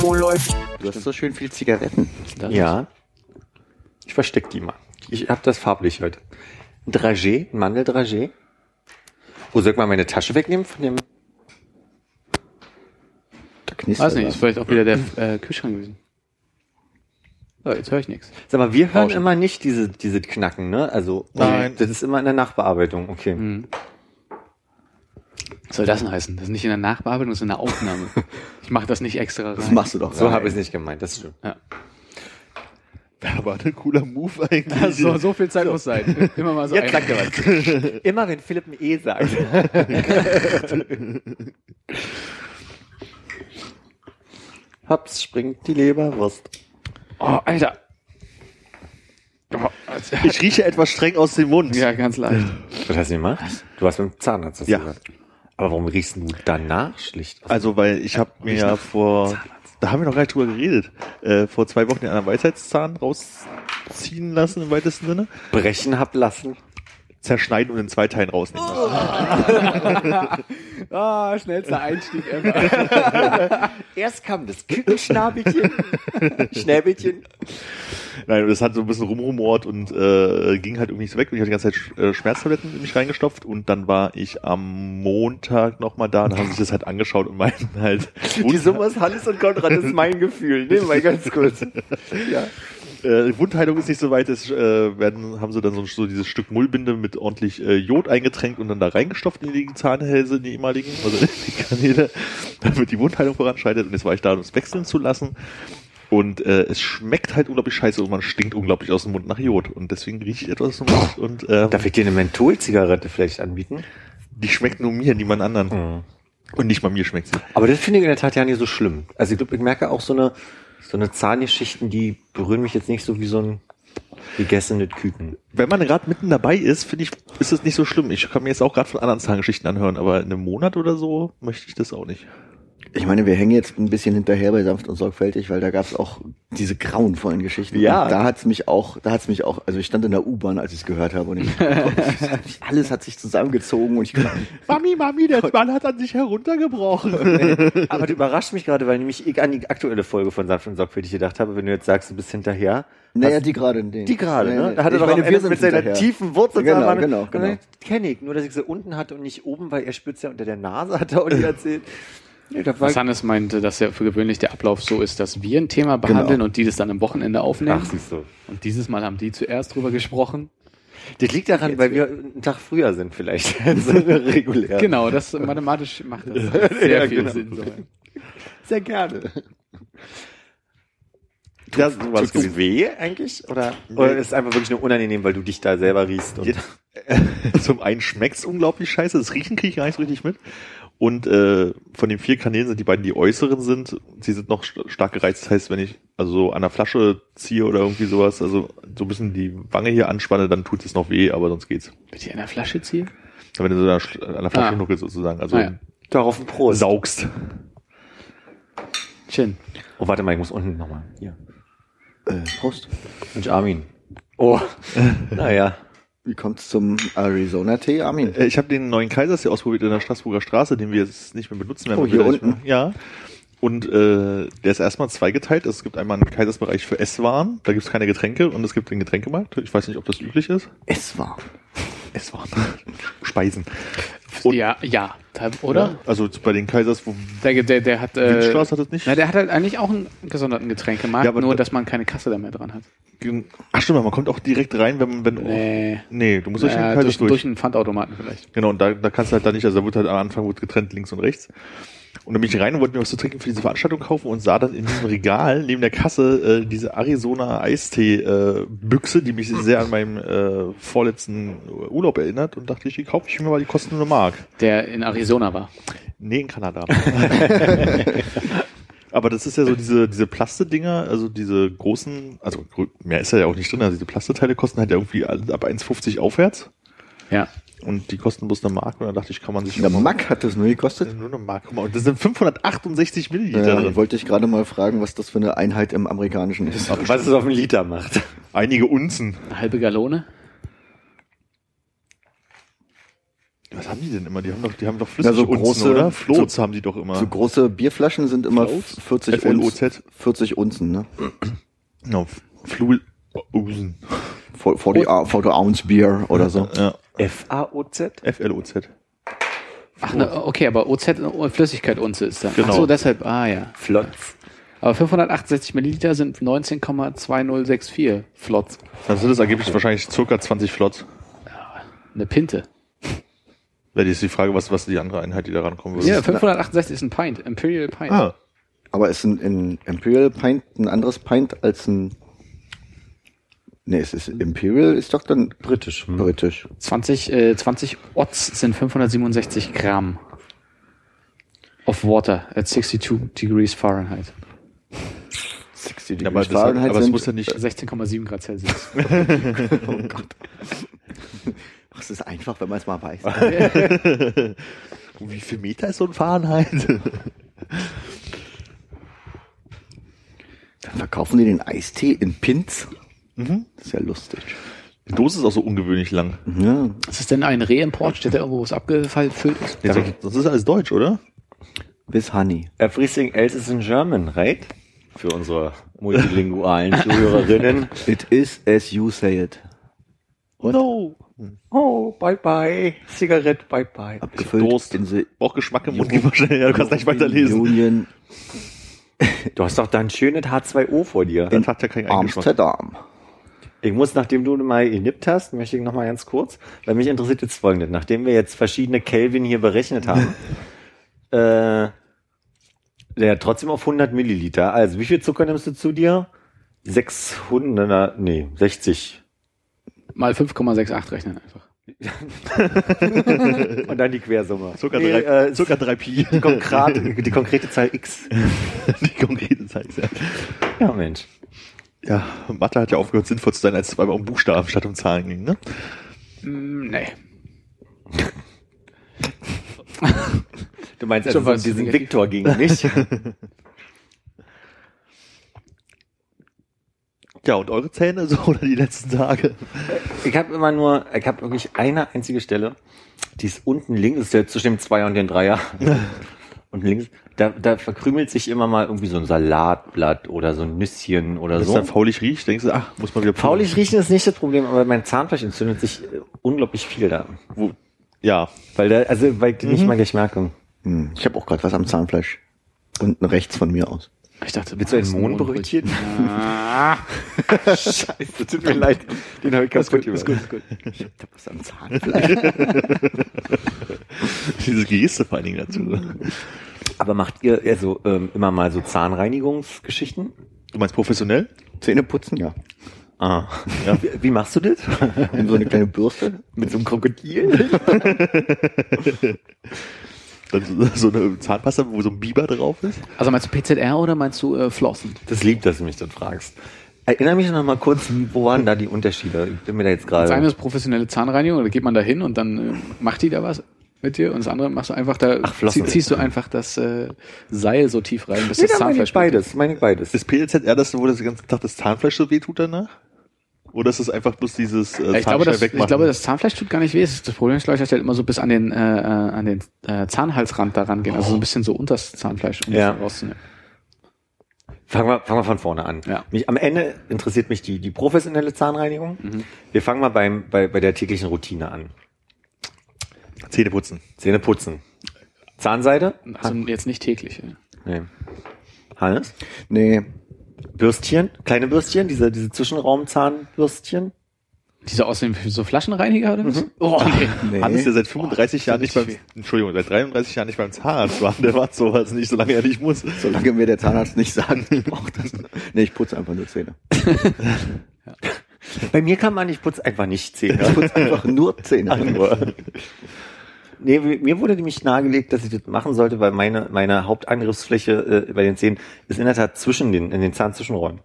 Wo läuft? Du hast so schön viel Zigaretten. Das Ja. Ich versteck die mal. Ich hab das farblich heute. Ein Dragé, ein Mandeldragé. Wo soll ich mal meine Tasche wegnehmen von dem? Da knistert Weiß nicht, ist vielleicht auch wieder der äh, Kühlschrank gewesen. So, jetzt höre ich nichts. Sag mal, wir hören Rauschen. immer nicht diese, diese Knacken, ne? Also, Nein. das ist immer in der Nachbearbeitung, okay. Hm. Was soll das denn heißen? Das ist nicht in der Nachbearbeitung, das ist in der Aufnahme. Ich mache das nicht extra rein. Das machst du doch. So habe ich es nicht gemeint, das stimmt. Ja. Aber ein cooler Move eigentlich. Also, so viel Zeit muss sein. Immer mal so Jetzt ein- sagt er was. Immer wenn Philipp ein E sagt. Hops, springt die Leberwurst. Oh, Alter. Oh, also- Ich rieche etwas streng aus dem Mund. ja, ganz leicht. Was hast du gemacht? Du warst beim Zahnarzt, hast Ja. gesagt. Aber warum riechst du danach schlicht? Also, weil ich habe mir ja vor, da haben wir noch gar nicht drüber geredet, äh, vor zwei Wochen den anderen Weisheitszahn rausziehen lassen im weitesten Sinne, brechen hab lassen. Zerschneiden und in zwei Teilen rausnehmen lassen. Ah, schnellster Einstieg ever. Erst kam das Kükenschnabelchen, Schnäbelchen. Nein, das hat so ein bisschen rumrumort und äh, ging halt irgendwie nicht so weg und ich hatte die ganze Zeit äh, Schmerztabletten in mich reingestopft und dann war ich am Montag nochmal da und haben sich das halt angeschaut und meinten halt, Die Summe aus Hannes und Konrad ist mein Gefühl. Nehmen wir ganz kurz. Ja. Äh, Wundheilung ist nicht so weit, es äh, werden, haben sie dann so, so dieses Stück Mullbinde mit ordentlich äh, Jod eingetränkt und dann da reingestopft in die Zahnhälse, in die ehemaligen, also in die Kanäle, damit die Wundheilung voranschreitet. Und jetzt war ich da, um es wechseln zu lassen. Und äh, es schmeckt halt unglaublich scheiße und man stinkt unglaublich aus dem Mund nach Jod. Und deswegen rieche ich etwas Mund und äh, Darf ich dir eine Mentholzigarette vielleicht anbieten? die schmeckt nur mir, niemand anderen. Mhm. Und nicht mal mir schmeckt sie. Aber das finde ich in der Tat ja nicht so schlimm. Also ich glaube, ich merke auch so eine, so eine Zahngeschichten, die berühren mich jetzt nicht so wie so ein gegessenes Küken. Wenn man gerade mitten dabei ist, finde ich, ist es nicht so schlimm. Ich kann mir jetzt auch gerade von anderen Zahngeschichten anhören, aber in einem Monat oder so möchte ich das auch nicht. Ich meine, wir hängen jetzt ein bisschen hinterher bei sanft und sorgfältig, weil da gab es auch diese grauenvollen Geschichten. Ja. Und da hat's mich auch, da hat's mich auch, also ich stand in der U-Bahn, als ich es gehört habe und ich, alles hat sich zusammengezogen und ich Mami, Mami, der Mann hat an sich heruntergebrochen. Aber du überrascht mich gerade, weil nämlich ich an die aktuelle Folge von Sanft und Sorgfältig gedacht habe, wenn du jetzt sagst, du bist hinterher. Naja, die gerade in den. Die gerade, ne? Da hatte Ich doch meine, wir sind mit seiner tiefen Wurzel Genau, genau, genau. Kenne ich. Nur, dass ich sie unten hatte und nicht oben, weil er spürt's ja unter der Nase, hat er auch nicht erzählt. Nee, Was Hannes meinte, dass ja für gewöhnlich der Ablauf so ist, dass wir ein Thema behandeln Genau. und die das dann am Wochenende aufnehmen. Ach, siehst du. Und dieses Mal haben die zuerst drüber gesprochen. Das liegt daran, weil wir einen Tag früher sind vielleicht. so regulär. Genau, das mathematisch macht das sehr Ja, viel genau. Sinn. So. Sehr gerne. Ja, so war's Tut's gewesen. weh eigentlich? Oder, oder ist es einfach wirklich nur unangenehm, weil du dich da selber riechst? Und Jetzt, zum einen schmeckt's unglaublich scheiße, das Riechen kriege ich gar nicht so richtig mit. Und äh, von den vier Kanälen sind die beiden die äußeren sind. Sie sind noch st stark gereizt. Das heißt, wenn ich also so an der Flasche ziehe oder irgendwie sowas, also so ein bisschen die Wange hier anspanne, dann tut es noch weh, aber sonst geht's. Bitte in der Flasche ziehen? Wenn du so an der, Sch- an der Flasche Ah. nuckelst sozusagen, also Ah, ja. darauf ein Prost. saugst. Chin. Oh, warte mal, ich muss unten nochmal. Hier. Äh, Prost. Mensch, Armin. Oh, naja. Wie kommt's zum Arizona-Tee, Armin? Äh, Ich habe den neuen Kaiserstee ausprobiert in der Straßburger Straße, den wir jetzt nicht mehr benutzen werden. Oh, hier unten? Ja. Und äh, der ist erstmal zweigeteilt. Es gibt einmal einen Kaisersbereich für Esswaren, da gibt's keine Getränke und es gibt den Getränkemarkt. Ich weiß nicht, ob das üblich ist. Es war. Esswaren. Speisen. Und- ja, ja. Oder? Also bei den Kaisers, wo Der, der, der hat. Äh, hat es nicht. na, der hat halt eigentlich auch einen gesonderten Getränkemarkt, Ja, aber nur da- dass man keine Kasse da mehr dran hat. Ach stimmt, man kommt auch direkt rein, wenn wenn Nee. nee, du musst durch den Kaisers durch, durch. durch einen Pfandautomaten vielleicht. Genau, und da, da kannst du halt da nicht, also da wird halt am Anfang wird getrennt links und rechts. Und dann bin ich rein und wollte mir was zu trinken für diese Veranstaltung kaufen und sah dann in diesem Regal neben der Kasse äh, diese Arizona Eistee äh, Büchse, die mich sehr an meinen äh, vorletzten Urlaub erinnert und dachte ich, die kaufe ich mir mal, die kosten nur eine Mark. Der in Arizona war. Nee, in Kanada. Aber das ist ja so diese, diese Plastedinger, also diese großen, also mehr ist ja auch nicht drin, also diese Plasteteile kosten halt ja irgendwie ab 1,50 aufwärts. Ja. Und die kosten bloß eine Mark und da dachte ich, kann man sich mal- Mack hat das nur gekostet. Nur eine Mark. Guck mal, und das sind 568 Milliliter Ja, drin. wollte ich gerade mal fragen, was das für eine Einheit im Amerikanischen ist. Was es auf einen Liter macht. Einige Unzen. Eine halbe Gallone. Was haben die denn immer? Die haben doch, die haben doch Ja, so Flüssigunzen, große- oder? Floats haben die doch immer. So große Bierflaschen sind immer Floats? 40 FLOZ. Unzen. 40 Unzen, ne? no, Flul Usen. 40, Ou- 40 Ounce Bier oder so. Ja, F-A-O-Z? FLOZ. Ach, ne, okay, aber OZ Flüssigkeit Unze ist da. Genau. Ach so, deshalb, ah ja. Flotz. Aber 568 Milliliter sind 19,2064 Flotz. Dann sind es angeblich wahrscheinlich circa 20 Flots. Eine Pinte. Wäre jetzt die Frage, was, was die andere Einheit, die da rankommen würde. Ja, 568 ist ein Pint, Imperial Pint. Ah, Aber ist ein, ein Imperial Pint ein anderes Pint als ein. Nee, es ist Imperial ist doch dann Britisch. Hm. britisch. 20, äh, 20 Otz sind 567 Gramm of water at 62 degrees Fahrenheit. 60 ja, aber, Degrees das, hat- Fahrenheit aber es sind- muss ja nicht. 16,7 Grad Celsius. Oh Gott. Ach, Es ist einfach, wenn man es mal weiß. Wie viel Meter ist so ein Fahrenheit? Dann verkaufen die den Eistee in Pins. Mhm. Das ist ja lustig. Die Dose ist auch so ungewöhnlich lang. Ja. ist es denn ein Reimport? Steht da irgendwo, wo es abgefüllt ist? Sonst, sonst ist alles deutsch, oder? Bis Honey. Everything else is in German, right? Für unsere multilingualen Zuhörerinnen. It is as you say it. No. Oh, bye bye. Zigarette, bye bye. Abgefüllt Durst. in the Auch Geschmack im Mund geht wahrscheinlich. Ja, du kannst nicht weiterlesen. Union Du hast doch da ein schönes H2O vor dir. Das hat ja keinen. Amsterdam. Ich muss, nachdem du mal genippt hast, möchte ich noch mal ganz kurz, weil mich interessiert jetzt folgendes. Nachdem wir jetzt verschiedene Kelvin hier berechnet haben, äh, der hat trotzdem auf 100 Milliliter. Also, wie viel Zucker nimmst du zu dir? 600, nee, 60. Mal 5,68 rechnen einfach. Und dann die Quersumme. Zucker Nee, drei, äh, Zucker drei Pi. die, konkrete, die konkrete Zahl X. Die konkrete Zahl. Ja. Ja, Mensch. Ja, Mathe hat ja aufgehört, sinnvoll zu sein, als es zweimal um Buchstaben statt um Zahlen ging, ne? Mm, nee. Du meinst Schon also was so diesen. Viktor gegen mich? Ja, und eure Zähne so oder die letzten Tage? Ich habe immer nur, ich habe wirklich eine einzige Stelle, die ist unten links, ist ja zwischen dem Zweier und dem Dreier. und links, da, da verkrümelt sich immer mal irgendwie so ein Salatblatt oder so ein Nüsschen oder Wenn es so. dann faulig riecht, denkst du, ach, muss man wieder Faulig riechen ist nicht das Problem, aber mein Zahnfleisch entzündet sich äh, unglaublich viel da. Wo, ja, Weil da, also, weil ich den nicht mal gleich merke. Hm, Ich habe auch gerade was am Zahnfleisch. Unten rechts von mir aus. Ich dachte, Willst du ein Mohnbrötchen? Ah, Scheiße, tut mir leid. Den habe ich kaputt gemacht. ist gut, ist gut. Ich hab was am Zahnfleisch. diese Geste vor allen Dingen dazu. Aber macht ihr also ähm, immer mal so Zahnreinigungsgeschichten? Du meinst professionell? Zähne putzen, ja. Ah. Ja. Wie, wie machst du das? Und so eine kleine Bürste. Mit so einem Krokodil? Dann so, so eine Zahnpasta, wo so ein Biber drauf ist? Also meinst du PZR oder meinst du äh, Flossen? Das liebt, dass du mich das fragst. Erinnere mich noch mal kurz, wo waren da die Unterschiede? Ich bin mir da jetzt Das eine gerade. ist professionelle Zahnreinigung, da geht man da hin und dann äh, macht die da was mit dir und das andere machst du einfach da, Ach, Flossen. zieh, ziehst du einfach das äh, Seil so tief rein, bis Nee, das da meine ich Zahnfleisch beides, meine ich beides. Ist PLZR das, wo das den ganzen Tag das Zahnfleisch so wehtut danach? Oder ist es einfach bloß dieses äh, ich, glaube, das, wegmachen? ich glaube, das Zahnfleisch tut gar nicht weh. Das Problem ist, glaube ich, dass halt immer so bis an den, äh, äh, an den äh, Zahnhalsrand da rangehen. Also so ein bisschen so unter das Zahnfleisch, um Ja. das rauszunehmen. Fangen wir, fangen wir von vorne an. Ja. Mich, am Ende interessiert mich die, die professionelle Zahnreinigung. Wir fangen mal beim, bei, bei der täglichen Routine an. Zähne putzen. Zähne putzen. Zahnseide? Also jetzt nicht täglich. ja. Nee. Hannes? Nee, Bürstchen? Kleine Bürstchen? Diese, diese Zwischenraumzahnbürstchen? Diese aussehen wie so Flaschenreiniger oder was? Oh, nee. nee. Hannes, der seit 35 Jahren nicht beim, Entschuldigung, seit 33 Jahren nicht beim Zahnarzt war, der macht sowas nicht, solange er nicht muss. Solange mir der Zahnarzt nicht sagt, ich brauche das. Nee, ich putze einfach nur Zähne. Bei mir kann man, ich putze einfach nicht Zähne. Ich putze einfach nur Zähne. Nee, mir wurde nämlich nahegelegt, dass ich das machen sollte, weil meine, meine Hauptangriffsfläche äh, bei den Zähnen ist in der Tat zwischen den, in den Zahnzwischenräumen.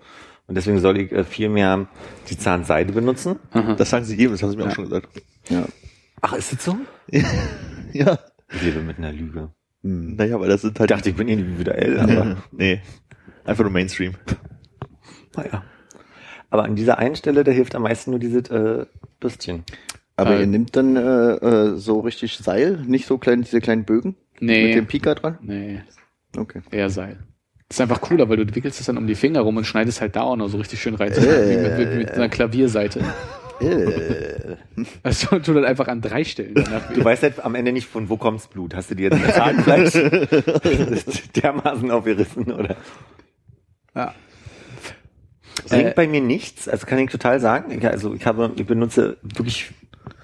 Und deswegen soll ich äh, viel mehr die Zahnseide benutzen. Das sagen sie jedem, das haben sie mir auch schon gesagt. Ja. Ach, ist das so? Ja. Ich lebe mit einer Lüge. Naja, weil das sind halt. Ich dachte, ich bin individuell, aber nee. Einfach nur Mainstream. naja. Aber an dieser einen Stelle, da hilft am meisten nur dieses äh, Bürstchen. Aber Äh, ihr nimmt dann äh, äh, so richtig Seil, nicht so klein, diese kleinen Bögen Nee. mit dem Pika dran? Nee, Okay. eher Seil. Das ist einfach cooler, weil du wickelst es dann um die Finger rum und schneidest halt da auch noch so richtig schön rein. Äh. Mit, mit, mit einer Klavierseite. Äh, Also du dann einfach an drei Stellen Du weißt halt am Ende nicht, von wo kommt's Blut. Hast du dir jetzt das Zahnfleisch dermaßen aufgerissen, oder? Ja. Bringt Äh, bei mir nichts, also kann ich total sagen. Ich, also ich habe, ich benutze wirklich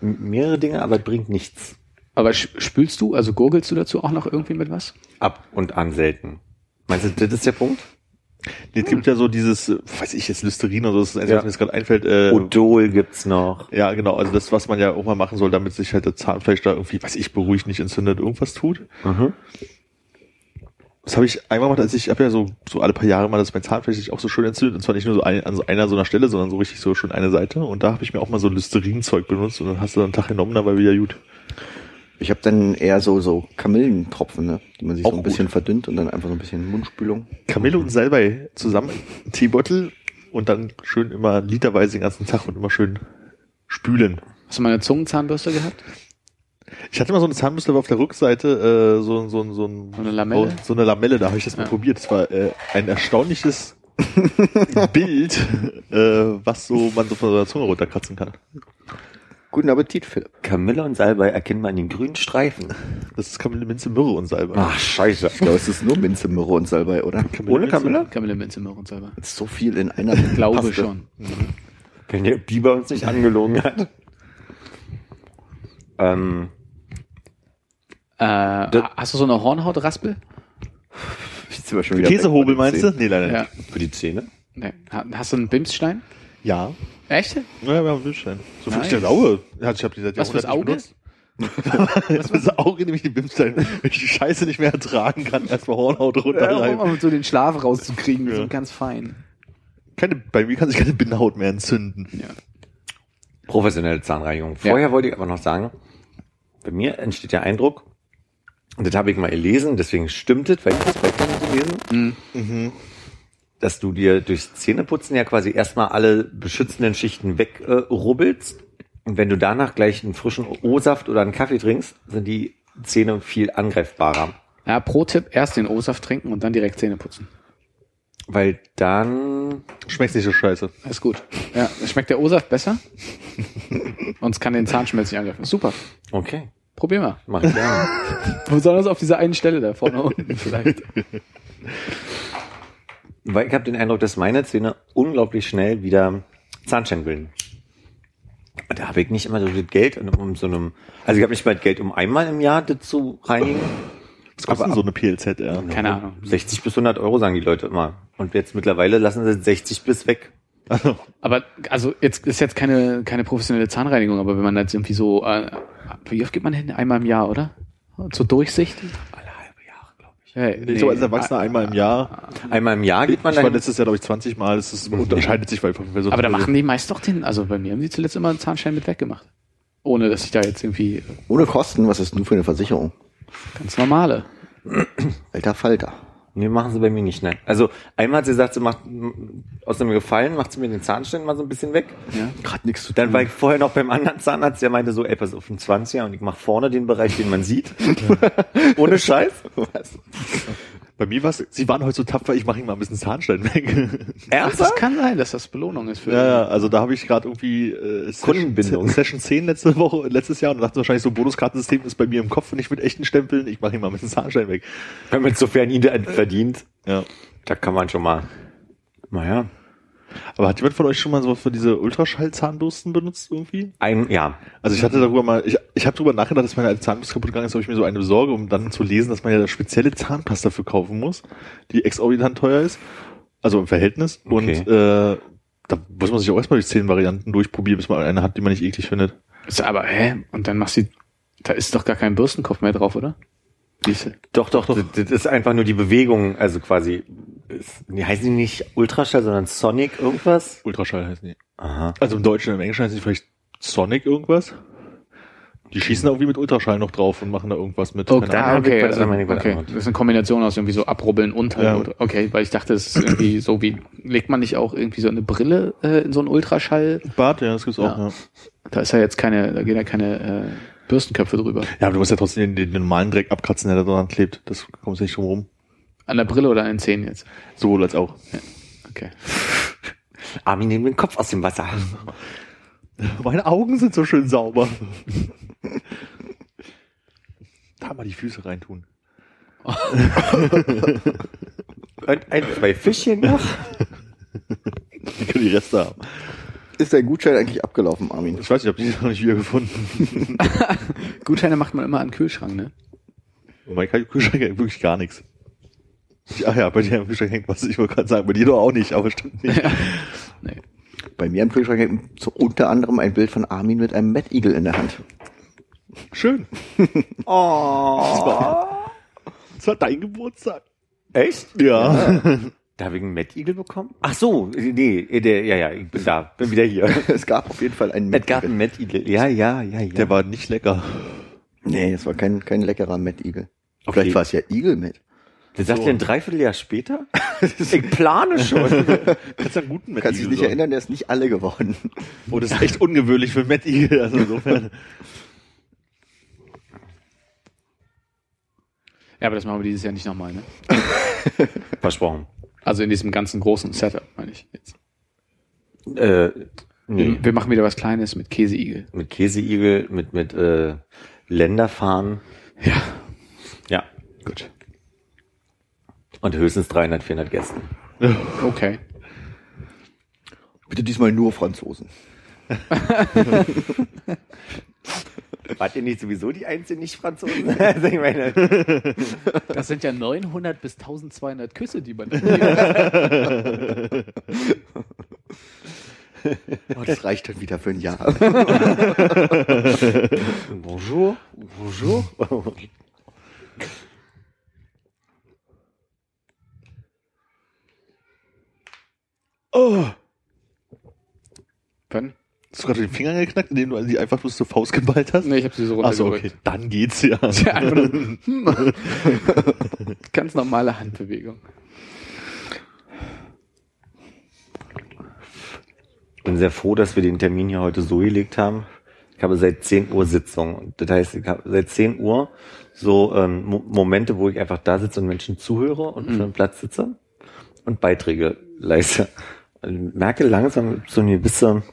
mehrere Dinge, aber bringt nichts. Aber spülst du, also gurgelst du dazu auch noch irgendwie mit was? Ab und an selten. Meinst du, das ist der Punkt? Nee, Es gibt ja so dieses, weiß ich jetzt, Listerin oder so, das ist das Einzige, Ja. was mir jetzt gerade einfällt. Äh, Odol gibt's noch. ja, genau, also das, was man ja auch mal machen soll, damit sich halt das Zahnfleisch da irgendwie, weiß ich, beruhigt, nicht entzündet, irgendwas tut. Mhm. Das habe ich einmal gemacht, als ich habe ja so, so alle paar Jahre mal, dass mein Zahnfleisch sich auch so schön entzündet. Und zwar nicht nur so ein, an so einer so einer Stelle, sondern so richtig so schön eine Seite. Und da habe ich mir auch mal so Listerin-Zeug benutzt und dann hast du dann einen Tag genommen, dann war wieder gut. ich habe dann eher so so Kamillentropfen, ne, die man sich Auch so ein gut. bisschen verdünnt und dann einfach so ein bisschen Mundspülung. Kamille und Salbei zusammen, Teebeutel und dann schön immer literweise den ganzen Tag und immer schön spülen. Hast du mal eine Zungenzahnbürste gehabt? Ich hatte mal so eine Zahnbürste aber auf der Rückseite, äh, so, so, so, ein, So eine Lamelle? So eine Lamelle, da habe ich das mal Ja. probiert. Das war äh, ein erstaunliches Bild, äh, was so man so von der Zunge runterkratzen kann. Guten Appetit, Philipp. Kamille und Salbei erkennt man den grünen Streifen. Das ist Kamille, Minze, Myrrhe und Salbei. Ach, scheiße. Ich glaube, es ist nur Minze, Myrrhe und Salbei, oder? Ohne Kamille? Kamille Minze, Möhre und selber. So viel in einer Ich glaube Paste. schon. Wenn der Biber uns nicht angelogen hat. Ähm, Äh, hast du so eine Hornhautraspel? Käsehobel meinst du? Nee, leider Ja. nicht. für die Zähne? Nee. Ha- Hast du einen Bimsstein? Ja. Echt? Ja, wir haben einen Bimstein. So viel Nice. ich das Auge. Ja, ich habe die seit Was fürs Jahrhunderten nicht Auge? benutzt. Was fürs Auge nehme ich den Bimstein. Wenn ich die Scheiße nicht mehr ertragen kann, erstmal Hornhaut Ja, runterreiben. um so den Schlaf rauszukriegen, Ja. so ganz fein. Keine, bei mir kann sich keine Bindhaut mehr entzünden. Ja. Professionelle Zahnreinigung. Vorher wollte ich aber noch sagen, bei mir entsteht der Eindruck, und das habe ich mal gelesen, deswegen stimmt es, weil ich das bei gelesen, dass du dir durchs Zähneputzen ja quasi erstmal alle beschützenden Schichten wegrubbelst. Äh, und wenn du danach gleich einen frischen O-Saft oder einen Kaffee trinkst, sind die Zähne viel angreifbarer. Ja, Pro-Tipp, erst den O-Saft trinken und dann direkt Zähne putzen. Weil dann Schmeckt nicht so scheiße. Ist gut. Ja, schmeckt der O-Saft besser? und es kann den Zahnschmelz nicht angreifen. Super. Okay, Probier mal. mach ich gerne. Besonders auf dieser einen Stelle da vorne unten vielleicht. Weil ich habe den Eindruck, dass meine Zähne unglaublich schnell wieder Zahnstein bilden. Da habe ich nicht immer so das Geld, um so einem, also ich habe nicht mal das Geld, um einmal im Jahr das zu reinigen. Was kostet denn so eine PLZ, ja? Keine Ahnung. 60 bis 100 Euro sagen die Leute immer. Und jetzt mittlerweile lassen sie 60 bis weg. Aber also jetzt ist jetzt keine keine professionelle Zahnreinigung, aber wenn man jetzt irgendwie so äh, wie oft geht man hin? Einmal im Jahr, oder? Zur Durchsicht? Alle halbe Jahre, glaube ich. Hey, Nee, so als Erwachsener einmal im Jahr. Einmal im Jahr geht man Ich war dann. letztes Jahr, glaube ich, 20 Mal. Das ist, unterscheidet sich, weil weil so Aber da machen die meist doch den, also bei mir haben die zuletzt immer einen Zahnstein mit weggemacht. Ohne dass ich da jetzt irgendwie Ohne Kosten, was ist denn für eine Versicherung? ganz normale. Alter Falter. Nee, machen sie bei mir nicht, nein. Also einmal hat sie gesagt, sie macht aus dem Gefallen, macht sie mir den Zahnstein mal so ein bisschen weg. Ja. Gerade nichts zu Dann war ich vorher noch beim anderen Zahnarzt, der meinte so, ey, pass auf, ein 20er und ich mache vorne den Bereich, den man sieht. Ohne Scheiß. Was? Bei mir war es, sie waren heute so tapfer, ich mache ihm mal ein bisschen Zahnstein weg. Ach, das Ernsthaft? kann sein, dass das Belohnung ist für ja, ja, also da habe ich gerade irgendwie äh, Kundenbindung. Session 10 letzte Woche, letztes Jahr und dachte wahrscheinlich so, Bonuskartensystem ist bei mir im Kopf nicht mit echten Stempeln, ich mache ihm mal ein bisschen Zahnstein weg. Wenn man sofern ihn verdient, Ja. da kann man schon mal. Naja. Aber hat jemand von euch schon mal so für diese Ultraschall-Zahnbürsten benutzt irgendwie? Ein, ja. Also ich hatte darüber mal, ich, ich habe darüber nachgedacht, dass meine alte Zahnbürste kaputt gegangen ist, ob ich mir so eine besorge, um dann zu lesen, dass man ja spezielle Zahnpasta für kaufen muss, die exorbitant teuer ist, also im Verhältnis. Okay. Und äh, da muss man sich auch erstmal durch zehn Varianten durchprobieren, bis man eine hat, die man nicht eklig findet. Ist aber, hä? Und dann machst du die Da ist doch gar kein Bürstenkopf mehr drauf, oder? Diese. Doch, doch, das, das ist einfach nur die Bewegung, also quasi, ist, nee, heißen die nicht Ultraschall, sondern Sonic irgendwas? Ultraschall heißt die. Aha. Also im Deutschen, im Englischen heißt die vielleicht Sonic irgendwas. Die schießen da irgendwie mit Ultraschall noch drauf und machen da irgendwas mit. Oh, da- ah, okay, also, okay. Das ist eine Kombination aus irgendwie so abrubbeln und Ja. oder, okay, weil ich dachte, es ist irgendwie so wie, legt man nicht auch irgendwie so eine Brille äh, in so einen Ultraschall? Bart, ja, das gibt's auch, Ja. ja. Da ist ja jetzt keine, da gehen ja keine äh, Bürstenköpfe drüber. Ja, aber du musst ja trotzdem den, den normalen Dreck abkratzen, der da dran klebt. Das kommst du nicht drum rum. An der Brille oder an den Zähnen jetzt? Sowohl als auch. Okay. Armin nimmt den Kopf aus dem Wasser. Meine Augen sind so schön sauber. da mal die Füße reintun. Und ein, zwei Fischchen noch. Die können die Reste haben. Ist dein Gutschein eigentlich abgelaufen, Armin? Ich weiß nicht, ich habe die noch nicht wiedergefunden. Gutscheine macht man immer an den Kühlschrank, ne? Mein Kühlschrank wirklich gar nichts. Ja, ja, bei dir im Kühlschrank hängt was. Ich wollte gerade sagen, bei dir doch auch nicht, aber stimmt nicht. Nee. Bei mir im Kühlschrank hängt so unter anderem ein Bild von Armin mit einem Mad Eagle in der Hand. Schön. Oh. Das war, das war dein Geburtstag. Echt? Ja. Da habe ich einen Mad Eagle bekommen? Ach so, nee, der, ja, ja, ich bin da, bin wieder hier. Es gab auf jeden Fall einen Es gab einen Mad Eagle. Ja, ja, ja, ja. Der war nicht lecker. Nee, es war kein, kein leckerer Mad Eagle. Okay. Vielleicht war es ja Eagle Mad. Der sagt dir ein Dreivierteljahr später? ich plane schon. Kannst du einen guten Matt Kannst dich nicht erinnern, der ist nicht alle geworden. Oh, das ist echt ungewöhnlich für Matt Eagle. Also insofern. Ja, aber das machen wir dieses Jahr nicht nochmal, ne? Versprochen. Also in diesem ganzen großen Setup, meine ich jetzt. Äh, nee. Wir, wir machen wieder was Kleines mit Käseigel. Mit Käseigel, mit, mit äh, Länderfahren. Ja, Ja. gut. Und höchstens 300, 400 Gästen. Okay. Bitte diesmal nur Franzosen. Wart ihr nicht sowieso die einzigen Nicht-Franzosen? also ich meine, Das sind ja 900 bis 1200 Küsse, die man. Oh, das reicht dann wieder für ein Jahr. bonjour, bonjour. Oh. Wann? Hast du gerade den Finger geknackt, indem du sie einfach bloß zur Faust geballt hast? Nee, ich habe sie so Ach so, runtergedrückt. okay. Dann geht's ja. Ja, einfach nur, hm. Ganz normale Handbewegung. Ich bin sehr froh, dass wir den Termin hier heute so gelegt haben. Ich habe seit 10 Uhr Sitzung. Das heißt, ich habe seit 10 Uhr so ähm, Mo Momente, wo ich einfach da sitze und Menschen zuhöre und für einen Platz sitze und Beiträge leiste. Merke langsam so einen gewissen,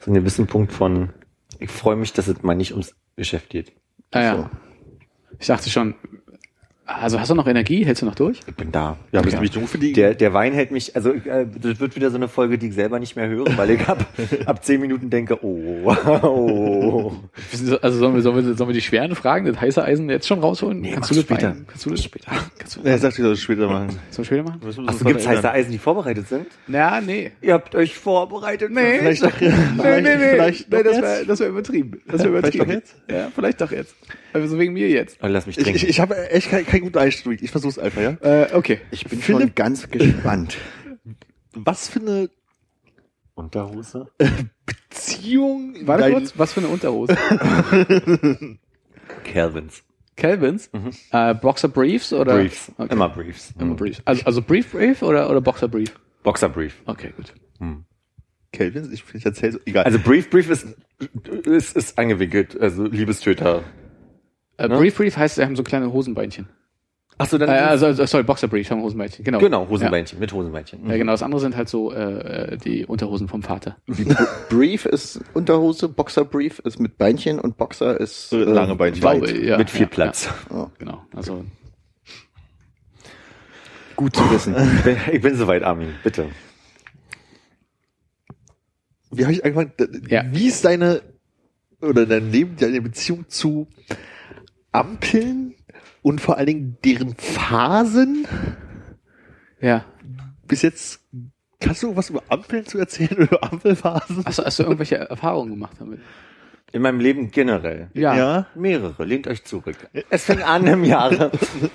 so einen gewissen Punkt von, ich freue mich, dass es mal nicht ums Geschäft geht. Ah, ja. Ich dachte schon, also hast du noch Energie? Hältst du noch durch? Ich bin da. Ja, bist Ja. du mich dumm für die? Der, der Wein hält mich, also äh, das wird wieder so eine Folge, die ich selber nicht mehr höre, weil ich ab, ab zehn Minuten denke, oh, oh. Also sollen wir, sollen wir, sollen wir die schweren Fragen, das heiße Eisen jetzt schon rausholen? Nee, Kannst du das später. Kannst du das später? Kannst du Ja, er sagt, ich soll das später machen. Sollen wir später machen? Achso, gibt's heiße. Eisen, die vorbereitet sind? Ja, nee. Ihr habt euch vorbereitet? Nee. Vielleicht doch, ja. vielleicht, vielleicht nee, doch das jetzt? wäre das wär übertrieben. Das Ja, wäre vielleicht übertrieben. doch jetzt? Ja, vielleicht doch jetzt. Also wegen mir jetzt. Oh, lass mich Ich, trinken. ich, ich habe echt keinen kein guten Einstieg. Ich versuch's einfach, ja? Äh, okay. Ich bin Philipp- schon ganz gespannt. Was für eine Unterhose? Beziehung Warte dein- kurz, was für eine Unterhose? Calvins. Calvins? Äh, Boxer Briefs oder? Briefs. Okay. Immer Briefs. Immer Briefs. Also, also Brief Brief oder, oder Boxer Brief? Boxer Brief. Okay, gut. Calvin? Ich, ich erzähl so, egal. Also Brief Brief ist, ist, ist angewickelt, also Liebestöter. Äh, Ne? Brief Brief heißt, sie haben so kleine Hosenbeinchen. Achso, dann. Äh, also, sorry, Boxer Brief haben Hosenbeinchen. Genau. genau, Hosenbeinchen, mit Hosenbeinchen. Ja. ja, genau. Das andere sind halt so äh, äh, die Unterhosen vom Vater. Brief ist Unterhose, Boxer Brief ist mit Beinchen und Boxer ist So lange Beinchen. weit. Glaube, ja, mit viel ja, Platz. Ja. Ja, genau. Also Gut zu wissen. Ich bin, ich bin soweit, Armin, bitte. Wie habe ich angefangen? Ja. Wie ist deine oder dein Leben, deine Beziehung zu Ampeln und vor allen Dingen deren Phasen? ja. Bis jetzt kannst du was über Ampeln zu erzählen oder über Ampelphasen? Hast du, hast du irgendwelche Erfahrungen gemacht damit? In meinem Leben generell. Ja. Ja. Mehrere. Lehnt euch zurück. Es fängt an im Jahre.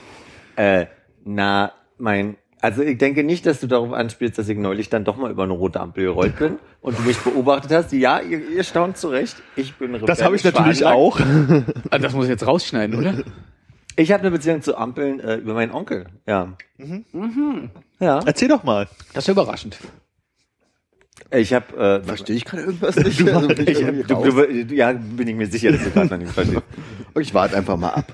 äh, na, mein, also ich denke nicht, dass du darauf anspielst, dass ich neulich dann doch mal über eine rote Ampel gerollt bin und du mich beobachtet hast. Ja, ihr, ihr staunt zurecht. Ich bin Das habe ich natürlich auch. Ah, Das muss ich jetzt rausschneiden, oder? Ich habe eine Beziehung zu Ampeln äh, über meinen Onkel. Ja. Ja. Erzähl doch mal. Das ist ja überraschend. Ich habe äh, Verstehe ich gerade irgendwas nicht? Also bin ich ich, du, du, ja, bin ich mir sicher, dass du gerade noch nicht verstehst. ich warte einfach mal ab.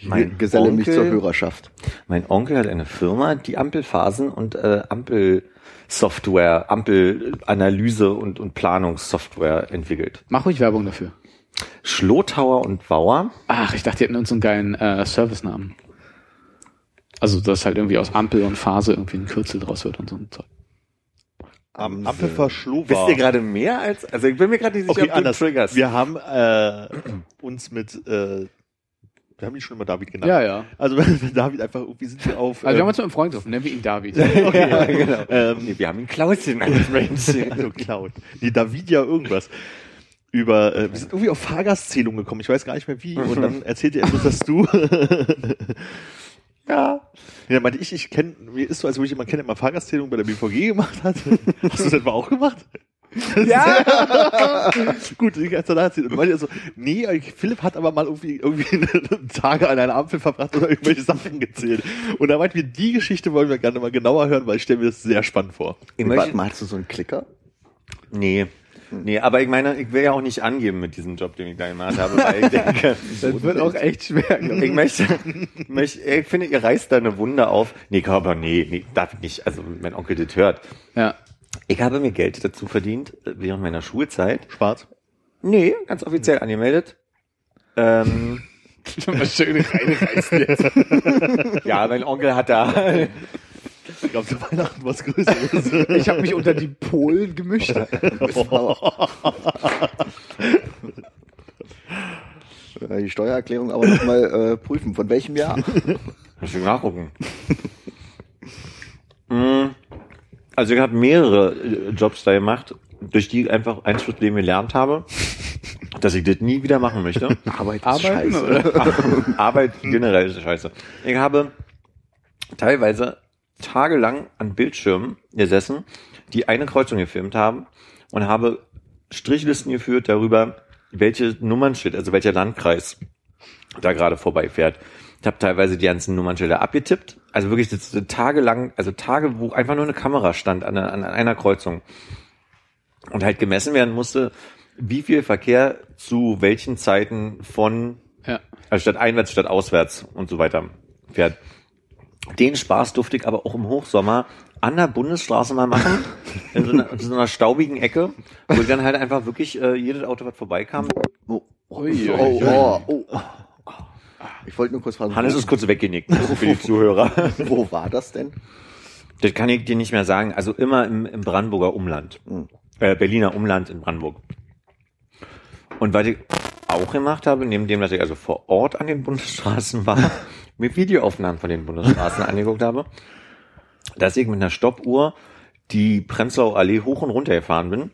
Ich Mein geselle mich Onkel- zur Hörerschaft. Mein Onkel hat eine Firma, die Ampelphasen und äh, Ampelsoftware, Ampelanalyse und, und Planungssoftware entwickelt. Mach ruhig Werbung dafür. Schlotauer und Bauer. Ach, ich dachte, die hätten uns so einen geilen äh, Servicenamen. Also, dass halt irgendwie aus Ampel und Phase irgendwie ein Kürzel draus wird und so ein Zeug. Am Ampelverschluwa. Wisst ihr gerade mehr als, also ich bin mir gerade nicht sicher, Okay, ob du anders. triggerst. Wir haben äh, uns mit, äh, wir haben ihn schon immer David genannt. Ja, ja. Also wenn David einfach irgendwie sind wir auf. Also, wir haben ähm, uns mit einem Freund getroffen, nennen wir ihn David. ja, genau. ähm, Nee, wir haben ihn Klaus genannt, also Cloud. Nee, David ja irgendwas. Über, äh, wir sind irgendwie auf Fahrgastzählung gekommen, ich weiß gar nicht mehr wie. Und dann erzählt er etwas, dass du. ja. Ja, meinte ich, ich kenne, mir ist so, als würde ich jemanden kennen, der mal Fahrgastzählung bei der BVG gemacht hat. Hast du das etwa auch gemacht? Ja! Gut, ich hat's danach erzählt. Und meinte so, nee, Philipp hat aber mal irgendwie, irgendwie Tage an einer Ampel verbracht oder irgendwelche Sachen gezählt. Und da meinten wir, die Geschichte wollen wir gerne mal genauer hören, weil ich stelle mir das sehr spannend vor. Ich Warte mal, hast du so einen Klicker? nee. Nee, aber ich meine, ich will ja auch nicht angeben mit diesem Job, den ich da gemacht habe, weil ich denke, Das wird auch echt schwer. ich möchte, möchte, ich finde, ihr reißt da eine Wunde auf. Nee, aber nee, nee, darf ich nicht. Also, wenn mein Onkel das hört. Ja. Ich habe mir Geld dazu verdient, äh, während meiner Schulzeit. Schwarz. Nee, ganz offiziell angemeldet. Ähm, Schon mal schön reinreißen jetzt. ja, mein Onkel hat da, Ich glaube, zu Weihnachten was Größeres. Ich habe mich unter die Polen gemischt. Äh, Die Steuererklärung aber nochmal äh, prüfen. Von welchem Jahr? muss ich nachgucken. Mm, Also ich habe mehrere äh, Jobs da gemacht, durch die ich einfach eins fürs Leben gelernt habe, dass ich das nie wieder machen möchte. Arbeit ist Arbeiten, scheiße. oder? Arbeit generell ist scheiße. Ich habe teilweise tagelang an Bildschirmen gesessen, die eine Kreuzung gefilmt haben und habe Strichlisten geführt darüber, welche Nummernschild, also welcher Landkreis da gerade vorbeifährt. Ich habe teilweise die ganzen Nummernschilder abgetippt. Also wirklich tagelang, also Tage, wo einfach nur eine Kamera stand an, einer- an einer Kreuzung. Und halt gemessen werden musste, wie viel Verkehr zu welchen Zeiten von Ja. also statt einwärts, statt auswärts und so weiter fährt. Den Spaß durfte ich aber auch im Hochsommer an der Bundesstraße mal machen, in so einer, in so einer staubigen Ecke, wo ich dann halt einfach wirklich äh, jedes Auto, was vorbeikam. Oh, oh, ui. oh, oh. Ich wollte nur kurz fragen, Hannes ist kurz weggenickt für die Zuhörer. wo war das denn? Das kann ich dir nicht mehr sagen. Also immer im, im Brandenburger Umland. Äh, Berliner Umland in Brandenburg. Und was ich auch gemacht habe, neben dem, dass ich also vor Ort an den Bundesstraßen war, mir Videoaufnahmen von den Bundesstraßen angeguckt habe, dass ich mit einer Stoppuhr die Prenzlauer Allee hoch und runter gefahren bin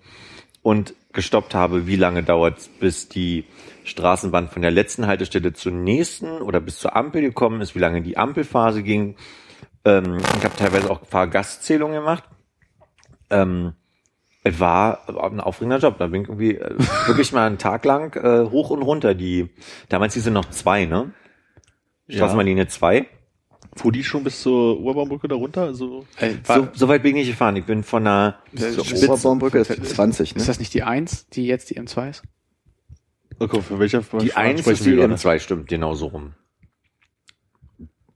und gestoppt habe, wie lange dauert es, bis die Straßenbahn von der letzten Haltestelle zur nächsten oder bis zur Ampel gekommen ist, wie lange die Ampelphase ging. Ähm, ich habe teilweise auch Fahrgastzählungen gemacht. Ähm, es war ein aufregender Job. Da bin ich irgendwie äh, wirklich mal einen Tag lang äh, hoch und runter. Die damals hieß sie noch zwei, ne? Straßenbahnlinie zwei. Fuhr die schon bis zur Urbaumbrücke da runter? Also, Ey, war, So, so weit bin ich nicht gefahren. Ich bin von einer Zur Spitze- Oberbaumbrücke ist die 20, ist ne? das nicht die 1, die jetzt die M2 ist? Okay, für welcher Die eins ist die M2, stimmt, genau so rum.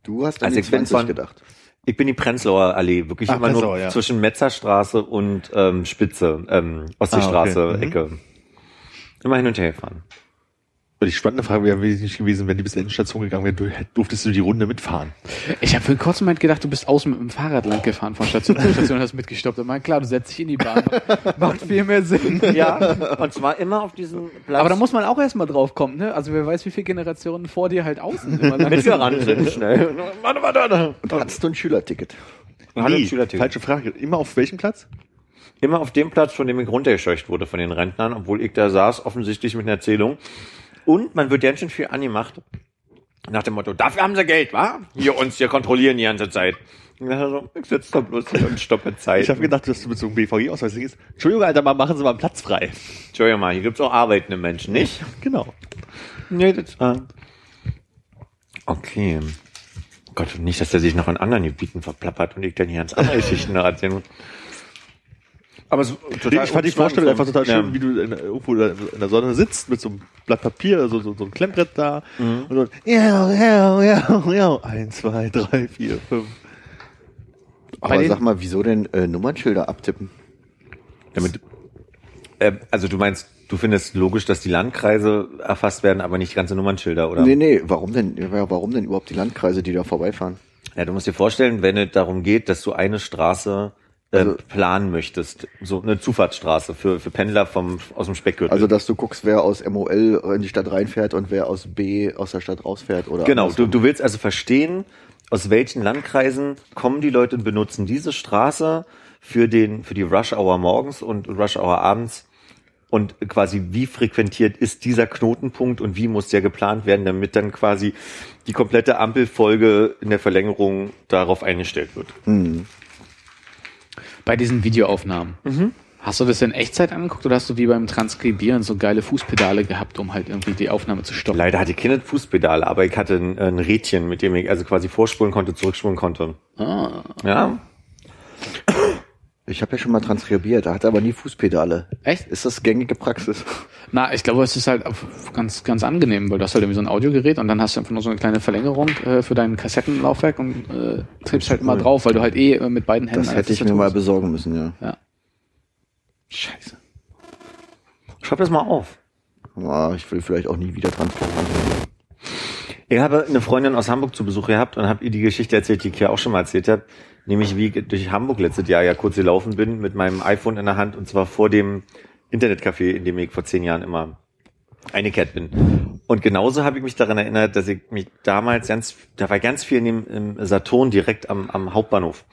Du hast an Also die ich bin 20 von- gedacht. Ich bin die Prenzlauer Allee, wirklich Ah, immer nur Prenzlauer, ja. zwischen Metzerstraße und ähm, Spitze, ähm, Ostseestraße, Ah, okay. Mhm. Ecke. Immer hin und her fahren. Die spannende Frage wäre wirklich gewesen, wenn die bis zur Endstation gegangen wäre, du- durftest du die Runde mitfahren? Ich habe für einen kurzen Moment gedacht, du bist außen mit dem Fahrrad lang gefahren von Station zu Station und hast mitgestoppt. Und mein, klar, du setzt dich in die Bahn. Macht viel mehr Sinn. Ja, und zwar immer auf diesem Platz. Aber da muss man auch erstmal drauf kommen, ne? Also wer weiß, wie viele Generationen vor dir halt außen immer lang sind. mitgerannt sind schnell. Warte, warte, warte. Und hattest du ein Schülerticket? Ein Schülerticket. falsche Frage. Immer auf welchem Platz? immer auf dem Platz, von dem ich runtergescheucht wurde von den Rentnern, obwohl ich da saß, offensichtlich mit einer Erzählung. Und man wird ganz schön viel angemacht. Nach dem Motto, dafür haben sie Geld, wa? Hier uns hier kontrollieren die ganze Zeit. Und dann so, ich sitze da bloß hier und stoppe Zeit. Ich habe gedacht, dass du mit so einem BVI-Ausweis gehst. Entschuldigung, Alter, mal machen Sie mal einen Platz frei. Entschuldigung mal, hier gibt's auch arbeitende Menschen, nicht? Genau. Nee, das äh. Okay. Gott, und nicht, dass er sich noch in anderen Gebieten verplappert und ich dann hier ans andere Geschichten erzählen muss. Aber so, Nee, ich fand die Vorstellung einfach total schön, Ja. wie du in, irgendwo in der Sonne sitzt mit so einem Blatt Papier, so, so, so ein Klemmbrett da Mhm. und so, ja, ja, ja, ja, eins, zwei, drei, vier, fünf. Aber sag mal, wieso denn äh, Nummernschilder abtippen? Damit, äh, also du meinst, du findest logisch, dass die Landkreise erfasst werden, aber nicht ganze Nummernschilder, oder? Nee, nee, warum denn, ja, warum denn überhaupt die Landkreise, die da vorbeifahren? Ja, du musst dir vorstellen, wenn es darum geht, dass du eine Straße Also- planen möchtest, so eine Zufahrtsstraße für, für Pendler vom, aus dem Speckgürtel. Also, dass du guckst, wer aus MOL in die Stadt reinfährt und wer aus B aus der Stadt rausfährt, oder? Genau, du, andersrum? du willst also verstehen, aus welchen Landkreisen kommen die Leute und benutzen diese Straße für den, für die Rush Hour morgens und Rush Hour abends und quasi wie frequentiert ist dieser Knotenpunkt und wie muss der geplant werden, damit dann quasi die komplette Ampelfolge in der Verlängerung darauf eingestellt wird. Bei diesen Videoaufnahmen. Hast du das in Echtzeit angeguckt oder hast du wie beim Transkribieren so geile Fußpedale gehabt, um halt irgendwie die Aufnahme zu stoppen? Leider hatte ich keine Fußpedale, aber ich hatte ein, ein Rädchen, mit dem ich also quasi vorspulen konnte, zurückspulen konnte. Ah, Ja, Ich habe ja schon mal transkribiert, da hat er aber nie Fußpedale. echt? Ist das gängige Praxis? Na, ich glaube, es ist halt ganz, ganz angenehm, weil du hast halt irgendwie so ein Audiogerät und dann hast du einfach nur so eine kleine Verlängerung äh, für dein Kassettenlaufwerk und äh, tippst halt immer drauf, weil du halt eh äh, mit beiden Händen Das hätte ich mir mal besorgen müssen, ja. Ja. Scheiße. schreib das mal auf. Ah, ich will vielleicht auch nie wieder transkribieren. Ich habe eine Freundin aus Hamburg zu Besuch gehabt und habe ihr die Geschichte erzählt, die ich hier auch schon mal erzählt habe. Nämlich wie ich durch Hamburg letztes Jahr ja kurz gelaufen bin mit meinem iPhone in der Hand und zwar vor dem Internetcafé, in dem ich vor zehn Jahren immer eingekehrt bin. Und genauso habe ich mich daran erinnert, dass ich mich damals ganz, da war ganz viel in dem im Saturn direkt am, am Hauptbahnhof.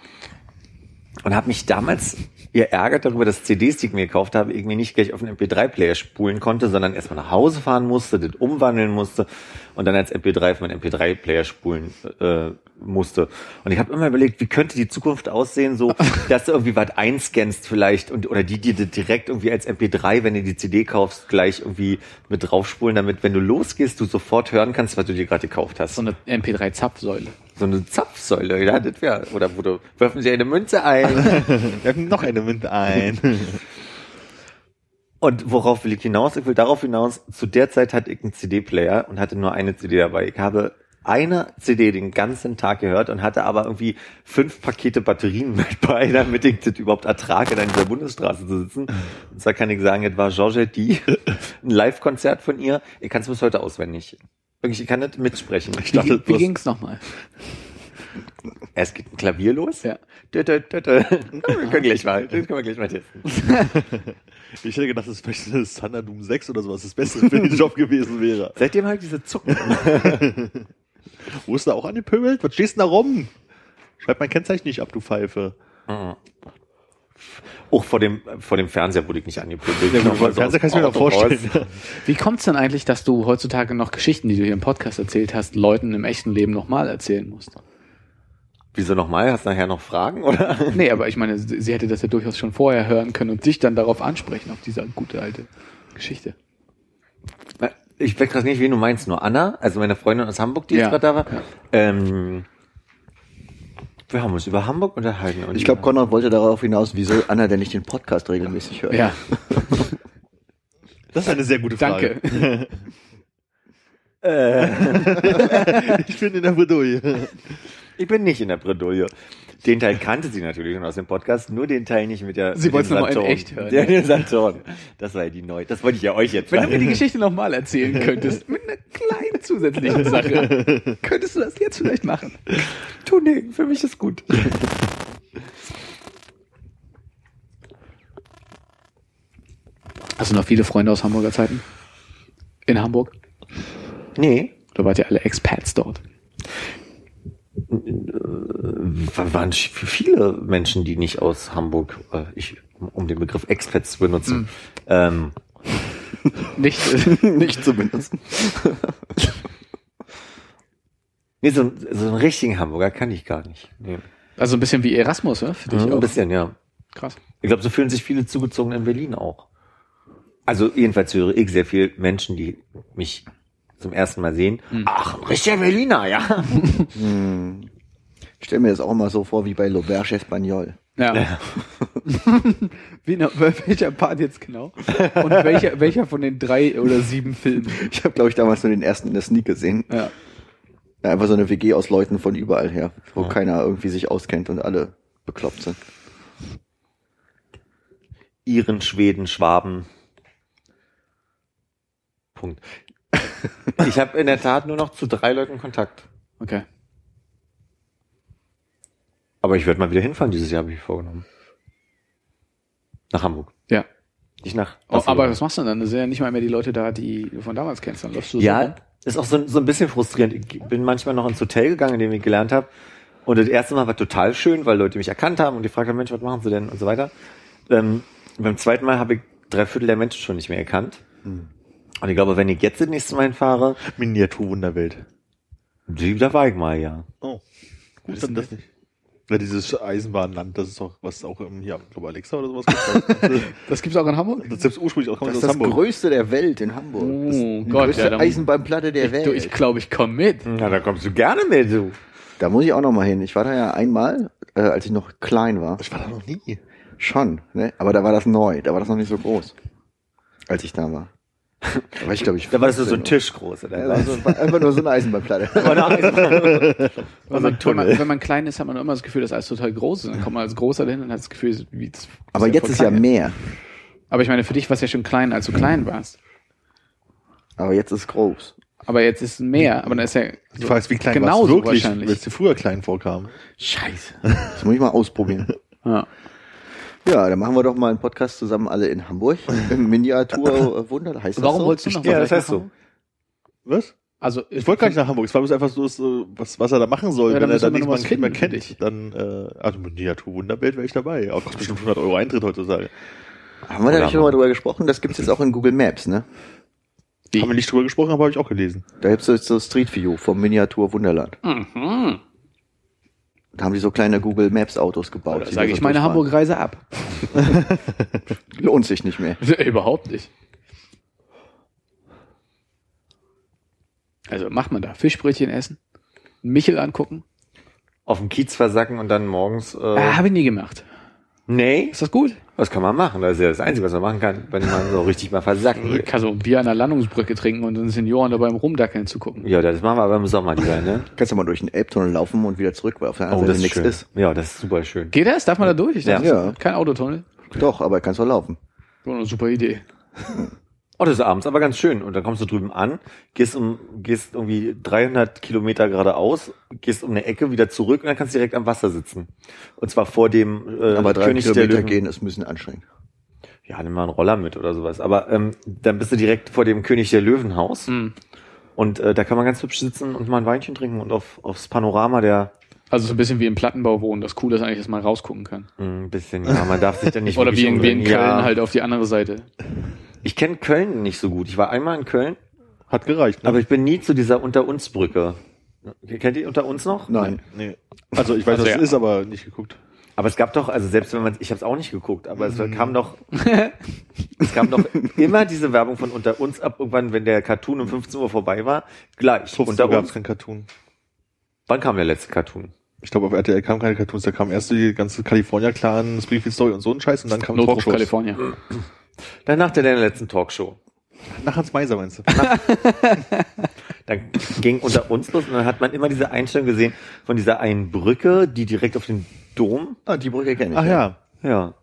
Und habe mich damals geärgert darüber, dass CDs, die ich mir gekauft habe, irgendwie nicht gleich auf einen MP3-Player spulen konnte, sondern erstmal nach Hause fahren musste, das umwandeln musste und dann als MP3 auf meinen MP3-Player spulen äh, musste. Und ich habe immer überlegt, wie könnte die Zukunft aussehen, so dass du irgendwie was einscannst vielleicht und oder die dir direkt irgendwie als MP3, wenn du die CD kaufst, gleich irgendwie mit draufspulen, damit wenn du losgehst, du sofort hören kannst, was du dir gerade gekauft hast. So eine MP3-Zapfsäule. So eine Zapfsäule, ja, das wäre. Oder wo du, werfen sie eine Münze ein. Wir haben noch eine Münze ein. Und worauf will ich hinaus? Ich will darauf hinaus, zu der Zeit hatte ich einen CD-Player und hatte nur eine CD dabei. Ich habe eine CD den ganzen Tag gehört und hatte aber irgendwie fünf Pakete Batterien mit bei, damit ich das überhaupt ertrage, da in dieser Bundesstraße zu sitzen. Und zwar kann ich sagen, es war Georgette die, ein Live-Konzert von ihr. Ich kann es bis heute auswendig. Wirklich, ich kann nicht mitsprechen. Ich Wie, dachte, wie ging's nochmal? es geht ein Klavier los. Ja. Dö, dö, dö, dö. Wir können gleich mal, können wir gleich mal testen. Ich hätte gedacht, das ist vielleicht das Thunder Doom 6 oder sowas das Beste für den Job gewesen wäre. Seitdem halt diese Zucken. Wo ist da auch angepöbelt? Was stehst du da rum? Schreib mein Kennzeichen nicht ab, du Pfeife. Auch vor dem, vor dem Fernseher wurde ich nicht angepöbelt. Ja, vor dem Fernseher kannst du mir doch vorstellen. Wie kommt's denn eigentlich, dass du heutzutage noch Geschichten, die du hier im Podcast erzählt hast, Leuten im echten Leben nochmal erzählen musst? Wieso nochmal? Hast du nachher noch Fragen, oder? Nee, aber ich meine, sie sie hätte das ja durchaus schon vorher hören können und dich dann darauf ansprechen, auf diese gute alte Geschichte. Ich weiß gerade nicht, wen du meinst. Nur Anna, also meine Freundin aus Hamburg, die Ja. jetzt gerade da war. Ja. Ähm, wir haben uns über Hamburg unterhalten. Und Ich glaube, Konrad wollte darauf hinaus, wieso Anna denn nicht den Podcast regelmäßig hört. Ja, Das ist eine sehr gute Frage. danke. Ich bin in der Bredouille. Ich bin nicht in der Bredouille. Den Teil kannte sie natürlich schon aus dem Podcast, nur den Teil nicht mit der. Sie wollte es noch mal in echt hören. Der, den Saturn. Das war ja die neu. Das wollte ich ja euch jetzt Wenn du mir die. Geschichte nochmal erzählen könntest, mit einer kleinen zusätzlichen Sache, könntest du das jetzt vielleicht machen. Tu nee, für mich ist gut. Hast du noch viele Freunde aus Hamburger Zeiten? In Hamburg? Nee, Da wart ihr alle Expats dort. Wa- waren viele Menschen, die nicht aus Hamburg, äh, ich um den Begriff Expats zu benutzen. Ähm, Nicht, Nicht zu benutzen. nee, so, ein- so einen richtigen Hamburger kann ich gar nicht. Nee. also ein bisschen wie Erasmus, ne? Für dich Ein auch. bisschen, ja. Krass. Ich glaube, so fühlen sich viele zugezogen in Berlin auch. Also jedenfalls höre ich sehr viel Menschen, die mich zum ersten Mal sehen. Ach, ein richtiger Berliner, ja. Ich stelle mir das auch immer so vor wie bei L'Auberge Espagnol. Ja. wie, na- welcher Part jetzt genau? Und welcher, welcher von den drei oder sieben Filmen? Ich habe, glaube ich, damals nur den ersten in der Sneak gesehen. Ja. Ja, einfach so eine WG aus Leuten von überall her, wo keiner irgendwie sich auskennt und alle bekloppt sind. Iren, Schweden, Schwaben. Punkt. Ich habe in der Tat nur noch zu drei Leuten Kontakt. Okay. Aber ich werde mal wieder hinfahren dieses Jahr, habe ich vorgenommen. Nach Hamburg. Ja. Nicht nach. Oh, aber was machst du denn dann? Das sind ja nicht mal mehr die Leute da, die du von damals kennst. Dann läufst du so rum. Ja, ist auch so, so ein bisschen frustrierend. Ich bin manchmal noch ins Hotel gegangen, in dem ich gelernt habe. Und das erste Mal war total schön, weil Leute mich erkannt haben und die fragten, Mensch, was machen sie denn und so weiter. Ähm, beim zweiten Mal habe ich drei Viertel der Menschen schon nicht mehr erkannt. Und ich glaube, wenn ich jetzt das nächste Mal hinfahre, Miniaturwunderwelt. die- da war ich mal, ja. Oh. Gut, dann das nicht. Ja, dieses Eisenbahnland, das ist doch, was auch im, hier, ich glaube Alexa oder sowas gibt. Das gibt's auch in Hamburg? das ist selbst ursprünglich auch Das ist das größte der Welt in Hamburg. Oh die Gott, größte ja, dann- Eisenbahnplatte der Du, Welt. ich glaube, ich komme mit. Na, da kommst du gerne mit, du. da muss ich auch noch mal hin. Ich war da ja einmal, äh, als ich noch klein war. Ich war da noch nie. Schon, ne? Aber da war das neu, da war das noch nicht so groß, als ich da war. Da war ich, glaube ich, Da war das so ein 15 Tisch groß, oder? so, war einfach nur so eine Eisenbahnplatte. Wenn man, ein wenn, man, wenn man klein ist, hat man immer das Gefühl, dass alles total groß ist. Dann kommt man als Großer dahin und hat das Gefühl, wie das Aber jetzt ist ja mehr. Aber ich meine, für dich war es ja schon klein, als du klein warst. Aber jetzt ist groß. Aber jetzt ist es mehr. Aber dann ist ja Die Frage ist, wie klein genauso war's wirklich, wahrscheinlich. es dir früher klein vorkam. Scheiße. Das muss ich mal ausprobieren. Ja. Ja, dann machen wir doch mal einen Podcast zusammen alle in Hamburg. Im Miniatur Wunder, heißt das Warum so? wolltest du noch Ja, das heißt so. Hamburg? Was? Also, Ich wollte gar nicht nach Hamburg. Es war bloß einfach so, so was, was er da machen soll. Ja, dann Wenn er da nichts was mehr finden für kennt, dann, äh, also Miniaturwunderwelt wäre ich dabei. Kostet bestimmt 100 Euro Eintritt heutzutage. Haben wir da nicht schon mal drüber gesprochen? Das gibt's jetzt auch in Google Maps, ne? Wie? Haben wir nicht drüber gesprochen, aber habe ich auch gelesen. Da gibt's jetzt so Street View vom Miniatur Wunderland. Mhm. Da haben die so kleine Google Maps Autos gebaut. Die sage ich meine. Hamburg-Reise ab. Lohnt sich nicht mehr. Überhaupt nicht. Also macht man da Fischbrötchen essen, Michel angucken. Auf dem Kiez versacken und dann morgens. Äh, Ah, Habe ich nie gemacht. Nee, Ist das gut? was kann man machen? Das ist ja das Einzige, was man machen kann, wenn man so richtig mal versacken will. Ich kann so ein Bier an der Landungsbrücke trinken und den Senioren dabei im Rumdackeln zugucken. Ja, das machen wir aber im Sommer lieber, ne? Kannst du mal durch den Elbtunnel laufen und wieder zurück, weil auf der anderen Seite nichts schön. ist. Ja, das ist super schön. Geht das? Darf man da durch? Ich dachte, Ja. das ist Kein Autotunnel. Doch, aber kannst doch laufen. So eine super Idee. Oh, das ist abends aber ganz schön. Und dann kommst du drüben an, gehst um, gehst irgendwie 300 Kilometer geradeaus, gehst um eine Ecke wieder zurück und dann kannst du direkt am Wasser sitzen. Und zwar vor dem äh, Aber drei König der Kilometer Löwen. gehen ist ein bisschen anstrengend. Ja, nimm mal einen Roller mit oder sowas. Aber ähm, dann bist du direkt vor dem König der Löwenhaus. Mhm. Und äh, da kann man ganz hübsch sitzen und mal ein Weinchen trinken und auf, aufs Panorama der Also so ein bisschen wie im Plattenbau wohnen. Das Coole ist eigentlich, dass man rausgucken kann. ein bisschen, ja, man darf sich dann nicht Oder wie in, wie in. Köln ja. halt auf die andere Seite. Ich kenne Köln nicht so gut. Ich war einmal in Köln, Hat gereicht, ne? aber ich bin nie zu dieser Unter-uns-Brücke. Kennt ihr Unter uns noch? Nein. nee. Also ich weiß, Also was ja. es ist, aber nicht geguckt. Aber es gab doch, also selbst wenn man, ich habe es auch nicht geguckt, aber es kam doch, es kam doch immer diese Werbung von unter uns ab, irgendwann, wenn der Cartoon um 15 Uhr vorbei war, gleich. 15 unter gab uns. es kein Cartoon. Wann kam der letzte Cartoon? Ich glaube, auf RTL kamen keine Cartoons, da kam erst die ganze California-Clan, Springfield Story und so ein Scheiß und dann kam Notruf Talkshows. California. Dann nach der, letzten Talkshow. Nach Hans Meiser meinst du? Dann ging unter uns los und dann hat man immer diese Einstellung gesehen von dieser einen Brücke, die direkt auf den Dom. Ah, die Brücke kenne ich. Ach ja. Ja.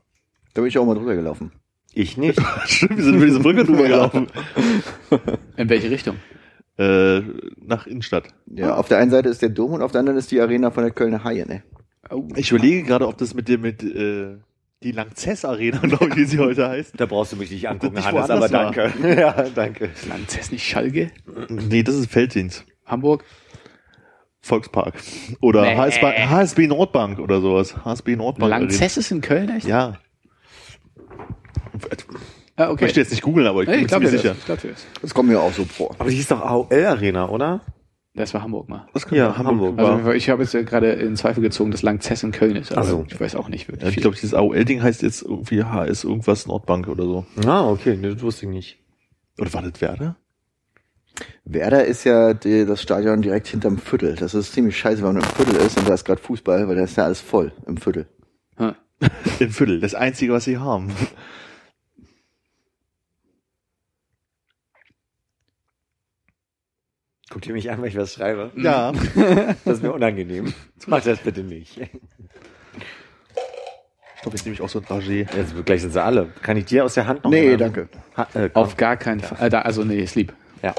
Da bin ich auch mal drüber gelaufen. Ich nicht. Stimmt, wir sind über diese Brücke drüber gelaufen. In welche Richtung? äh, nach Innenstadt. Ja, auf der einen Seite ist der Dom und auf der anderen ist die Arena von der Kölner Haie, ne? Ich überlege gerade, ob das mit dem, mit, äh, die Langzess Arena, glaube ich, wie sie heute heißt. Da brauchst du mich nicht angucken, nicht Hannes, aber war. danke. Ja, danke. Lanxess nicht Schalke? Nee, das ist Felddienst. Hamburg? Volkspark. Oder Nee. HSB, HSB Nordbank oder sowas. HSB Nordbank. Lanxess ist in Köln echt? Ja. Ah, Ich okay. möchte jetzt nicht googeln, aber ich bin Hey, mir ich sicher. das. Ich glaub. Das kommt mir auch so vor. Aber die hieß doch AOL Arena, oder? Das war Hamburg mal. Ja, Hamburg. war. Also ich habe jetzt ja gerade in Zweifel gezogen, dass Langzess in Köln ist. Aber Ach so. ich weiß auch nicht wirklich. Ja, ich glaube, dieses AOL-Ding heißt jetzt irgendwie HS irgendwas Nordbank oder so. Ah, okay, nee, das wusste ich nicht. Oder war das Werder? Werder ist ja die, das Stadion direkt hinterm Viertel. Das ist ziemlich scheiße, wenn man im Viertel ist und da ist gerade Fußball, weil da ist ja alles voll im Viertel. Hm. Im Viertel. Das Einzige, was sie haben. Guckt ihr mich an, wenn ich was schreibe? Ja. Das ist mir unangenehm. Macht das bitte nicht. Ich glaube, jetzt nehme ich auch so ein Dragé. Jetzt gleich sind sie alle. Kann ich dir aus der Hand noch Nee, danke. Ha, äh. Auf gar keinen Fall. Äh, da, also nee, ist lieb. Ja.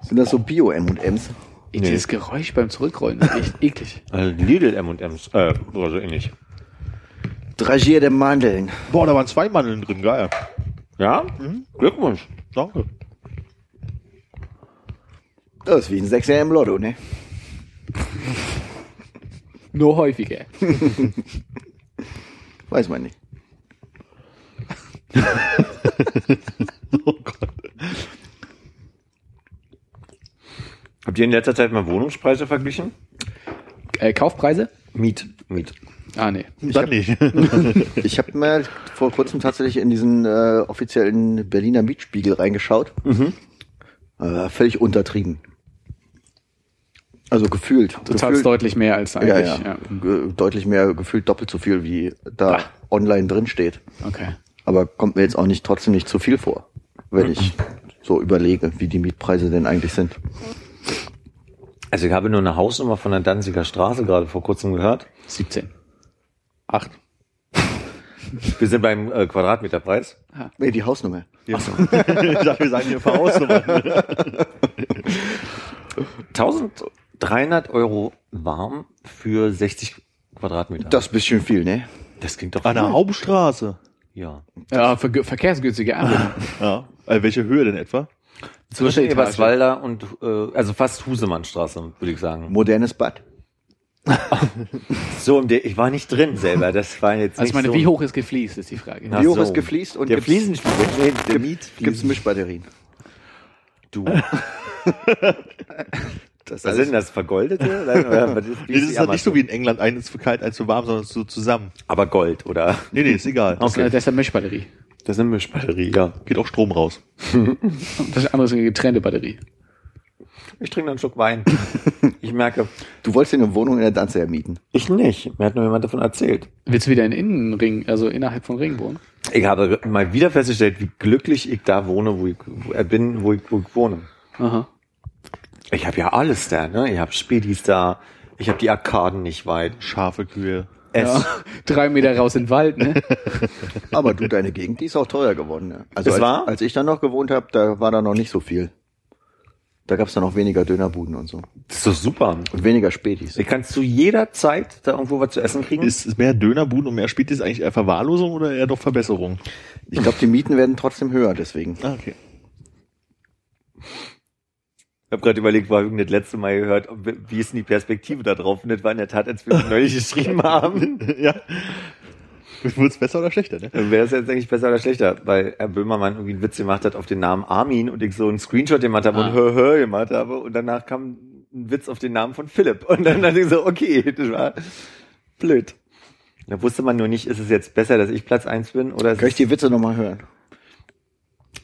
Sind das so Bio-M&M's? Ey, Dieses Geräusch beim Zurückrollen ist echt eklig. Äh, Lidl M&M's, äh, oder so ähnlich. Dragierte Mandeln. Boah, da waren zwei Mandeln drin, geil. Ja? Glückwunsch. Danke. Das ist wie ein Sechser im Lotto, ne? Nur häufiger. Weiß man nicht. Oh Gott. Habt ihr in letzter Zeit mal Wohnungspreise verglichen? Äh, Kaufpreise? Miet. Miet. Ah, nee. Dann nicht. Ich habe mal vor kurzem tatsächlich in diesen äh, offiziellen Berliner Mietspiegel reingeschaut. Äh, völlig untertrieben. Also gefühlt. Du zahlst gefühlt, deutlich mehr als ja, eigentlich. ja, Ge- deutlich mehr, gefühlt doppelt so viel, wie da online drin steht. Okay. Aber kommt mir jetzt auch nicht trotzdem nicht zu viel vor, wenn ich so überlege, wie die Mietpreise denn eigentlich sind. Also ich habe nur eine Hausnummer von der Danziger Straße gerade vor kurzem gehört. 17. Acht. Wir sind beim äh, Quadratmeterpreis. Nee, die Hausnummer. ich dachte, wir sagen hier ein paar Hausnummern. 1300 Euro warm für 60 Quadratmeter. Das ist ein bisschen viel, ne? das klingt doch An der. Hauptstraße. Ja. Ja, ver verkehrsgünstige Anbindung. Ja. Also welche Höhe denn etwa? Zwischen. Eberswalder und, äh, also fast Husemannstraße, würde ich sagen. Modernes Bad. So, ich war nicht drin selber, das war jetzt Also nicht ich meine, so wie hoch ist gefliest, ist die Frage. Ach Wie hoch so. ist gefliest und der gibt's- Fliesenspiegel, nee, der Miet, Gibt's Mischbatterien? du. Das Was sind denn das, vergoldete? Ist, das ist halt nicht so wie in England, eins für kalt, eins für warm, sondern so zusammen. Aber Gold, oder? Nee, nee, ist egal. Das Okay. ist eine Mischbatterie. Das ist eine Mischbatterie, ja. Geht auch Strom raus. Das andere ist eine getrennte Batterie. Ich trinke noch einen Schluck Wein. Ich merke, Du wolltest dir eine Wohnung in der Danziger mieten. ich nicht. Mir hat nur jemand davon erzählt. Willst du wieder in Innenring, also innerhalb von Ring wohnen? Ich habe mal wieder festgestellt, wie glücklich ich da wohne, wo ich wo, äh, bin, wo ich, wo ich wohne. Aha. Ich habe ja alles da, ne? Ich habe Spätis da, ich habe die Arkaden nicht weit. Scharfe Kühe. Es, Ja. Drei Meter raus in den Wald, ne? Aber du, deine Gegend, die ist auch teuer geworden. Ne? Also Es als, war? als ich da noch gewohnt habe, da war da noch nicht so viel. Da gab's dann noch weniger Dönerbuden und so. das ist doch super. Und weniger Spätis. Ich kann zu jeder Zeit da irgendwo was zu essen kriegen. Ist, ist mehr Dönerbuden und mehr Spätis eigentlich eher Verwahrlosung oder eher doch Verbesserung? Ich glaube, die Mieten werden trotzdem höher deswegen. Ah, okay. Ich habe gerade überlegt, wo habe ich das letzte Mal gehört, wie ist denn die Perspektive da drauf? Und das war in der Tat, als wir neulich geschrieben haben. ja. Wurde es besser oder schlechter, ne? Wäre es jetzt eigentlich besser oder schlechter? Weil Herr Böhmermann irgendwie einen Witz gemacht hat auf den Namen Armin und ich so einen Screenshot gemacht habe Ah. und hö hö gemacht habe und danach kam ein Witz auf den Namen von Philipp und dann dachte ich so, okay, das war blöd. Da wusste man nur nicht, ist es jetzt besser, dass ich Platz eins bin oder Kann ich die Witze nochmal hören?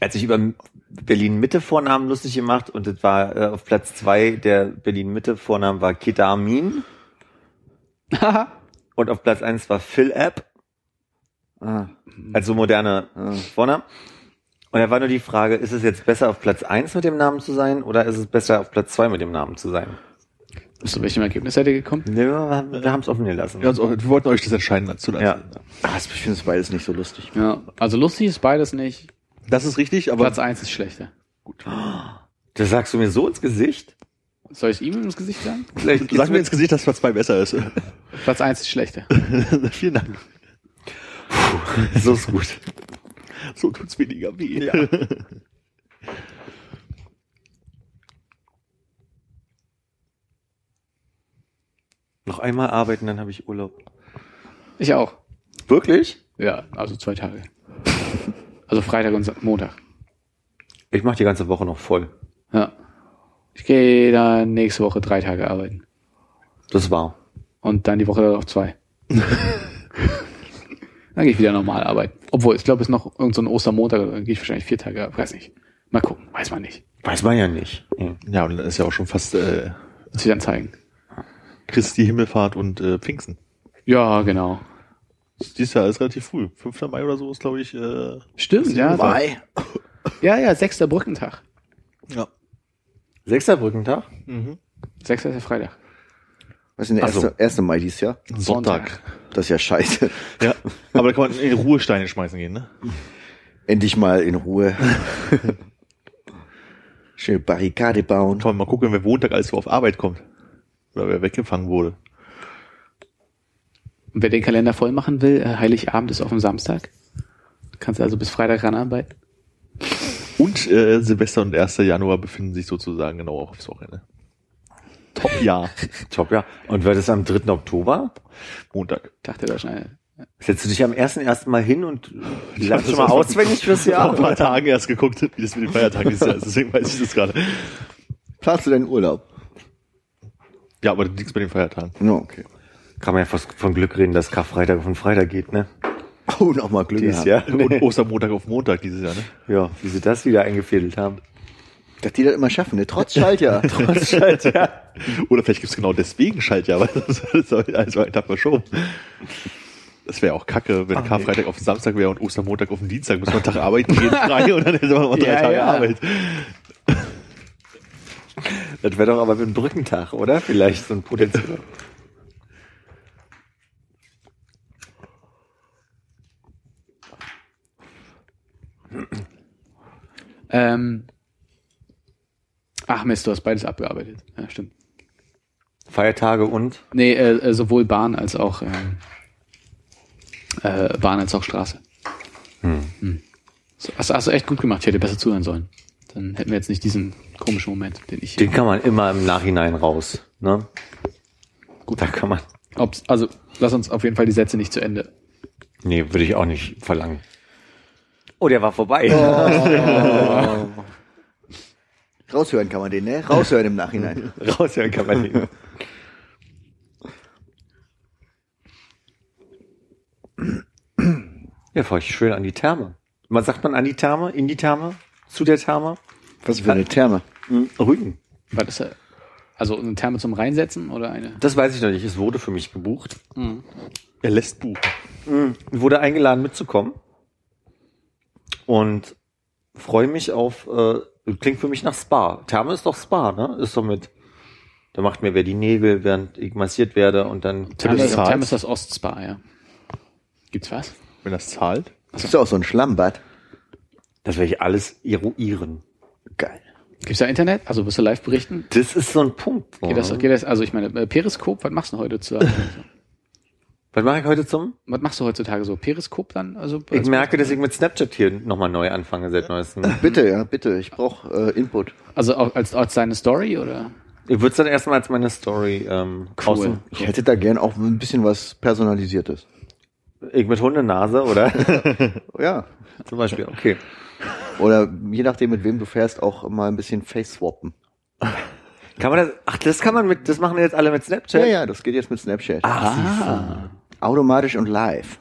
als ich über Berlin-Mitte Vornamen lustig gemacht und das war äh, auf Platz zwei der Berlin-Mitte Vornamen war Ketamin Haha. und auf Platz eins war Phil App, Ah, also moderne ah. Vornamen. Und da war nur die Frage, ist es jetzt besser auf Platz eins mit dem Namen zu sein oder ist es besser auf Platz zwei mit dem Namen zu sein? Zu welchem Ergebnis seid ihr gekommen? Nee, wir haben wir haben es offen gelassen. Ja, also, wir wollten euch das entscheiden dazu lassen. Ja. Ah, ich finde es beides nicht so lustig. Ja, also lustig ist beides nicht. Das ist richtig, aber Platz eins ist schlechter. Das sagst du mir so ins Gesicht? Soll ich ihm ins Gesicht sagen? Vielleicht sag mir ins Gesicht, dass Platz zwei besser ist. Platz eins ist schlechter. Vielen Dank. so ist gut. So tut's weniger weh. Ja. Noch einmal arbeiten, dann habe ich Urlaub. Ich auch. Wirklich? Ja, also zwei Tage. Also Freitag und Montag. Ich mache die ganze Woche noch voll. Ja. Ich gehe da nächste Woche drei Tage arbeiten. Das war. Und dann die Woche darauf zwei. dann gehe ich wieder normal arbeiten. Obwohl, ich glaube, es ist noch irgendein so ein Ostermontag, dann gehe ich wahrscheinlich vier Tage, weiß nicht. Mal gucken, weiß man nicht. Weiß man ja nicht. Ja. Und dann ist ja auch schon fast äh, sich dann zeigen. Christi Himmelfahrt und äh, Pfingsten. Ja, genau. Dieses Jahr ist relativ früh. 5. Mai oder so ist, glaube ich, äh, Stimmt, ja. Mai. Ja, ja, sechster Brückentag. ja. Sechster Brückentag? Sechster ist ja Freitag. Was ist denn der Ach so. erste, erste Mai dieses Jahr? Sonntag. Das ist ja scheiße. Ja. Aber da kann man in die Ruhesteine schmeißen gehen, ne? Endlich mal in Ruhe. Schöne Barrikade bauen. Kann man mal gucken, wer Montag alles so auf Arbeit kommt. Oder wer weggefangen wurde. Und wer den Kalender voll machen will, äh, Heiligabend ist auf dem Samstag. Kannst du also bis Freitag ranarbeiten. Und äh, Silvester und 1. Januar befinden sich sozusagen genau auch aufs Wochenende. Top Jahr. Top, ja. Und wird es am 3. Oktober? Montag. Dachte da schnell. Setzt du dich am 1.1. mal hin und lernst schon mal auswendig fürs Vor Jahr? ein paar Tagen erst geguckt, wie das mit den Feiertagen Jahr ist. Deswegen weiß ich das gerade. Planst du deinen Urlaub? Ja, aber nichts bei den Feiertagen. No, okay. Kann man ja fast von Glück reden, dass Karfreitag auf den Freitag geht, ne? Oh, nochmal Glück Dieses. Jahr. Und Ostermontag auf Montag dieses Jahr, ne? Ja, wie sie das wieder eingefädelt haben. Dass die das immer schaffen, ne? Trotz Schaltjahr. Trotz Schaltjahr. Oder vielleicht gibt's genau deswegen Schaltjahr, weil das ist also ein Tag verschoben. Das wäre auch kacke, wenn Karfreitag auf den Samstag wäre und Ostermontag auf den Dienstag. Muss man einen Tag arbeiten gehen, frei und dann hätte man noch drei Ja, Tage ja. Arbeit. Das wäre doch aber einem Brückentag, oder? Vielleicht so ein potenzieller. Ähm, ach Mist, du hast beides abgearbeitet. Ja, stimmt. Feiertage und Nee, äh, äh, sowohl Bahn als auch ähm, äh, Bahn als auch Straße. Hm. So, hast, hast du echt gut gemacht, ich hätte besser zuhören sollen. Dann hätten wir jetzt nicht diesen komischen Moment, den ich den kann man immer im Nachhinein raus. Ne? Gut, da kann man. Ob's, also lass uns auf jeden Fall die Sätze nicht zu Ende. Nee, würde ich auch nicht verlangen. Oh, der war vorbei. Raushören kann man den, ne? Raushören im Nachhinein. Raushören kann man nicht. Ja, fahr ich schön an die Therme. Was sagt man an die Therme? In die Therme? Zu der Therme? Was für eine Therme. Hm, Rügen. War das äh, also eine Therme zum Reinsetzen oder eine? Das weiß ich noch nicht. Es wurde für mich gebucht. Er lässt buchen. Ich wurde eingeladen mitzukommen. Und freue mich auf, äh, klingt für mich nach Spa. Therme ist doch Spa, ne? Ist doch mit, da macht mir wer die Nägel, während ich massiert werde und dann Therme, das zahlt? Therme ist das Ostspa, ja. Gibt's was? Wenn das zahlt. Das ist doch auch so ein Schlammbad. Das werde ich alles eruieren. Geil. Gibt's da Internet? Also wirst du live berichten? Das ist so ein Punkt. Geht das, geht das, also ich meine, äh, Periskop, was machst du heute zu? Was mache ich heute zum? was machst du heutzutage so? Periskop dann? Also Ich merke, dass ich mit Snapchat hier nochmal neu anfange seit neuestem. Bitte, ja, bitte. Ich brauche äh, Input. Also auch als, als deine Story oder? Ich würde es dann erstmal als meine Story ähm, außen. Ich hätte da gern auch ein bisschen was Personalisiertes. Ich mit Hundenase, oder? Ja. Zum Beispiel, okay. Oder je nachdem, mit wem du fährst, auch mal ein bisschen face-swappen. Kann man das, ach, das kann man mit, das machen jetzt alle mit Snapchat? Ja, ja, das geht jetzt mit Snapchat. Ah, Automatisch und live.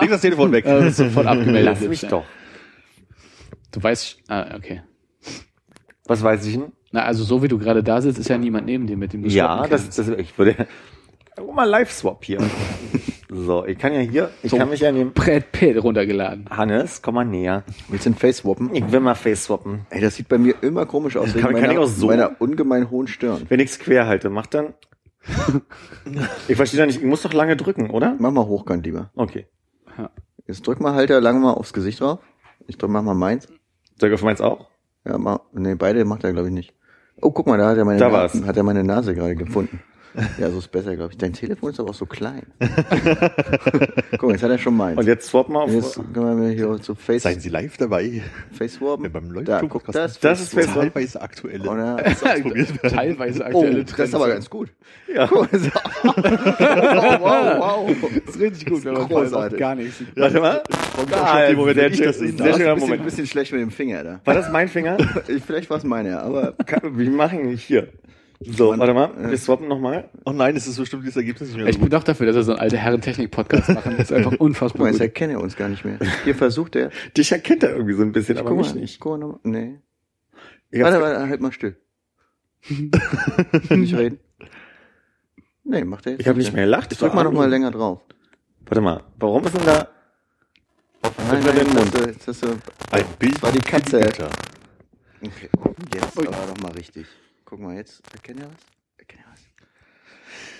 Leg das Telefon weg. Äh, sofort abgemeldet. Lass mich doch. Du weißt, ah, okay. Was weiß ich denn? Na, also so wie du gerade da sitzt, ist ja niemand neben dir, mit dem du Ja, swappen das, das, ich würde, oh, mal Live-Swap hier. so, ich kann ja hier, ich So. kann mich ja nehmen. Brad Pitt runtergeladen. Hannes, komm mal näher. Willst du den face-swappen? Ich will mal face-swappen. Ey, das sieht bei mir immer komisch aus, wegen Kann- kann ich meiner, auch so? meiner ungemein hohen Stirn. Wenn ich's quer halte, mach dann. ich verstehe da nicht, ich muss doch lange drücken, oder? Mach mal hochkant lieber. Okay. Jetzt drück mal Halter lange mal aufs Gesicht drauf. Ich drück mach mal meins. Sag auf meins auch? Ja, mal, nee, beide macht er glaube ich nicht. Oh, guck mal, da hat er meine, Da Na- war's. hat er meine Nase gerade gefunden. Ja, so ist besser, glaube ich. Dein Telefon ist aber auch so klein. Guck mal, jetzt hat er schon meins. Und jetzt swap mal auf. Jetzt können wir hier so Face, Seien Sie live dabei, Face warmen. wenn beim Da, Leuchtturm guck, das, Das ist Face teilweise aktuelle Oder? Teilweise Oh, aktuelle das Trends. ist aber ganz gut. Ja. Mal, so. wow, wow, wow. Das ist richtig gut, wenn man Großartig. gar nichts. Warte mal. schon den Moment, wenn ich das sehr sehen sehr darf. schöner Ein bisschen, schlecht mit dem Finger da. War das mein Finger? Ich- Vielleicht war es meine, aber Kann- Wir machen nicht hier. So, warte mal. Wir swappen nochmal. Oh nein, es ist bestimmt dieses Ergebnis nicht mehr Ich so bin doch dafür, dass wir so einen alte Herren-Technik-Podcast machen. Das ist einfach guck unfassbar mal, jetzt gut. erkenne er uns gar nicht mehr. Hier versucht er. Dich erkennt er irgendwie so ein bisschen, aber Guck mich mal, nicht. guck mal nochmal. Nee. Ich Warte, warte, halt mal still. nicht reden. Nee, macht er jetzt Ich habe nicht mehr gelacht. Drück mal noch mal länger drauf. Warte mal. Warum ist denn da? Nein, mir den jetzt Mund. hast du- Jetzt hast du, Ein Bild war die Katze. Okay. Jetzt aber doch mal richtig. Guck mal, jetzt erkennt er was? Erkennt er was?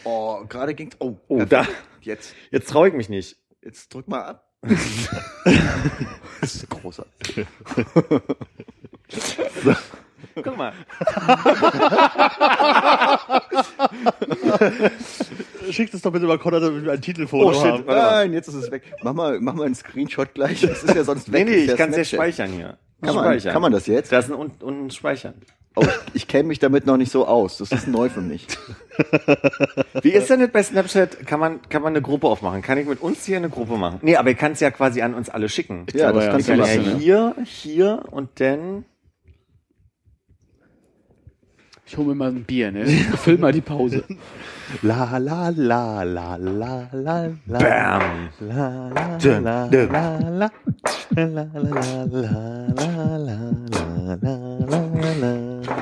Oh, gerade ging's. Oh, Oh, da. Jetzt, Jetzt traue ich mich nicht. jetzt drück mal ab. das ist großartig. Guck mal. Schickt es doch bitte mal Konrad, damit wir ein Titelfoto Oh, shit. haben. Nein, jetzt ist es weg. Mach mal, mach mal einen Screenshot gleich. Das ist ja sonst Nee, weg. nee, ist ich kann es ja speichern hier. Kann man, kann man das jetzt? Da ist ein unten unten Speichern. Oh, ich, ich kenne mich damit noch nicht so aus. Das ist neu für mich. Wie ist denn das bei Snapchat? Kann man, kann man eine Gruppe aufmachen? Kann ich mit uns hier eine Gruppe machen? Nee, aber ihr kann es ja quasi an uns alle schicken. Ja, das ja, kannst Ich du ja machen. ne? hier, hier und dann. Ich hole mir mal ein Bier, ne? Füll mal die Pause. La la la la la la la. Bam! La la la la. La la la la la la la la la.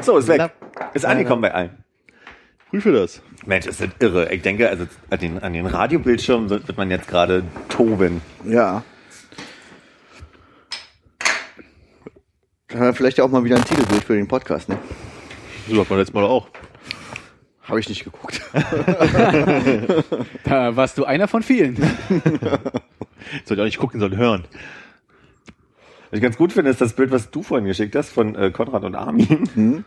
So, ist weg. Ist angekommen bei allen. Prüfe das. Mensch, ist das irre. Ich denke, also an den, an den Radiobildschirmen wird, man jetzt gerade toben. Ja. Äh, Vielleicht ja auch mal wieder ein Titelbild für den Podcast, ne? So hat man letztes Mal auch. Habe ich nicht geguckt. Da warst du einer von vielen. Sollte auch nicht gucken, sondern hören. Was ich ganz gut finde, ist das Bild, was du vorhin geschickt hast von äh, Konrad und Armin.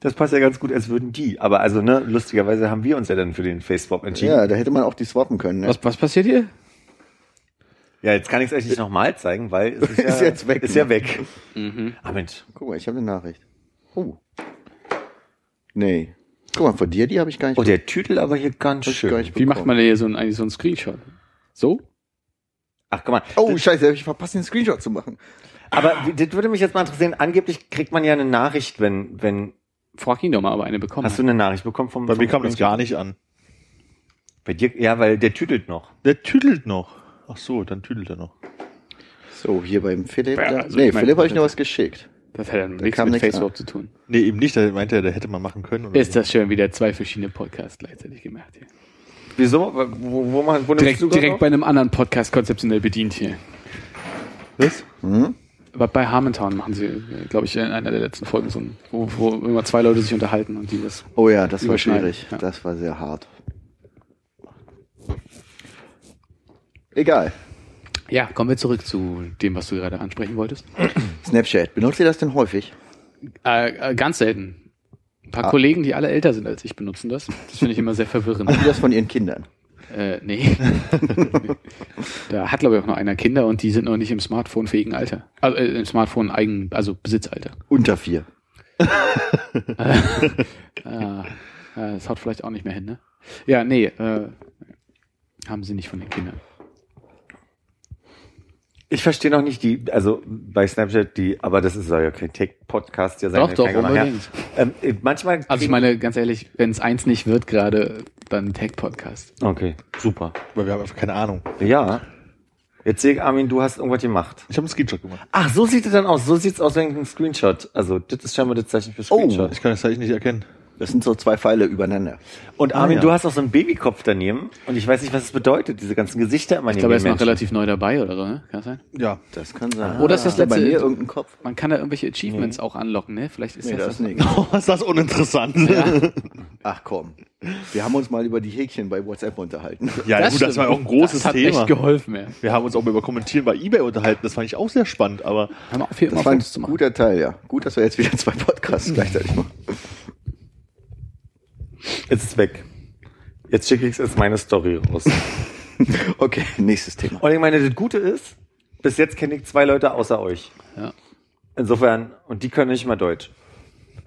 Das passt ja ganz gut, als würden die. Aber also, ne, lustigerweise haben wir uns ja dann für den Face-Swap entschieden. Ja, da hätte man auch die swappen können. Ne? Was, was passiert hier? Ja, jetzt kann ich es euch nicht nochmal zeigen, weil es ist, ja, Ist jetzt weg, Ist ne? ja weg. Ah, Mensch. Guck mal, ich habe eine Nachricht. Oh. Nee. Guck mal, von dir, die habe ich gar nicht. Oh, der Tütel aber hier ganz schön. nicht Wie macht man denn hier so ein, eigentlich so einen Screenshot? So? Ach, guck mal. Oh, scheiße, hab ich verpasst, den Screenshot zu machen. Aber das würde mich jetzt mal interessieren. Angeblich kriegt man ja eine Nachricht, wenn, wenn, Frag ihn doch mal, ob er eine bekommen hast du eine Nachricht bekommen vom, Bei mir kam das gar nicht an. Bei dir, ja, weil der tütelt noch. Der tüdelt noch. Ach so, dann tüdelt er noch. So, hier beim Philipp. Ja, also nee, ich mein, Philipp habe ich noch was geschickt. Das hat ja nichts kam mit nichts Facebook zu tun. Nee, eben nicht. Da meinte er, da hätte man machen können. Oder Ist das schön, wieder zwei verschiedene Podcasts gleichzeitig gemacht hier. Wieso? Wo, wo, man, wo Direkt, direkt gerade bei einem anderen Podcast konzeptionell bedient hier. Was? Aber bei Harmontown machen sie, glaube ich, in einer der letzten Folgen so ein, wo, wo immer zwei Leute sich unterhalten und die das. Oh ja, das war schwierig. ja. Das war sehr hart. Egal. Ja, kommen wir zurück zu dem, was du gerade ansprechen wolltest. Snapchat. Benutzt ihr das denn häufig? Äh, äh, ganz selten. Ein paar Ah. Kollegen, die alle älter sind als ich, benutzen das. Das finde ich immer sehr verwirrend. Wie das von ihren Kindern? Äh, nee. da hat, glaube ich, auch noch einer Kinder und die sind noch nicht im Smartphone-fähigen Alter. Also äh, im Smartphone-eigen, also Besitzalter. Unter vier. Äh, äh, das haut vielleicht auch nicht mehr hin, ne? Ja, nee, äh, haben sie nicht von den Kindern. Ich verstehe noch nicht die, also bei Snapchat die, aber das ist ja kein Tech-Podcast ja sein. Doch, doch, unbedingt. Ähm, äh, manchmal. Also ich meine, ganz ehrlich, wenn es eins nicht wird gerade, dann Tech-Podcast. Okay, super. Weil wir haben einfach keine Ahnung. Ja. Jetzt sehe ich, Armin, du hast irgendwas gemacht. Ich habe einen Screenshot gemacht. Ach, so sieht es dann aus. So sieht's aus, wenn ein Screenshot. Also, das ist scheinbar das Zeichen für Screenshot. Ich kann das Zeichen nicht erkennen. Das sind so zwei Pfeile übereinander. Und Armin, ja. du hast auch so einen Babykopf daneben. Und ich weiß nicht, was es bedeutet, diese ganzen Gesichter immer Ich glaube, er ist noch relativ neu dabei oder so, ne? Kann das sein? Ja. Das kann sein. Oder ist das Hat bei letzte- mir irgendein Kopf? Man kann da irgendwelche Achievements auch anlocken, ne? Vielleicht ist Nee, das, das nicht. Oh, ist das uninteressant. Ach komm. Wir haben uns mal über die Häkchen bei WhatsApp unterhalten. Ja, gut, das war auch ein großes das hat Thema. echt geholfen, ja. Wir haben uns auch mal über Kommentieren bei Ebay unterhalten. Das fand ich auch sehr spannend, aber Hör mal auf, hier Das war ein Fotos zu machen. guter Teil, ja. Gut, dass wir jetzt wieder zwei Podcasts gleichzeitig machen. Jetzt ist es weg. Jetzt schicke ich jetzt meine Story raus. Okay, nächstes Thema. Und ich meine, das Gute ist, bis jetzt kenne ich zwei Leute außer euch. Ja. Insofern, und die können nicht mal Deutsch.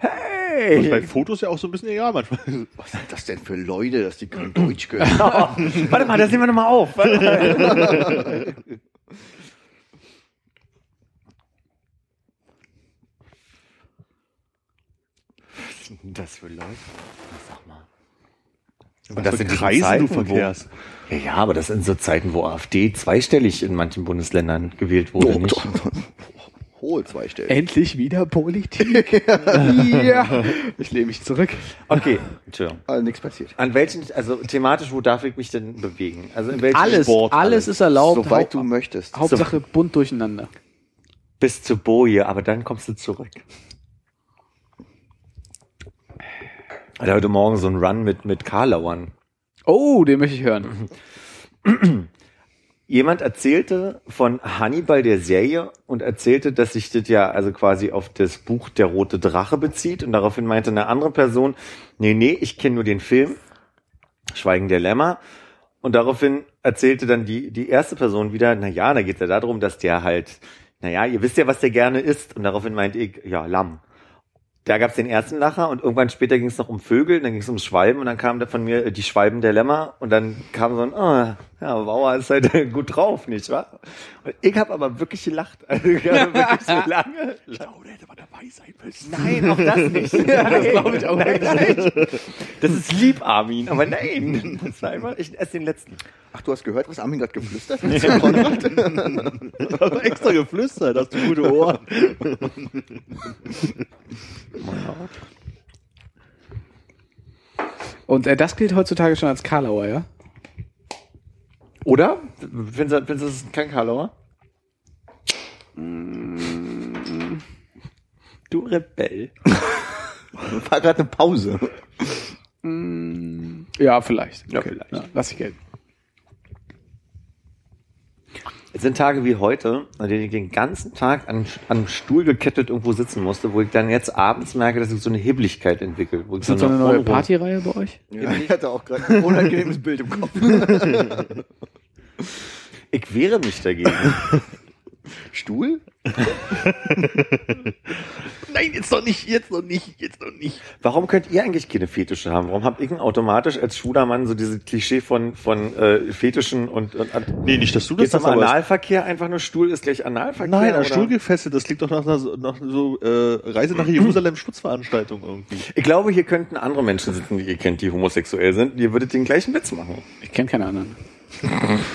Bei Hey! Fotos ja auch so ein bisschen egal manchmal. Was sind das denn für Leute, dass die kein Deutsch können? Warte mal, das nehmen wir nochmal auf. Warte mal. Was sind denn das für Leute? Sag mal. Was das sind die Kreise Zeiten, du wo- verkehrst. Ja, ja, aber das sind so Zeiten, wo AfD zweistellig in manchen Bundesländern gewählt wurde. Oh, nicht? Hohl zwei Stellen. Endlich wieder Politik. ja. Ich lehne mich zurück. Okay, Entschuldigung. Also nichts passiert. An welchen, also thematisch, wo darf ich mich denn bewegen? Also in welchem Alles, Sport? alles ist erlaubt. Soweit du möchtest. Hauptsache bunt durcheinander. Bis zur Boje, aber dann kommst du zurück. Ich hatte heute Morgen so einen Run mit, mit Karlauern. Oh, den möchte ich hören. Jemand erzählte von Hannibal der Serie und erzählte, dass sich das ja also quasi auf das Buch Der Rote Drache bezieht und daraufhin meinte eine andere Person, nee, nee, ich kenne nur den Film, Schweigen der Lämmer. Und daraufhin erzählte dann die, die erste Person wieder, na ja, da geht es ja darum, dass der halt, na ja, ihr wisst ja, was der gerne isst. Und daraufhin meinte ich, ja, Lamm. Da gab's den ersten Lacher und irgendwann später ging es noch um Vögel, dann ging es um Schwalben und dann kam da von mir äh, die Schwalben der Lämmer und dann kam so ein, oh, ja, Bauer ist halt gut drauf, nicht wahr? Und ich habe aber wirklich gelacht. Also ich habe wirklich so lange. Oh, der hätte mal dabei sein müssen. Nein, auch das nicht. das glaube ich auch nein, nein. Das ist lieb, Armin, aber nein. Das war einfach, ich esse den letzten. Ach, du hast gehört, was Armin gerade geflüstert hat? Aber extra geflüstert, hast du gute Ohren. Und äh, das gilt heutzutage schon als Karlauer, ja? Oder? Du, das ist kein Karlauer? Du Rebell. War gerade eine Pause. Ja, vielleicht. Ja, vielleicht. Ja, lass ich gelten. Es sind Tage wie heute, an denen ich den ganzen Tag an, an einem Stuhl gekettet irgendwo sitzen musste, wo ich dann jetzt abends merke, dass ich so eine Hebligkeit entwickle. Wo ich Ist das so eine neue Partyreihe bei euch? Ja, ich hatte auch gerade ein unangenehmes Bild im Kopf. Ich wehre mich dagegen. Stuhl? Nein, jetzt noch nicht, jetzt noch nicht, jetzt noch nicht. Warum könnt ihr eigentlich keine Fetische haben? Warum habt ihr denn automatisch als schwuler Mann so dieses Klischee von, von äh, Fetischen und, und, und Nee, nicht, dass du das aber- Analverkehr einfach nur Stuhl ist gleich Analverkehr? Nein, an oder? Stuhl gefesselt, das klingt doch nach einer so- nach so äh, Reise nach Jerusalem Schutzveranstaltung irgendwie. Ich glaube, hier könnten andere Menschen sitzen, die ihr kennt, die homosexuell sind. Ihr würdet den gleichen Witz machen. Ich kenne keine anderen.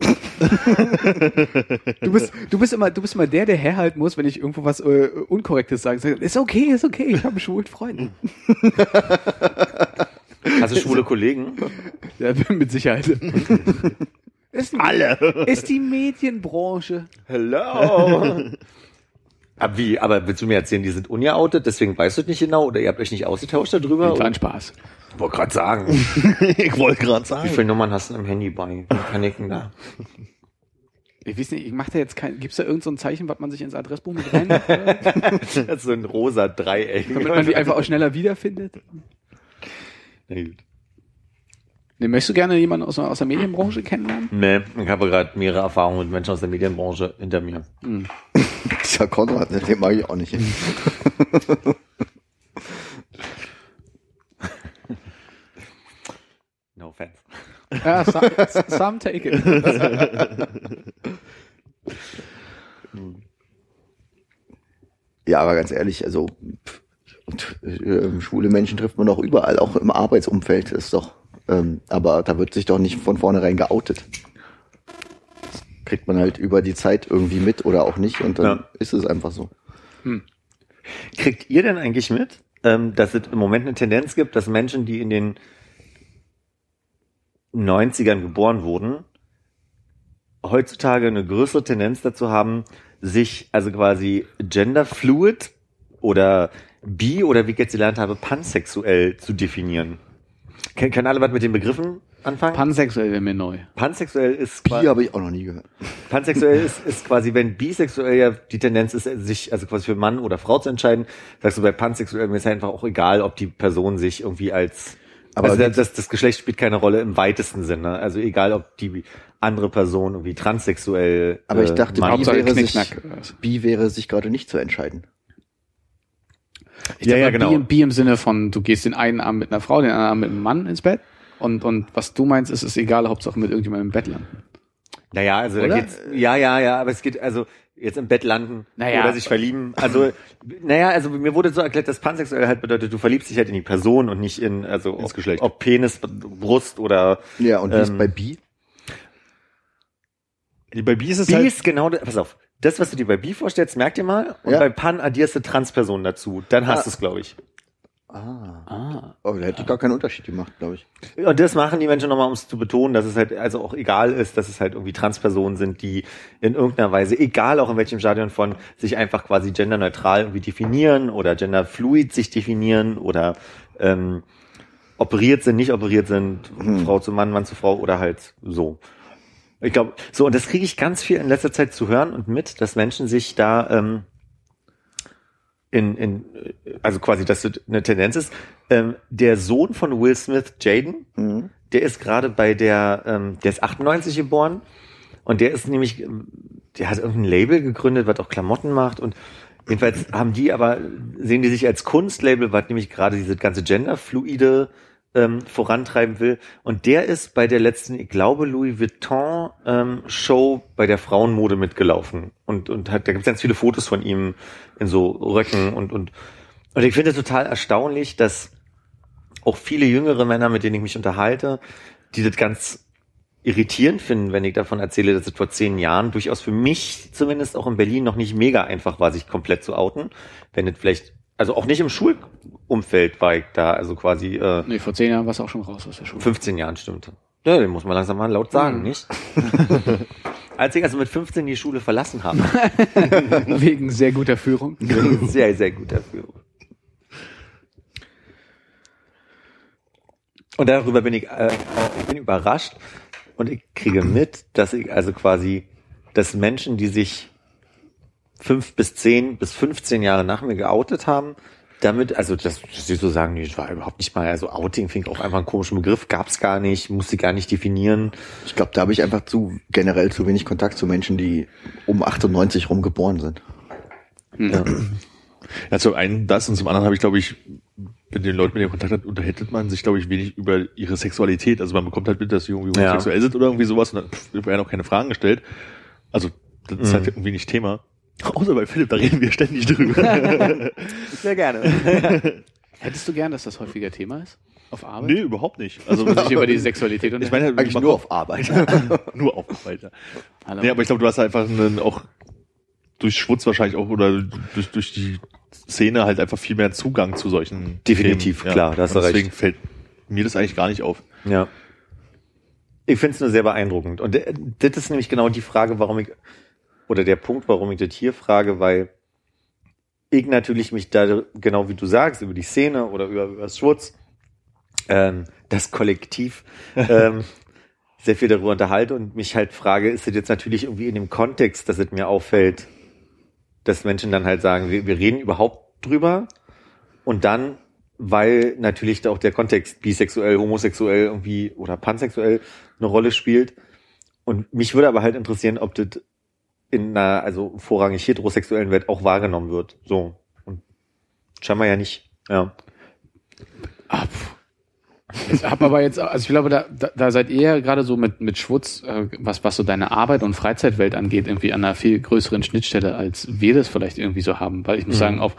du bist, du bist immer, du bist immer der, der herhalten muss, wenn ich irgendwo was äh, Unkorrektes sage. Sag, Ist okay, ist okay, ich habe einen schwulen Freund. Hast du schwule Kollegen? Ja, mit Sicherheit. Ist Alle. Ist die Medienbranche. Hello. Aber wie, aber willst du mir erzählen, die sind ungeoutet, deswegen weißt du es nicht genau oder ihr habt euch nicht ausgetauscht darüber? War ein Spaß. Ich wollte gerade sagen, ich wollte gerade wie sagen. viele Nummern hast du im Handy bei? Wie kann ich denn da? Ich weiß nicht, ich mache da jetzt kein, gibt's da irgend so ein Zeichen, was man sich ins Adressbuch mit rein, damit Das ist so ein rosa Dreieck. man die einfach auch schneller wiederfindet? Na gut. Nee, möchtest du gerne jemanden aus, der- aus der Medienbranche kennenlernen? Nee, ich habe gerade mehrere Erfahrungen mit Menschen aus der Medienbranche hinter mir. Dieser Konrad, ne, den mag ich auch nicht. No offense. Ja, some, some take it. Ja, aber ganz ehrlich, also und, äh, schwule Menschen trifft man doch überall, auch im Arbeitsumfeld ist doch. Ähm, aber da wird sich doch nicht von vornherein geoutet. Das kriegt man halt über die Zeit irgendwie mit oder auch nicht und dann Ja. ist es einfach so. Kriegt ihr denn eigentlich mit, ähm, dass es im Moment eine Tendenz gibt, dass Menschen, die in den 90ern geboren wurden, heutzutage eine größere Tendenz dazu haben, sich also quasi genderfluid oder bi oder wie ich jetzt gelernt habe, pansexuell zu definieren? Ken- Können alle was mit den Begriffen anfangen? Pansexuell wäre mir neu. Pansexuell ist quasi, habe ich auch noch nie gehört. pansexuell ist, ist quasi, wenn bisexuell ja die Tendenz ist, sich also quasi für Mann oder Frau zu entscheiden, sagst du bei pansexuell mir ist einfach auch egal, ob die Person sich irgendwie als Aber also das, das, Geschlecht spielt keine Rolle im weitesten Sinne. Also egal, ob die andere Person irgendwie transsexuell. Aber ich äh, dachte, Mann- Bi wäre, sich. Bi wäre sich gerade nicht zu entscheiden. Ich Ja, ja, genau. Bi, Bi im Sinne von, du gehst den einen Arm mit einer Frau, den anderen Arm mit einem Mann ins Bett. Und, und was du meinst, ist es egal, Hauptsache mit irgendjemandem im Bett landen. Naja, also da Oder? geht's, ja, ja, ja, aber es geht also jetzt im Bett landen Naja. oder sich verlieben. Also, naja, also mir wurde so erklärt, dass pansexuell halt bedeutet, du verliebst dich halt in die Person und nicht in, also Ins ob, Geschlecht. ob Penis, Brust oder Ja, und wie ist Ähm, bei Bi? Bei Bi ist es Bi halt, ist genau, das- pass auf, das, was du dir bei Bi vorstellst, merk dir mal, und Ja. bei Pan addierst du Transpersonen dazu, dann hast Ah. du es, glaube ich. Ah. Ah. Oh, da hätte ich gar keinen Unterschied gemacht, glaube ich. Und das machen die Menschen nochmal, um es zu betonen, dass es halt also auch egal ist, dass es halt irgendwie Transpersonen sind, die in irgendeiner Weise, egal auch in welchem Stadion von, sich einfach quasi genderneutral irgendwie definieren oder genderfluid sich definieren oder ähm, operiert sind, nicht operiert sind, Frau zu Mann, Mann zu Frau oder halt so. Ich glaube, so, und das kriege ich ganz viel in letzter Zeit zu hören und mit, dass Menschen sich da ähm, in, in, also quasi, dass das eine Tendenz ist. Ähm, der Sohn von Will Smith, Jaden, Mhm. der ist gerade bei der, ähm, der ist 98 geboren und der ist nämlich, der hat irgendein Label gegründet, was auch Klamotten macht und jedenfalls haben die aber, sehen die sich als Kunstlabel, was nämlich gerade diese ganze genderfluide ähm, vorantreiben will. Und der ist bei der letzten, ich glaube, Louis Vuitton ähm, Show bei der Frauenmode mitgelaufen. Und, und hat, da gibt es ganz viele Fotos von ihm in so Röcken und, und, und ich finde es total erstaunlich, dass auch viele jüngere Männer, mit denen ich mich unterhalte, die das ganz irritierend finden, wenn ich davon erzähle, dass es vor zehn Jahren durchaus für mich zumindest auch in Berlin noch nicht mega einfach war, sich komplett zu outen. Wenn es vielleicht, also auch nicht im Schulumfeld war ich da, also quasi äh, Nee, vor zehn Jahren warst du auch schon raus aus der Schule. 15 Jahren stimmte. Ja, den muss man langsam mal laut sagen, Mhm. nicht? Als ich also mit 15 die Schule verlassen habe, Wegen sehr guter Führung. sehr, sehr gut dafür. Und darüber bin ich, äh, ich bin überrascht und ich kriege mit, dass ich also quasi, dass Menschen, die sich fünf bis zehn bis 15 Jahre nach mir geoutet haben, damit, also das, dass sie so sagen, nee, das war überhaupt nicht mal, also Outing finde ich auch einfach einen komischen Begriff, gab's gar nicht, musste gar nicht definieren. Ich glaube, da habe ich einfach zu generell zu wenig Kontakt zu Menschen, die um 98 rum geboren sind. Ja. ja, zum einen das und zum anderen habe ich, glaube ich, mit den Leuten, mit denen man Kontakt hat, unterhält man sich, glaube ich, wenig über ihre Sexualität. Also man bekommt halt mit, dass sie irgendwie Ja. homosexuell sind oder irgendwie sowas und dann pff, werden auch keine Fragen gestellt. Also das ist Mhm. halt irgendwie nicht Thema. Außer bei Philipp, da reden wir ständig drüber. Sehr gerne. Hättest du gern, dass das häufiger Thema ist? Auf Arbeit? nee, überhaupt nicht. Also Sich über die Sexualität und ich meine, Eigentlich man nur auf Arbeit. nur aufgefallen. Ja. Hallo. Nee, aber ich glaube, du hast einfach einen, auch durch Schwutz wahrscheinlich auch oder durch, durch die Szene halt einfach viel mehr Zugang zu solchen Definitiv, Themen. klar, da hast du recht. deswegen fällt mir das eigentlich gar nicht auf. Ja. Ich finde es nur sehr beeindruckend. Und äh, das ist nämlich genau die Frage, warum ich, oder der Punkt, warum ich das hier frage, weil ich natürlich mich da, genau wie du sagst, über die Szene oder über, über das Schwutz, ähm, das Kollektiv, ähm, sehr viel darüber unterhalte und mich halt frage, ist das jetzt natürlich irgendwie in dem Kontext, dass es mir auffällt, dass Menschen dann halt sagen, wir, wir reden überhaupt drüber und dann, weil natürlich da auch der Kontext bisexuell, homosexuell irgendwie oder pansexuell eine Rolle spielt. Und mich würde aber halt interessieren, ob das in einer, also vorrangig heterosexuellen Welt auch wahrgenommen wird. So. Und scheinbar ja nicht. Ja. Pff. Ich hab aber jetzt, also ich glaube, da, da, da seid ihr ja gerade so mit, mit Schwutz, äh, was, was so deine Arbeit und Freizeitwelt angeht, irgendwie an einer viel größeren Schnittstelle, als wir das vielleicht irgendwie so haben. Weil ich muss Mhm. sagen, auf,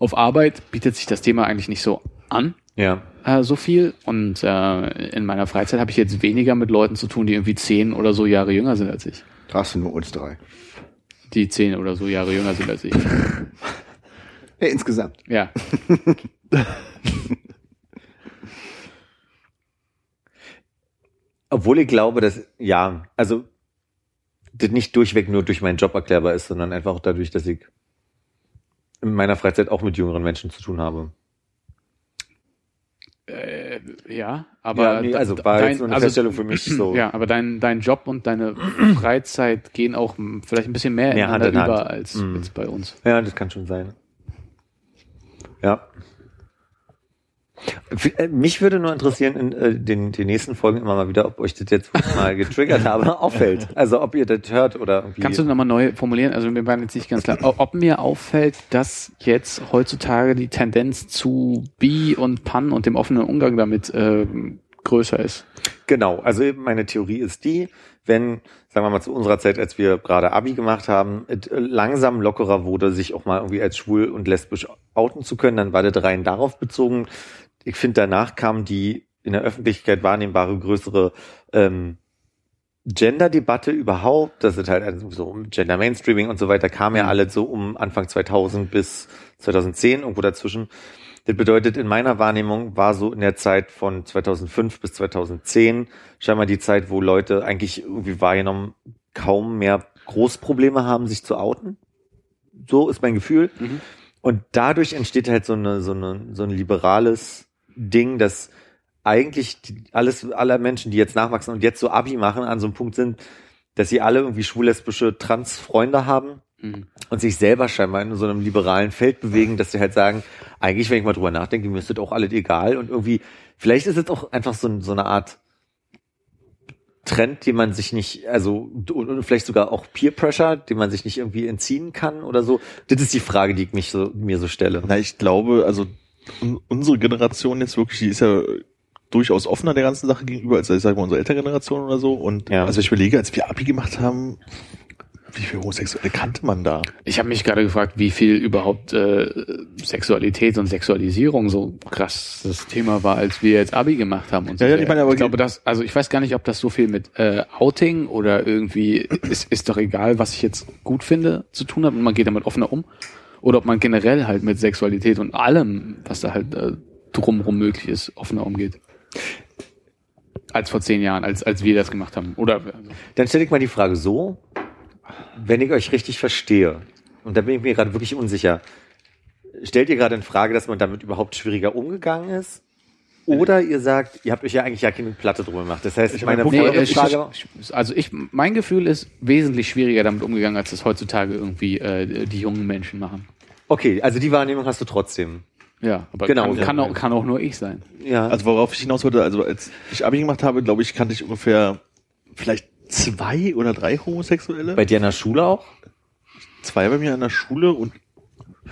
auf Arbeit bietet sich das Thema eigentlich nicht so an, Ja. äh, so viel. Und äh, in meiner Freizeit habe ich jetzt weniger mit Leuten zu tun, die irgendwie zehn oder so Jahre jünger sind als ich. Da hast du nur uns drei. Die zehn oder so Jahre jünger sind als ich. Hey, insgesamt. Ja. Obwohl ich glaube, dass, ja, also, das nicht durchweg nur durch meinen Job erklärbar ist, sondern einfach auch dadurch, dass ich in meiner Freizeit auch mit jüngeren Menschen zu tun habe. Ja, aber ja, nee, also war dein- jetzt nur eine also- Feststellung für mich so. Ja, aber dein, dein Job und deine Freizeit gehen auch vielleicht ein bisschen mehr, Mehr Hand in Hand. über als, Mhm. als bei uns. Ja, das kann schon sein. Ja. Äh, Mich würde nur interessieren in äh, den, den nächsten Folgen immer mal wieder, ob euch das jetzt, mal getriggert habe, auffällt. Also ob ihr das hört oder irgendwie. Kannst du nochmal neu formulieren? Also mir war jetzt nicht ganz klar, ob mir auffällt, dass jetzt heutzutage die Tendenz zu Bi und Pan und dem offenen Umgang damit ähm, größer ist. Genau, also meine Theorie ist die, wenn, sagen wir mal zu unserer Zeit, als wir gerade Abi gemacht haben, es langsam lockerer wurde, sich auch mal irgendwie als schwul und lesbisch outen zu können, dann war das rein darauf bezogen. Ich finde, danach kam die in der Öffentlichkeit wahrnehmbare größere ähm, Gender-Debatte überhaupt, das ist halt so um Gender Mainstreaming und so weiter, kam ja alles so um Anfang 2000 bis 2010, irgendwo dazwischen. Das bedeutet, in meiner Wahrnehmung war so in der Zeit von 2005 bis 2010 scheinbar die Zeit, wo Leute eigentlich irgendwie wahrgenommen kaum mehr Großprobleme haben, sich zu outen. So ist mein Gefühl. Mhm. Und dadurch entsteht halt so eine, so eine, so ein liberales Ding, dass eigentlich alles, aller Menschen, die jetzt nachwachsen und jetzt so Abi machen, an so einem Punkt sind, dass sie alle irgendwie schwul-lesbische Trans-Freunde haben Mhm. und sich selber scheinbar in so einem liberalen Feld bewegen, dass sie halt sagen, eigentlich, wenn ich mal drüber nachdenke, mir ist das auch alles egal und irgendwie, vielleicht ist es auch einfach so, so eine Art Trend, den man sich nicht, also und vielleicht sogar auch Peer Pressure, den man sich nicht irgendwie entziehen kann oder so. Das ist die Frage, die ich mich so, mir so stelle. Na, ich glaube, also unsere Generation jetzt wirklich, die ist ja durchaus offener der ganzen Sache gegenüber, als ich sage mal unsere Elterngeneration oder so. Und Ja. also ich überlege, als wir Abi gemacht haben, wie viele Homosexuelle kannte man da? Ich habe mich gerade gefragt, wie viel überhaupt äh, Sexualität und Sexualisierung so krass das Thema war, als wir jetzt Abi gemacht haben. Und so. Ja, ja, ich meine, aber- ich glaube, das, also ich weiß gar nicht, ob das so viel mit äh, Outing oder irgendwie ist, ist doch egal, was ich jetzt gut finde, zu tun hat und man geht damit offener um. Oder ob man generell halt mit Sexualität und allem, was da halt äh, drumherum möglich ist, offener umgeht. Als vor zehn Jahren, als, als wir das gemacht haben. Oder also, Dann stelle ich mal die Frage so, wenn ich euch richtig verstehe, und da bin ich mir gerade wirklich unsicher, stellt ihr gerade in Frage, dass man damit überhaupt schwieriger umgegangen ist? Oder ihr sagt, ihr habt euch ja eigentlich ja keine Platte drum gemacht. Das heißt, Ich meine meine, Nee, ich, Frage, ich, also ich, mein Gefühl ist wesentlich schwieriger damit umgegangen, als das heutzutage irgendwie äh, die jungen Menschen machen. Okay, also die Wahrnehmung hast du trotzdem. Ja, aber Genau, kann, kann, auch, kann auch nur ich sein. Ja. Also worauf ich hinaus wollte, also als ich Abi gemacht habe, glaube ich, kannte ich ungefähr vielleicht zwei oder drei Homosexuelle. bei dir in der Schule auch? zwei bei mir an der Schule und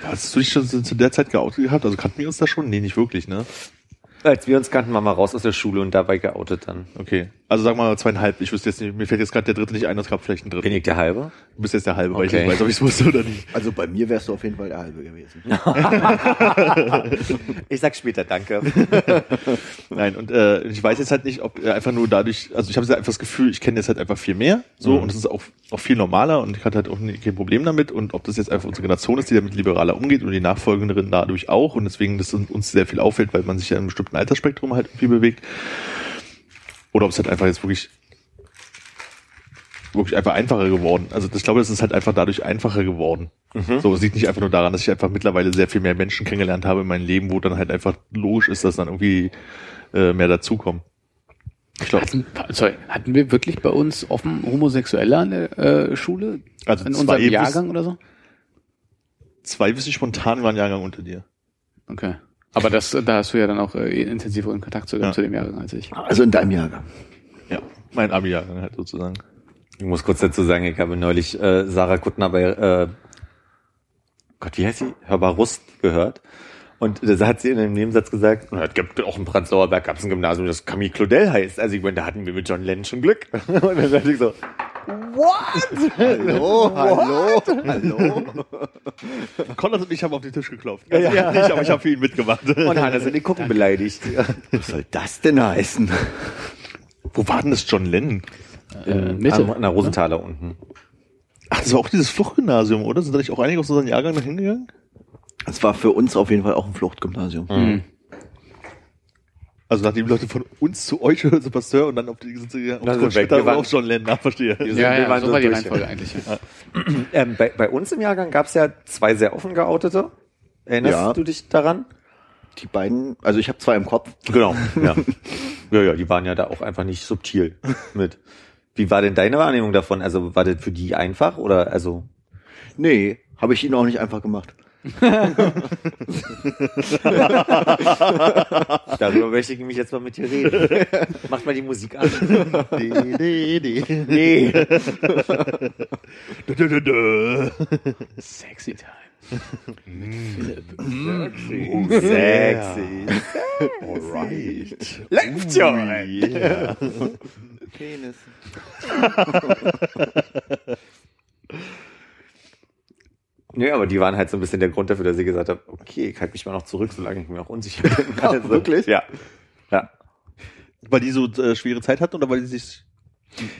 hast du dich schon zu der Zeit geoutet gehabt? Also kannten wir uns da schon? Nee, nicht wirklich, ne? Als wir uns kannten, waren wir raus aus der Schule und dabei geoutet dann. Okay. Also sagen wir mal zweieinhalb. Ich wüsste jetzt nicht, mir fällt jetzt gerade der dritte nicht ein, es gab vielleicht einen dritten. Bin ich der Halbe? Du bist jetzt der halbe, weil ich Okay. nicht weiß, ob ich es wusste oder nicht. Also bei mir wärst du auf jeden Fall der halbe gewesen. Ich sag später, danke. Nein, und äh, ich weiß jetzt halt nicht, ob äh, einfach nur dadurch, also ich habe einfach das Gefühl, ich kenne jetzt halt einfach viel mehr, so, und es ist auch, auch viel normaler und ich hatte halt auch nie, kein Problem damit und ob das jetzt einfach unsere Generation ist, die damit liberaler umgeht und die Nachfolgenden dadurch auch und deswegen das uns sehr viel auffällt, weil man sich ja in einem bestimmten Altersspektrum halt irgendwie bewegt. Oder ob es halt einfach jetzt wirklich wirklich einfach einfacher geworden. Also ich glaube, es ist halt einfach dadurch einfacher geworden. So, es liegt nicht einfach nur daran, dass ich einfach mittlerweile sehr viel mehr Menschen kennengelernt habe in meinem Leben, wo dann halt einfach logisch ist, dass dann irgendwie äh, mehr dazukommen. Ich glaube, Hatten, sorry, hatten wir wirklich bei uns offen Homosexuelle an der äh, Schule? Also in unserem bis- Jahrgang oder so? zwei wüsste ich spontan waren Jahrgang unter dir. Okay. Aber das, da hast du ja dann auch äh, intensiveren Kontakt zu, Ja. zu dem Jahrgang als ich. Also in deinem Jahrgang. Ja, mein Abi-Jahrgang halt sozusagen. Ich muss kurz dazu sagen, ich habe neulich äh, Sarah Kuttner bei, äh, Gott, wie heißt sie? Hörbar Rust gehört. Und da hat sie in einem Nebensatz gesagt, "Na, es gibt auch in Prenzlauer Berg gab es ein Gymnasium, das Camille Claudel heißt. Also ich meine, da hatten wir mit John Lennon schon Glück. Und dann dachte ich so, Hallo, hallo, hallo. Konrad und ich haben auf den Tisch geklopft. Also ja. nicht, aber ich habe für ihn mitgemacht. und Hanna sind die Gucken beleidigt. Was soll das denn heißen? Wo war denn das John Lennon? Äh, Mitte. An der Rosenthaler unten. Ach, das war auch dieses Fluchtgymnasium, oder? Sind da nicht auch einige aus unserem Jahrgang da hingegangen? Das war für uns auf jeden Fall auch ein Fluchtgymnasium. Mhm. Also nachdem die Leute von uns zu euch oder zu Pasteur und dann auf die sind sie gegangen, sind weg. später Wir waren- auch Lennon, ah, verstehe. Wir Ja, ja, waren so war die. Reihenfolge eigentlich. Ja. Ähm, bei, bei uns im Jahrgang gab es ja zwei sehr offen geoutete. Erinnerst Ja. du dich daran? Die beiden, also ich habe zwei im Kopf. Genau, ja. ja, ja, die waren ja da auch einfach nicht subtil mit. Wie war denn deine Wahrnehmung davon? Also war das für die einfach oder also? Nee, habe ich ihnen auch nicht einfach gemacht. Darüber möchte ich mich jetzt mal mit dir reden. Mach mal die Musik an. Die, die. Nee. Dö, dö, dö, dö. Sexy Time. Sexy. Alright. Läuft schon. Yeah. Penis. Nö, aber die waren halt so ein bisschen der Grund dafür, dass ich gesagt habe, okay, ich halte mich mal noch zurück, solange ich mir noch unsicher bin. Also, wirklich? Ja. Ja. Weil die so äh, schwere Zeit hatten oder weil die sich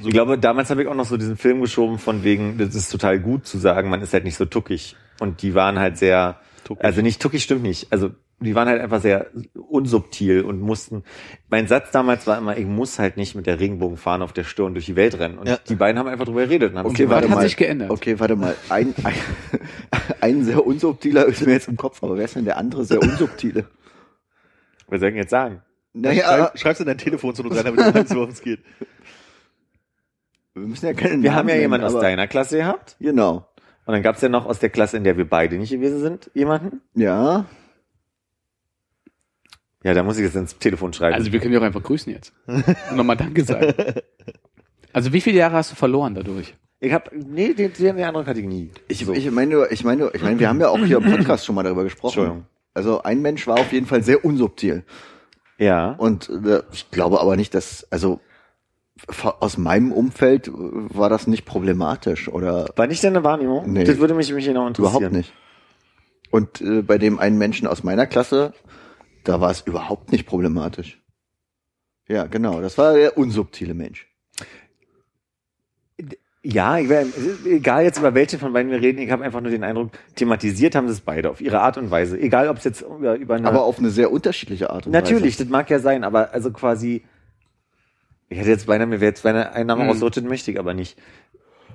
so Ich glaube, damals habe ich auch noch so diesen Film geschoben von wegen, das ist total gut zu sagen, man ist halt nicht so tuckig. Und die waren halt sehr, Tuckig. also nicht tuckig stimmt nicht. Also die waren halt einfach sehr unsubtil und mussten. Mein Satz damals war immer, ich muss halt nicht mit der Regenbogenfahne auf der Stirn durch die Welt rennen. Und Ja. die beiden haben einfach drüber geredet. Und haben Okay, warte hat mal. sich geändert? Okay, warte mal. Ein, ein, ein sehr unsubtiler ist mir jetzt im Kopf, aber wer ist denn der andere sehr unsubtile? was soll ich denn jetzt sagen? Naja, Schreib, schreib's in dein Telefon zu rein, damit du weißt, worum es geht. wir müssen ja keine Wir Namen haben ja nennen, jemanden aus deiner Klasse gehabt. Genau. Und dann gab es ja noch aus der Klasse, in der wir beide nicht gewesen sind, jemanden. Ja. Ja, da muss ich jetzt ins Telefon schreiben. Also wir können dich auch einfach grüßen jetzt. Und nochmal Danke sagen. Also wie viele Jahre hast du verloren dadurch? ich habe nee, die, die haben eine andere Kategorie. Ich, ich meine, nur- ich meine, nur- ich meine, wir haben ja auch hier im Podcast schon mal darüber gesprochen. Entschuldigung. Also ein Mensch war auf jeden Fall sehr unsubtil. Ja. Und äh, ich glaube aber nicht, dass, also aus meinem Umfeld war das nicht problematisch oder War nicht deine Wahrnehmung? Nee. Das würde mich, mich genau interessieren. überhaupt nicht. Und äh, bei dem einen Menschen aus meiner Klasse, da war es überhaupt nicht problematisch. Ja, genau, das war der unsubtile Mensch. Ja, ich wär, egal jetzt über welche von beiden wir reden, ich habe einfach nur den Eindruck, thematisiert haben sie es beide auf ihre Art und Weise. Egal, ob es jetzt über, über eine... Aber auf eine sehr unterschiedliche Art und natürlich, Weise. das mag ja sein, aber also quasi... Ich hätte jetzt beinahe, mir wäre jetzt beinahe ein Name Mhm. ausrutschen, möchte ich aber nicht.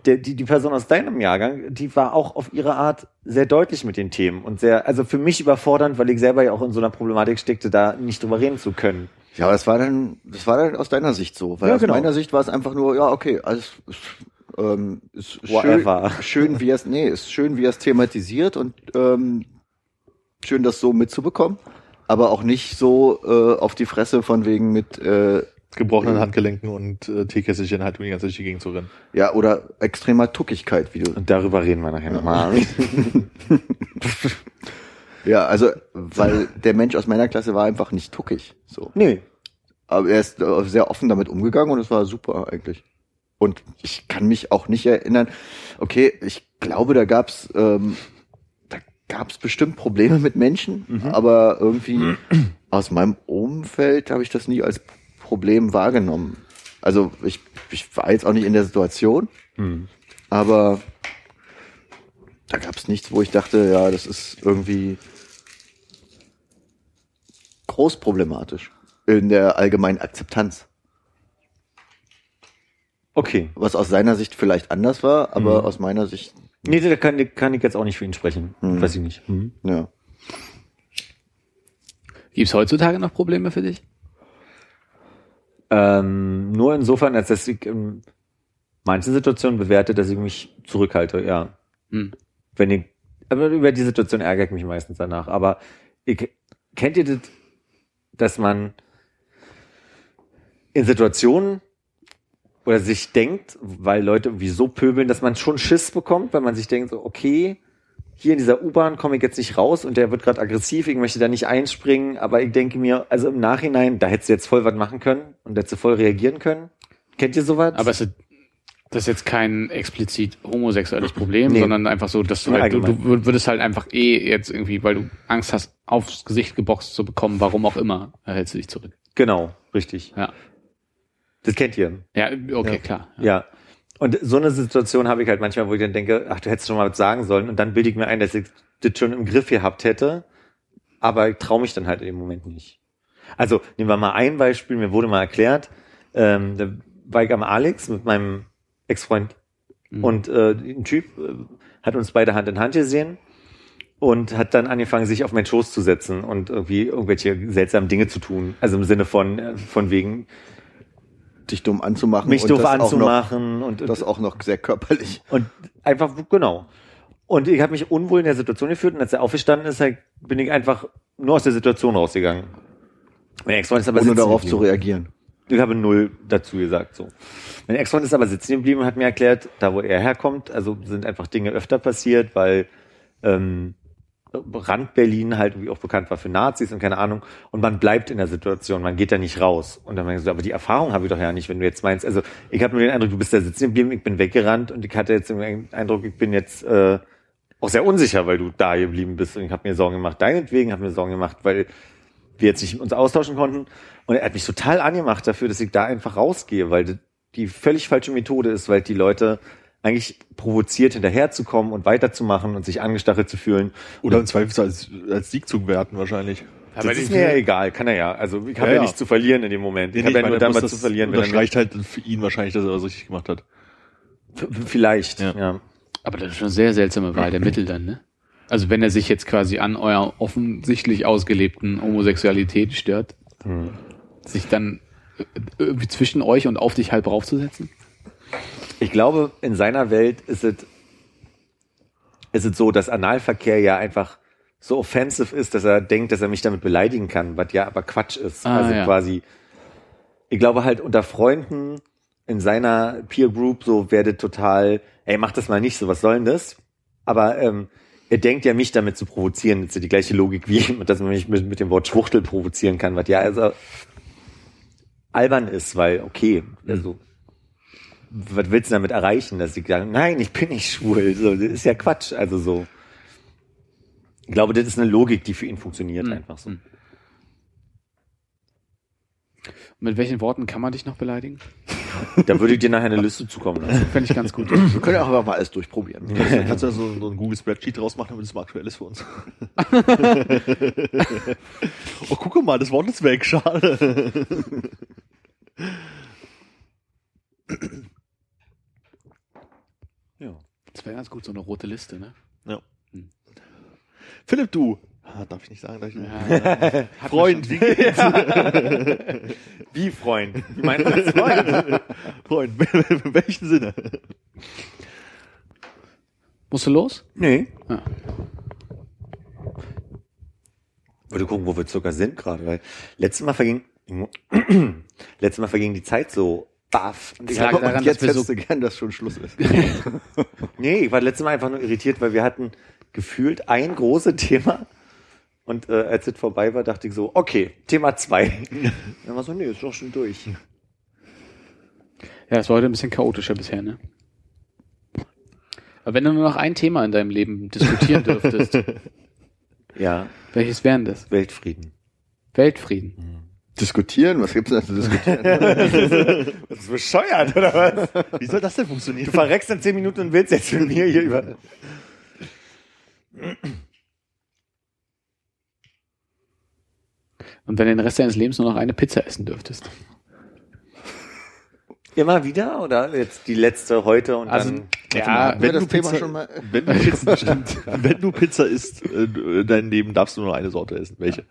Der, die, die Person aus deinem Jahrgang, die war auch auf ihre Art sehr deutlich mit den Themen und sehr, also für mich überfordernd, weil ich selber ja auch in so einer Problematik steckte, da nicht drüber reden zu können. Ja, das war dann, das war dann aus deiner Sicht so. Weil Ja, aus genau. meiner Sicht war es einfach nur, ja, okay, alles ähm, ist schön, schön, wie er es, nee, ist schön, wie er es thematisiert und ähm, schön, das so mitzubekommen. Aber auch nicht so äh, auf die Fresse von wegen mit, äh, Gebrochenen Handgelenken und äh, Teekesselchen halt um die ganze Zeit Gegend zu rennen. ja, oder extremer Tuckigkeit, wie du. Und darüber reden wir nachher nochmal. Ja, also, weil der Mensch aus meiner Klasse war einfach nicht tuckig. So. nee. Aber er ist äh, sehr offen damit umgegangen und es war super eigentlich. Und ich kann mich auch nicht erinnern. Okay, ich glaube, da gab's ähm, da gab's bestimmt Probleme mit Menschen, aber irgendwie aus meinem Umfeld habe ich das nie als Problem wahrgenommen. Also ich, ich war jetzt auch nicht in der Situation, aber da gab's nichts, wo ich dachte, ja, das ist irgendwie groß problematisch in der allgemeinen Akzeptanz. Okay. Was aus seiner Sicht vielleicht anders war, aber aus meiner Sicht, Nee, da kann, kann ich jetzt auch nicht für ihn sprechen. Hm. Weiß ich nicht. Hm. ja. Gibt's heutzutage noch Probleme für dich? Ähm, nur insofern, als dass ich in manchen Situationen bewerte, dass ich mich zurückhalte, ja. Hm. Wenn ich, aber über die Situation ärgere ich mich meistens danach. Aber ich, kennt ihr das, dass man in Situationen oder sich denkt, weil Leute irgendwie so pöbeln, dass man schon Schiss bekommt, weil man sich denkt, so, okay, hier in dieser U-Bahn komme ich jetzt nicht raus und der wird gerade aggressiv, ich möchte da nicht einspringen, aber ich denke mir, also im Nachhinein, da hättest du jetzt voll was machen können und hättest du voll reagieren können. Kennt ihr sowas? Aber es ist, das ist jetzt kein explizit homosexuelles Problem, Nee. sondern einfach so, dass du Ja, halt, du, du würdest halt einfach eh jetzt irgendwie, weil du Angst hast, aufs Gesicht geboxt zu bekommen, warum auch immer, hältst du dich zurück. genau, richtig. Ja. Das kennt ihr. Ja, okay, klar. Ja. Und so eine Situation habe ich halt manchmal, wo ich dann denke, ach, du hättest schon mal was sagen sollen. Und dann bilde ich mir ein, dass ich das schon im Griff gehabt hätte. Aber ich traue mich dann halt in dem Moment nicht. Also nehmen wir mal ein Beispiel. Mir wurde mal erklärt, ähm, da war ich am Alex mit meinem Ex-Freund Mhm. und äh, ein Typ äh, hat uns beide Hand in Hand gesehen und hat dann angefangen, sich auf meinen Schoß zu setzen und irgendwie irgendwelche seltsamen Dinge zu tun. Also im Sinne von, äh, von wegen dich dumm anzumachen. mich und doof das auch anzumachen und, Noch, das auch noch sehr körperlich. Und einfach, genau. Und ich habe mich unwohl in der Situation gefühlt und als er aufgestanden ist, halt, bin ich einfach nur aus der Situation rausgegangen. Mein Ex-Freund ist aber Ohne darauf geblieben. zu reagieren. Ich habe null dazu gesagt, so. Mein Ex-Freund ist aber sitzen geblieben und hat mir erklärt, da wo er herkommt, also sind einfach Dinge öfter passiert, weil ähm, Rand Berlin halt irgendwie auch bekannt war für Nazis und keine Ahnung. Und man bleibt in der Situation, man geht da nicht raus. Und dann ich gesagt, aber die Erfahrung habe ich doch ja nicht, wenn du jetzt meinst, also ich habe nur den Eindruck, du bist da sitzen geblieben, ich bin weggerannt und ich hatte jetzt den Eindruck, ich bin jetzt äh, auch sehr unsicher, weil du da geblieben bist. Und ich habe mir Sorgen gemacht, deinetwegen, habe mir Sorgen gemacht, weil wir jetzt nicht uns austauschen konnten. Und er hat mich total angemacht dafür, dass ich da einfach rausgehe, weil die völlig falsche Methode ist, weil die Leute eigentlich provoziert hinterherzukommen und weiterzumachen und sich angestachelt zu fühlen. Oder im Zweifelsfall als, als Sieg zu werten wahrscheinlich. Das ist mir ja egal, kann er ja. Also ich habe Ja, ja, nichts zu verlieren in dem Moment. Ich habe ja nur er muss damals zu das verlieren, wenn er unterstreicht halt für ihn wahrscheinlich, dass er was richtig gemacht hat. Vielleicht, Ja. ja. Aber das ist schon eine sehr seltsame Wahl der Mittel dann, ne? Also wenn er sich jetzt quasi an eurer offensichtlich ausgelebten Homosexualität stört, sich dann äh, irgendwie zwischen euch und auf dich halb raufzusetzen? Ich glaube, in seiner Welt ist es, ist es so, dass Analverkehr ja einfach so offensive ist, dass er denkt, dass er mich damit beleidigen kann, was ja aber Quatsch ist. Ah, also ja. quasi, ich glaube halt unter Freunden in seiner Peer Group so werde total, ey, mach das mal nicht so, was soll denn das? Aber ähm, er denkt ja, mich damit zu provozieren, das ist ja die gleiche Logik wie dass man mich mit, mit dem Wort Schwuchtel provozieren kann, was ja also albern ist, weil, okay, also was willst du damit erreichen, dass sie sagen, nein, ich bin nicht schwul. So, das ist ja Quatsch. Also so. Ich glaube, das ist eine Logik, die für ihn funktioniert Hm. einfach so. Hm. Mit welchen Worten kann man dich noch beleidigen? Da würde ich dir nachher eine Liste zukommen lassen. Fände ich ganz gut. Wir können ja auch einfach mal alles durchprobieren. Kannst du ja so, so ein Google Spreadsheet draus machen, damit es mal aktuell ist für uns. oh, guck mal, das Wort ist weg, schade. Das wäre ganz gut, so eine rote Liste, ne? Ja. Hm. Philipp, du. Ah, darf ich nicht sagen, darf ich. Ja, Freund, wie geht's? Wie Freund? Wie meinst du das Freund? Freund, in welchem Sinne? Musst du los? Nee. Ja. Würde gucken, wo wir circa sind gerade, weil letztes Mal verging, letztes Mal verging die Zeit so baff. Und ich Das lag hab- daran, Und jetzt dass wir so- hättest du gern, dass schon Schluss ist. Nee, ich war letztes Mal einfach nur irritiert, weil wir hatten gefühlt ein großes Thema. Und äh, als es vorbei war, dachte ich so, okay, Thema zwei. Dann war so, nee, ist doch schon durch. Ja, das war heute ein bisschen chaotischer bisher, ne? Aber wenn du nur noch ein Thema in deinem Leben diskutieren dürftest, Ja, welches wären das? Weltfrieden. Weltfrieden. Diskutieren? Was gibt's denn da zu diskutieren? Das ist bescheuert, oder was? Wie soll das denn funktionieren? Du verreckst in zehn Minuten und willst jetzt mit mir hier über... Und wenn du den Rest deines Lebens nur noch eine Pizza essen dürftest. Immer wieder oder jetzt die letzte heute und Also, dann... ja, Wenn du Thema Pizza- schon mal. Wenn du Pizza, wenn du Pizza isst, äh, dein Leben darfst du nur eine Sorte essen. Welche?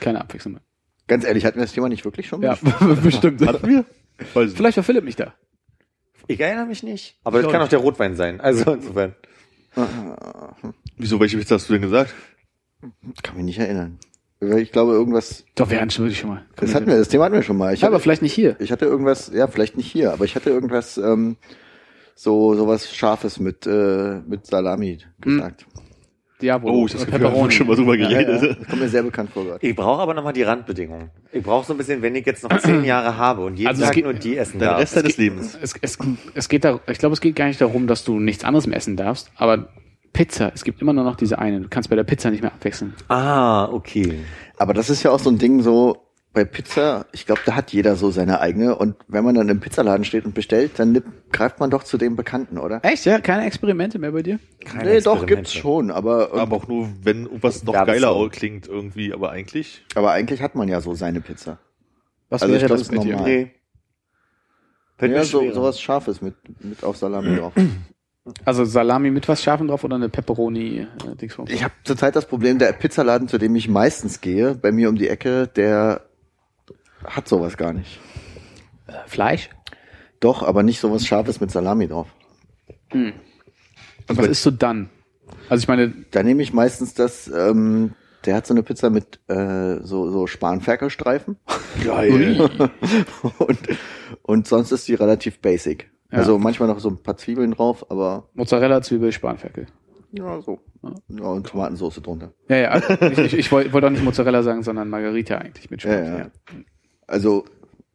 keine Abwechslung mehr. Ganz ehrlich, hatten wir das Thema nicht wirklich schon mal? Ja, bestimmt. Hatten wir? Weiß ich Vielleicht war Philipp nicht da. Ich erinnere mich nicht. Aber das Ich auch kann auch der Rotwein sein. Also insofern. Wieso, welche Pizza hast du denn gesagt? Kann mich nicht erinnern. Ich glaube, irgendwas. Doch, wir hatten schon wirklich schon mal. Das hatten wir, das Thema hatten wir schon mal. Ich Ja, aber hatte, vielleicht nicht hier. ich hatte irgendwas, ja, vielleicht nicht hier, aber ich hatte irgendwas, ähm, so, sowas Scharfes mit, äh, mit Salami gesagt. Diabolo. Oh, ich haben Pepperoni. schon mal drüber Ja. geredet. Das kommt mir sehr bekannt vor gerade. Ich brauche aber nochmal die Randbedingungen. Ich brauche so ein bisschen, wenn ich jetzt noch zehn Jahre habe und jeden Also es Tag geht- nur die essen darf. Rest deines Lebens. Es, es, es geht da, ich glaube, es geht gar nicht darum, dass du nichts anderes mehr essen darfst, aber Pizza, es gibt immer nur noch diese eine. Du kannst bei der Pizza nicht mehr abwechseln. Ah, okay. Aber das ist ja auch so ein Ding so, bei Pizza, ich glaube, da hat jeder so seine eigene und wenn man dann im Pizzaladen steht und bestellt, dann nimmt, greift man doch zu dem Bekannten, oder? Echt, ja? Keine Experimente mehr bei dir? Keine nee, doch, gibt's schon, aber, Aber auch nur, wenn irgendwas noch geiler au- klingt irgendwie, aber eigentlich. aber eigentlich hat man ja so seine Pizza. Was Also ich wäre glaub, das das ist bei dir? normal. Nee. Ja, so, sowas Scharfes mit, mit auf Salami drauf. Also Salami mit was Scharfem drauf oder eine Pepperoni äh? Ich habe zurzeit das Problem, der Pizzaladen, zu dem ich meistens gehe, bei mir um die Ecke, der hat sowas gar nicht. Fleisch? Doch, aber nicht sowas Scharfes mit Salami drauf. Und was isst du dann? Also ich meine, Da nehme ich meistens das, ähm, der hat so eine Pizza mit äh, so, so Spanferkelstreifen. Geil. und, und sonst ist die relativ basic. Ja. Also manchmal noch so ein paar Zwiebeln drauf, aber Mozzarella, Zwiebel, Spanferkel. ja, so. Ja, und Tomatensauce drunter. Ja, ja, also ich, ich, ich wollte wollte auch nicht Mozzarella sagen, sondern Margarita eigentlich mit Ja, Spanferkel. ja. Also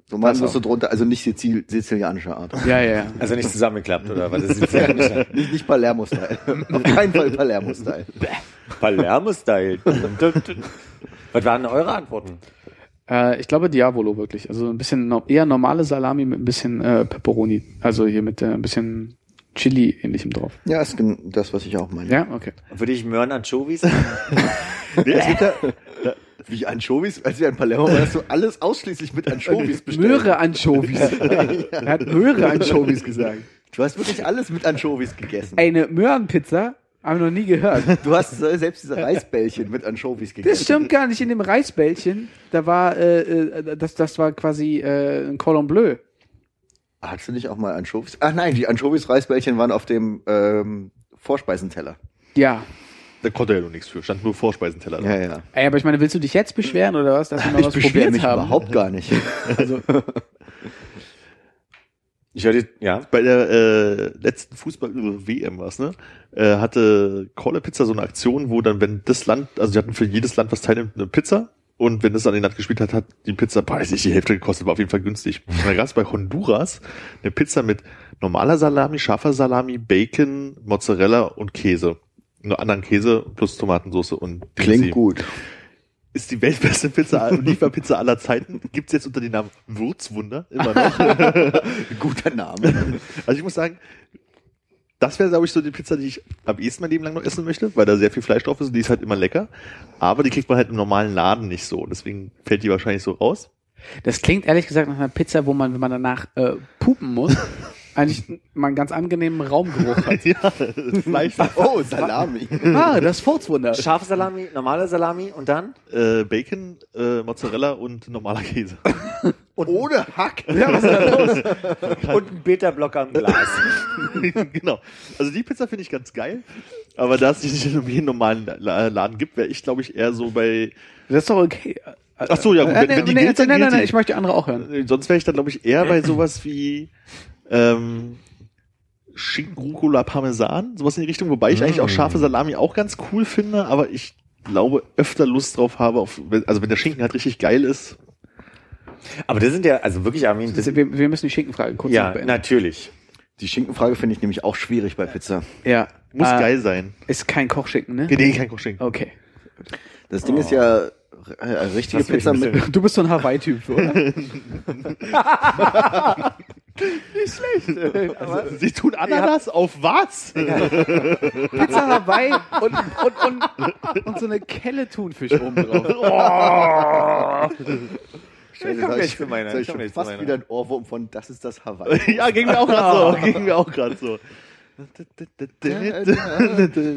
Tomatensauce Das drunter, also nicht Sizil sizilianischer Art. Ja, ja, ja. Also nicht zusammengeklappt, oder? Was ist jetzt nicht Nicht, nicht Palermo-Style. Auf keinen Fall Palermo-Style. Palermo-Style. Was waren eure Antworten? Äh, ich glaube Diavolo wirklich. Also ein bisschen no eher normale Salami mit ein bisschen äh, Pepperoni. Also hier mit äh, ein bisschen Chili ähnlichem drauf. Ja, ist das, was ich auch meine. Ja, okay. Würde ich Möhren Anchovies? Es gibt ja, Wie Anchovies, als wir in Palermo waren, hast du alles ausschließlich mit Anchovies bestellt. Möhre Anchovies. er hat Möhre Anchovies gesagt. Du hast wirklich alles mit Anchovies gegessen. Ey, eine Möhrenpizza habe ich noch nie gehört. Du hast selbst diese Reisbällchen mit Anchovies gegessen. Das stimmt gar nicht. In dem Reisbällchen, da war, äh, äh, das, das war quasi äh, ein Cordon Bleu. Hattest du nicht auch mal Anchovies? Ach nein, die Anchovies-Reisbällchen waren auf dem ähm, Vorspeisenteller. Ja. Da konnte er ja nur nichts für. Stand nur Vorspeisenteller. Ja, ja. Ey, aber ich meine, willst du dich jetzt beschweren oder was, dass wir mal Ich was probiert mich haben? überhaupt gar nicht. Also, Ich höre ja. Bei der äh, letzten Fußball-WM was, ne? Äh, hatte Caller Pizza so eine Aktion, wo dann, wenn das Land, also die hatten für jedes Land, was teilnimmt, eine Pizza. Und wenn das an den Land gespielt hat, hat die Pizza, weiß ich, die Hälfte gekostet, war auf jeden Fall günstig. Und da gab es bei Honduras eine Pizza mit normaler Salami, scharfer Salami, Bacon, Mozzarella und Käse. Nur anderen Käse plus Tomatensauce und Klingt gut. Ist die weltbeste Pizza, Lieferpizza aller Zeiten. Gibt's jetzt unter dem Namen Würzwunder immer noch. Guter Name. Also ich muss sagen, das wäre, glaube ich, so die Pizza, die ich am ehesten mein Leben lang noch essen möchte, weil da sehr viel Fleisch drauf ist und die ist halt immer lecker. Aber die kriegt man halt im normalen Laden nicht so. Deswegen fällt die wahrscheinlich so raus. das klingt ehrlich gesagt nach einer Pizza, wo man, wenn man danach äh, pupen muss, eigentlich mal einen ganz angenehmen Raumgeruch hat. ja, Fleisch, Oh, Salami. Ah, das Furzwunder. Scharfe Salami, normale Salami und dann? äh, Bacon, äh, Mozzarella und normaler Käse. Ohne Hack. Ja, was ist da los? und ein Beta-Blocker im Glas. genau. Also die Pizza finde ich ganz geil. Aber da es die nicht in jedem normalen La- Laden gibt, wäre ich, glaube ich, eher so bei. Das ist doch okay. Ach so, ja gut, Äh, wenn, nee, wenn die nee, gilt, dann nein, nein, gilt nein, die. ich möchte andere auch hören. Äh, Sonst wäre ich dann, glaube ich, eher bei sowas wie ähm, Schinken, Rucola, Parmesan, sowas in die Richtung, wobei ich eigentlich auch scharfe Salami auch ganz cool finde, aber ich glaube, öfter Lust drauf habe, auf, also wenn der Schinken halt richtig geil ist. Aber das sind ja, also wirklich, Armin, das, Das, wir, wir müssen die Schinkenfrage kurz ja, natürlich. Die Schinkenfrage finde ich nämlich auch schwierig bei Pizza. Ja. Muss Äh, geil sein. Ist kein Kochschinken, ne? Nee, kein Kochschinken. Okay. Das Ding ist ja äh, richtige Pizza mit. Du bist so ein Hawaii-Typ, oder? Sie tun Ananas auf was? Pizza Hawaii und, und, und, und so eine Kelle Thunfisch oben drauf. Stell dir komm vor, gleich ich- zu meiner, ich Ich gleich zu fast meiner. wieder ein Ohrwurm von Das ist das Hawaii. ja, ging mir auch gerade so. Ging mir auch gerade so.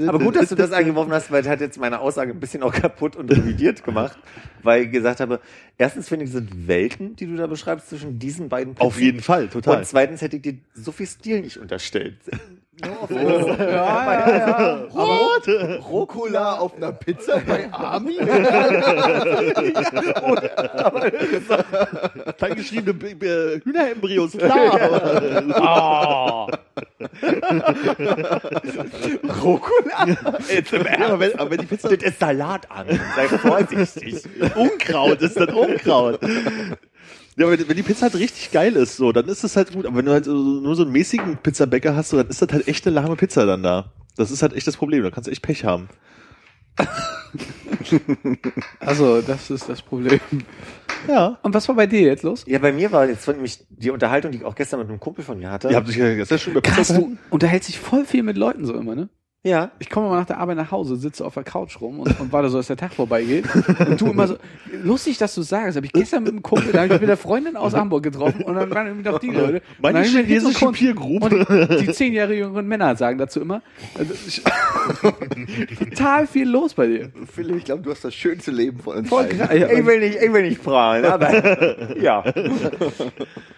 Aber gut, dass du das eingeworfen hast, weil es hat jetzt meine Aussage ein bisschen auch kaputt und revidiert gemacht, weil ich gesagt habe, erstens finde ich, es sind Welten, die du da beschreibst zwischen diesen beiden Pizzen. Auf jeden Fall, total. Und zweitens hätte ich dir so viel Stil nicht unterstellt. Ja, ja, ja. Rot! Rucola auf einer Pizza bei Army? Klein geschriebene Hühnerembryos, klar. Rucola? Jetzt im ja, Ernst? aber, wenn, aber wenn die Pizza Das ist Salat an. Sei vorsichtig. Unkraut ist, dann Unkraut. Ja, aber wenn wenn die Pizza halt richtig geil ist, so, dann ist das halt gut. Aber wenn du halt so, nur so einen mäßigen Pizzabäcker hast, so, dann ist das halt echt eine lahme Pizza dann da. Das ist halt echt das Problem. Da kannst du echt Pech haben. Also, das ist das Problem. Ja. Und was war bei dir jetzt los? Ja, bei mir war jetzt nämlich die Unterhaltung, die ich auch gestern mit einem Kumpel von mir hatte. Ihr habt sich ja gestern schon über Pizza Krass, du unterhältst dich voll viel mit Leuten so immer, ne? Ja. Ich komme mal nach der Arbeit nach Hause, sitze auf der Couch rum und, und warte so, dass der Tag vorbeigeht. Und du immer so, lustig, dass du sagst, habe ich gestern mit einem Kumpel, da habe ich mit der Freundin aus Hamburg getroffen und dann waren irgendwie noch die Leute. Und Meine chinesische Peer-Group. Und die zehn Jahre jüngeren Männer sagen dazu immer, also, ich, total viel los bei dir. Philipp, ich glaube, du hast das schönste Leben von uns. Voll allen. krass. Ja, Ich will nicht, ich will nicht prahlen, aber ja.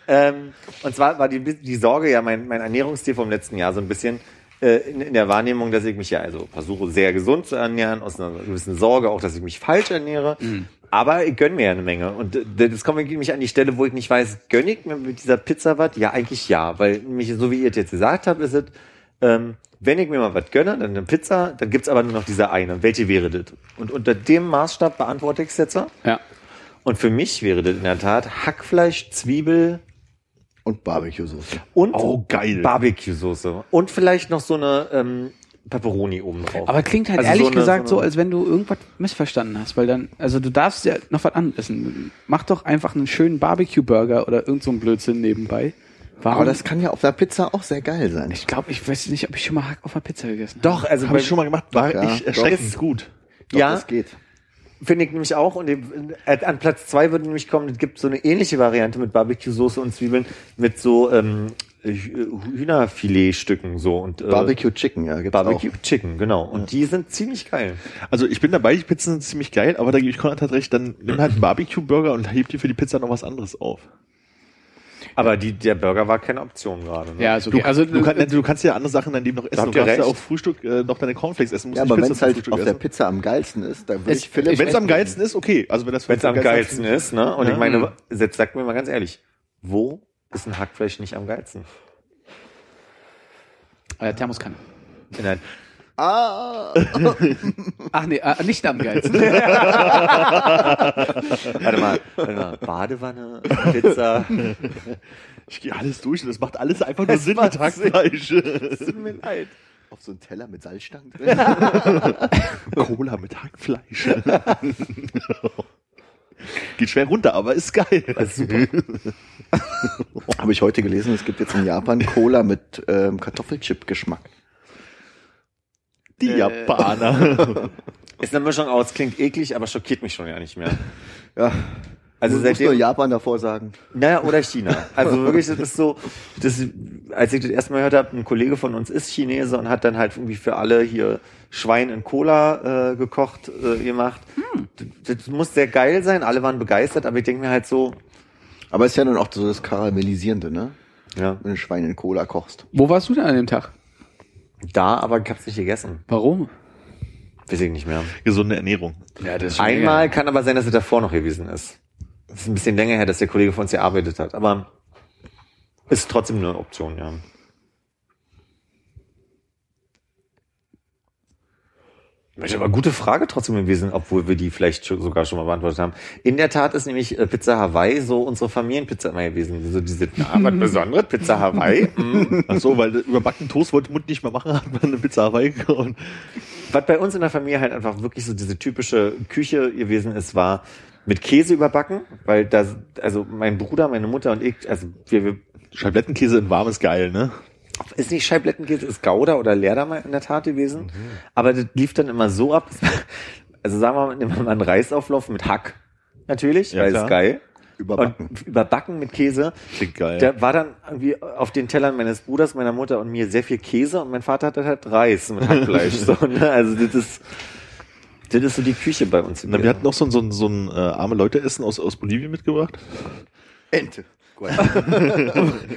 ähm, und zwar war die, die Sorge ja mein, mein Ernährungsstil vom letzten Jahr so ein bisschen, in, in der Wahrnehmung, dass ich mich ja also versuche sehr gesund zu ernähren, aus einer gewissen Sorge auch, dass ich mich falsch ernähre. Aber ich gönn mir ja eine Menge. Und äh, das kommt nämlich an die Stelle, wo ich nicht weiß, gönn ich mir mit dieser Pizza was? Ja, eigentlich ja. Weil nämlich, so wie ihr es jetzt gesagt habt, ist es, ähm, wenn ich mir mal was gönne, dann eine Pizza, dann gibt's aber nur noch diese eine. Welche wäre das? Und unter dem Maßstab beantworte ich es jetzt. Ja. Und für mich wäre das in der Tat Hackfleisch, Zwiebel Und Barbecue-Soße. und Oh, geil. Barbecue-Soße. Und vielleicht noch so eine ähm, Pepperoni oben drauf. Aber klingt halt Also ehrlich so eine- gesagt so, so als wenn du irgendwas missverstanden hast, weil dann, also du darfst ja noch was anbissen. Mach doch einfach einen schönen Barbecue-Burger oder irgend so einen Blödsinn nebenbei. Warum? Aber das kann ja auf der Pizza auch sehr geil sein. ich glaube, ich weiß nicht, ob ich schon mal Hack auf einer Pizza gegessen habe. Doch, also Habe ich schon mal gemacht, war Ja, echt erschreckend gut. Doch, ja. Das geht. Finde ich nämlich auch. Und äh, an Platz zwei würde nämlich kommen, es gibt so eine ähnliche Variante mit Barbecue-Soße und Zwiebeln mit so ähm, Hü- Hühnerfiletstücken so und äh, Barbecue Chicken, ja, gibt's Barbecue Chicken, genau. Und die sind ziemlich geil. Also ich bin dabei, die Pizzen sind ziemlich geil, aber da gebe ich Konrad halt recht, dann nimm halt einen Barbecue-Burger und heb dir für die Pizza noch was anderes auf. Aber die, der Burger war keine Option gerade. Ne? Ja, Du, okay. also du, kann, du kannst ja andere Sachen in Leben noch essen. Du kannst ja auch Frühstück äh, noch deine Cornflakes essen. Musst Ja, nicht aber wenn es halt Frühstück auf der essen. Pizza am geilsten ist, dann würde ich Philipp Wenn es am geilsten ist, okay. Also wenn es am geilsten ist, ne? Und Ja. ich meine, jetzt sagt mir mal ganz ehrlich, wo ist ein Hackfleisch nicht am geilsten? äh, Thermoskanne. Nein. Ah, Ach nee, äh, nicht am geilsten. Warte mal, warte mal. Badewanne, Pizza. Ich gehe alles durch und das macht alles einfach nur Sinn macht mit Hackfleisch. Tut mir leid. auf so einen Teller mit Salzstangen drin. Cola mit Hackfleisch. Geht schwer runter, aber ist geil. Das ist super. Habe ich heute gelesen, es gibt jetzt in Japan Cola mit ähm, Kartoffelchip-Geschmack. Die Japaner. Ist eine Mischung aus, klingt eklig, aber schockiert mich schon ja nicht mehr. Ja, Also also muss nur Japan davor sagen. naja, oder China. Also wirklich, das ist so, das, als ich das erste Mal gehört habe, ein Kollege von uns ist Chinese und hat dann halt irgendwie für alle hier Schwein in Cola äh, gekocht, äh, gemacht. Das, das muss sehr geil sein, alle waren begeistert, aber ich denke mir halt so, Aber ist ja dann auch so das Karamellisierende, ne? ja, Wenn du Schwein in Cola kochst. Wo warst du denn an dem Tag? Da, aber ich hab's nicht gegessen. Warum? Weiß ich nicht mehr. Gesunde Ernährung. Ja, das ist Einmal kann aber sein, dass es davor noch gewesen ist. Das ist ein bisschen länger her, dass der Kollege von uns gearbeitet hat, aber ist trotzdem eine Option, ja. Mensch, aber gute Frage trotzdem gewesen, obwohl wir die vielleicht sogar schon mal beantwortet haben. In der Tat ist nämlich äh, Pizza Hawaii so unsere Familienpizza immer gewesen. So diese, na, was Besonderes, Pizza Hawaii. Mm. Ach so, weil überbacken Toast wollte Mund nicht mehr machen, hat man eine Pizza Hawaii gekauft. Was bei uns in der Familie halt einfach wirklich so diese typische Küche gewesen ist, war mit Käse überbacken, weil da, also mein Bruder, meine Mutter und ich, also wir, wir Scheiblettenkäse in warm ist geil, ne? Ist nicht Scheiblettenkäse, ist Gouda oder Leerder mal in der Tat gewesen. Aber das lief dann immer so ab. Also sagen wir mal, nehmen wir mal einen Reisauflauf mit Hack. Natürlich, Ja, weil klar. ist geil. Überbacken. Und überbacken mit Käse. Klingt geil. Da war dann irgendwie auf den Tellern meines Bruders, meiner Mutter und mir sehr viel Käse und mein Vater hatte halt Reis mit Hackfleisch. so, ne? Also das ist, das ist so die Küche bei uns. Na, wir hatten noch so ein, so ein, so ein äh, arme Leute-Essen aus, aus Bolivien mitgebracht. Ente. Warte,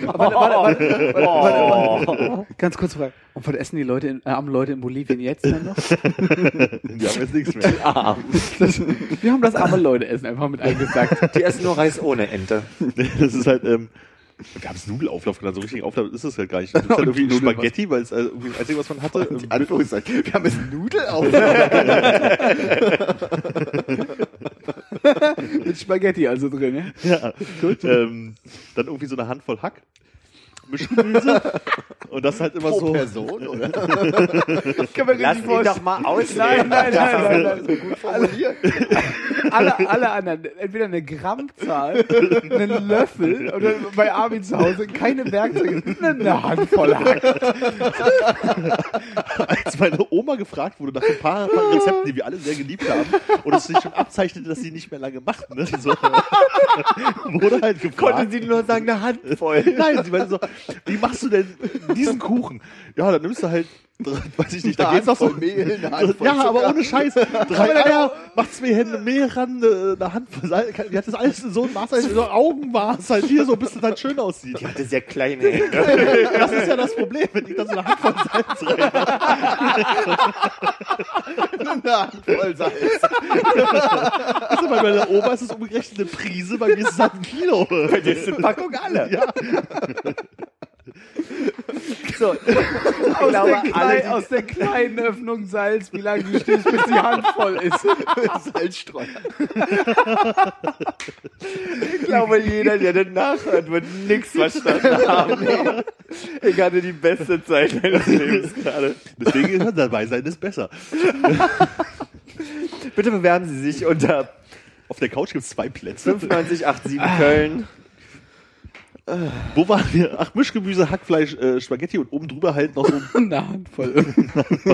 warte, warte, warte, warte, warte. Ganz kurz Frage. Und was essen die Leute, in, äh, armen Leute in Bolivien jetzt dann noch? Die haben jetzt nichts mehr. Das, wir haben das arme Leute essen einfach mit eingesagt. Die essen nur Reis ohne Ente. Das ist halt, ähm, wir haben es Nudelauflauf genannt, so richtig Auflauf ist es halt gar nicht. Das ist halt irgendwie Nudeln- Spaghetti, weil es äh, irgendwie das Einzige, was man hatte. Die Ähm, Anführungszeichen. Wir haben jetzt Nudel auf. mit Spaghetti also drin, ja? Ja, gut. Ähm, dann irgendwie so eine Handvoll Hack, Mischgemüse und das halt immer Pro so. Person, oder? Kann man Lass ihn doch mal Nein, ausreden. nein, nein, nein, nein. Gut formuliert. Alle, alle anderen, entweder eine Grammzahl, einen Löffel oder bei Armin zu Hause keine Werkzeuge, eine Handvoll Hack. Als meine Oma gefragt wurde nach ein paar, paar Rezepten, die wir alle sehr geliebt haben und es sich schon abzeichnete, dass sie nicht mehr lange macht, ne? So, wurde halt gefragt. Konnte sie nur sagen, eine Handvoll. Nein, sie meinte so, wie machst du denn diesen Kuchen? Ja, dann nimmst du halt weiß ich nicht, da geht's noch so. Mehl, Ja, aber ohne Scheiß. Drei Eier, macht zwei Hände Mehl ran, eine eine Handvoll Salz. Die hat das alles in so ein Maß, so Augenmaß halt hier so, bis es dann schön aussieht. Die hatte sehr kleine Hände. Das ist ja das Problem, wenn ich da so eine Handvoll Salz rein eine Handvoll Salz. Also bei meiner Oma ist es umgerechnet eine Prise, bei mir ist es halt ein Kilo. Bei dir ist eine Packung alle. Ja. So, ich Aus, glaube, der alle, klein, die- aus der kleinen Öffnung Salz, wie lange du stehst, bis die Hand voll ist. Salzstreuer. ich glaube, jeder, der das nachhört, wird nichts verstanden haben. Ich hatte die beste Zeit meines Lebens gerade. Deswegen ist dabei sein ist besser. Bitte bewerben Sie sich unter Auf der Couch gibt's zwei Plätze. 9587 Köln. Wo waren wir? Ach, Mischgemüse, Hackfleisch, äh, Spaghetti und oben drüber halt noch so Eine Handvoll.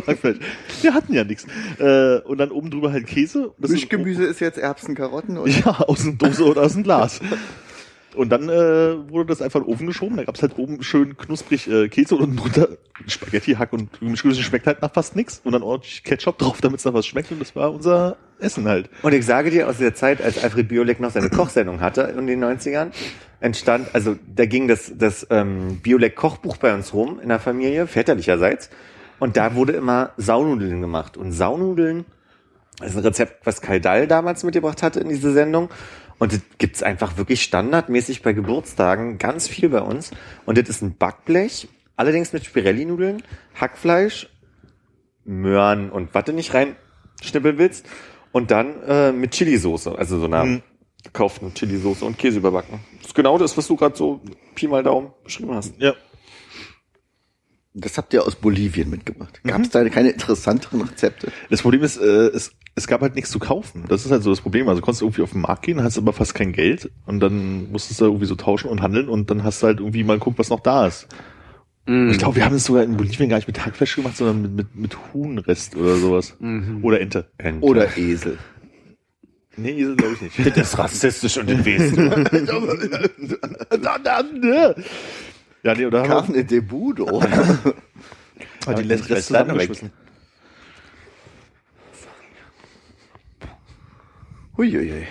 Hackfleisch. Wir hatten ja nichts. Äh, und dann oben drüber halt Käse. Das ist- Mischgemüse ist jetzt Erbsen, Karotten und Ja, aus einer Dose oder aus einem Glas. Und dann äh, wurde das einfach in den Ofen geschoben. Da gab's halt oben schön knusprig äh, Käse und drunter Spaghetti, Hack und Mischgemüse schmeckt halt nach fast nichts. Und dann ordentlich Ketchup drauf, damit es nach was schmeckt. Und das war unser Essen halt. Und ich sage dir, aus der Zeit, als Alfred Biolek noch seine Kochsendung hatte in den 90ern, entstand, also da ging das, das ähm, Biolek Kochbuch bei uns rum in der Familie, väterlicherseits. Und da wurde immer Saunudeln gemacht. Und Saunudeln ist ein Rezept, was Kai Dall damals mitgebracht hatte in diese Sendung. Und das gibt's einfach wirklich standardmäßig bei Geburtstagen ganz viel bei uns. Und das ist ein Backblech, allerdings mit Spirelli-Nudeln, Hackfleisch, Möhren und was du nicht reinschnippeln willst. Und dann äh, mit Chili-Soße, also so einer gekauften Chili-Soße und Käse überbacken. Das ist genau das, was du gerade so Pi mal Daumen beschrieben hast. Ja. Das habt ihr aus Bolivien mitgebracht. Gab es da keine interessanteren Rezepte? Das Problem ist, äh, es, es gab halt nichts zu kaufen. Das ist halt so das Problem. Also du konntest irgendwie auf den Markt gehen, hast aber fast kein Geld und dann musstest du irgendwie so tauschen und handeln und dann hast du halt irgendwie mal geguckt, was noch da ist. Ich glaube, wir haben es sogar in Bolivien gar nicht mit Hackfleisch gemacht, sondern mit, mit, mit Huhnrest oder sowas. Oder Ente. Oder Esel? Nee, Esel glaube ich nicht. Das ist rassistisch und in Wesen. ja, nee, oder Carne de Budo. wir halt die ich Rest zusammengeschmissen. Huiuiui.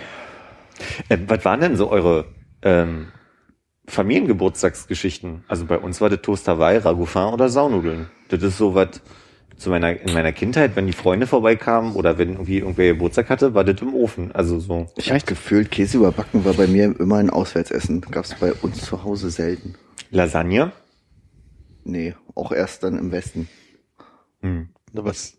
äh, was waren denn so eure ähm, Familiengeburtstagsgeschichten? Also bei uns war das Toast Hawaii, Ragoufin oder Saunudeln. Das ist so was zu meiner, in meiner Kindheit, wenn die Freunde vorbeikamen oder wenn irgendwie irgendwer Geburtstag hatte, war das im Ofen. Also so. Ich habe gefühlt, Käse überbacken war bei mir immer ein Auswärtsessen. Gab es bei uns zu Hause selten. Lasagne. Nee, auch erst dann im Westen. Na, was?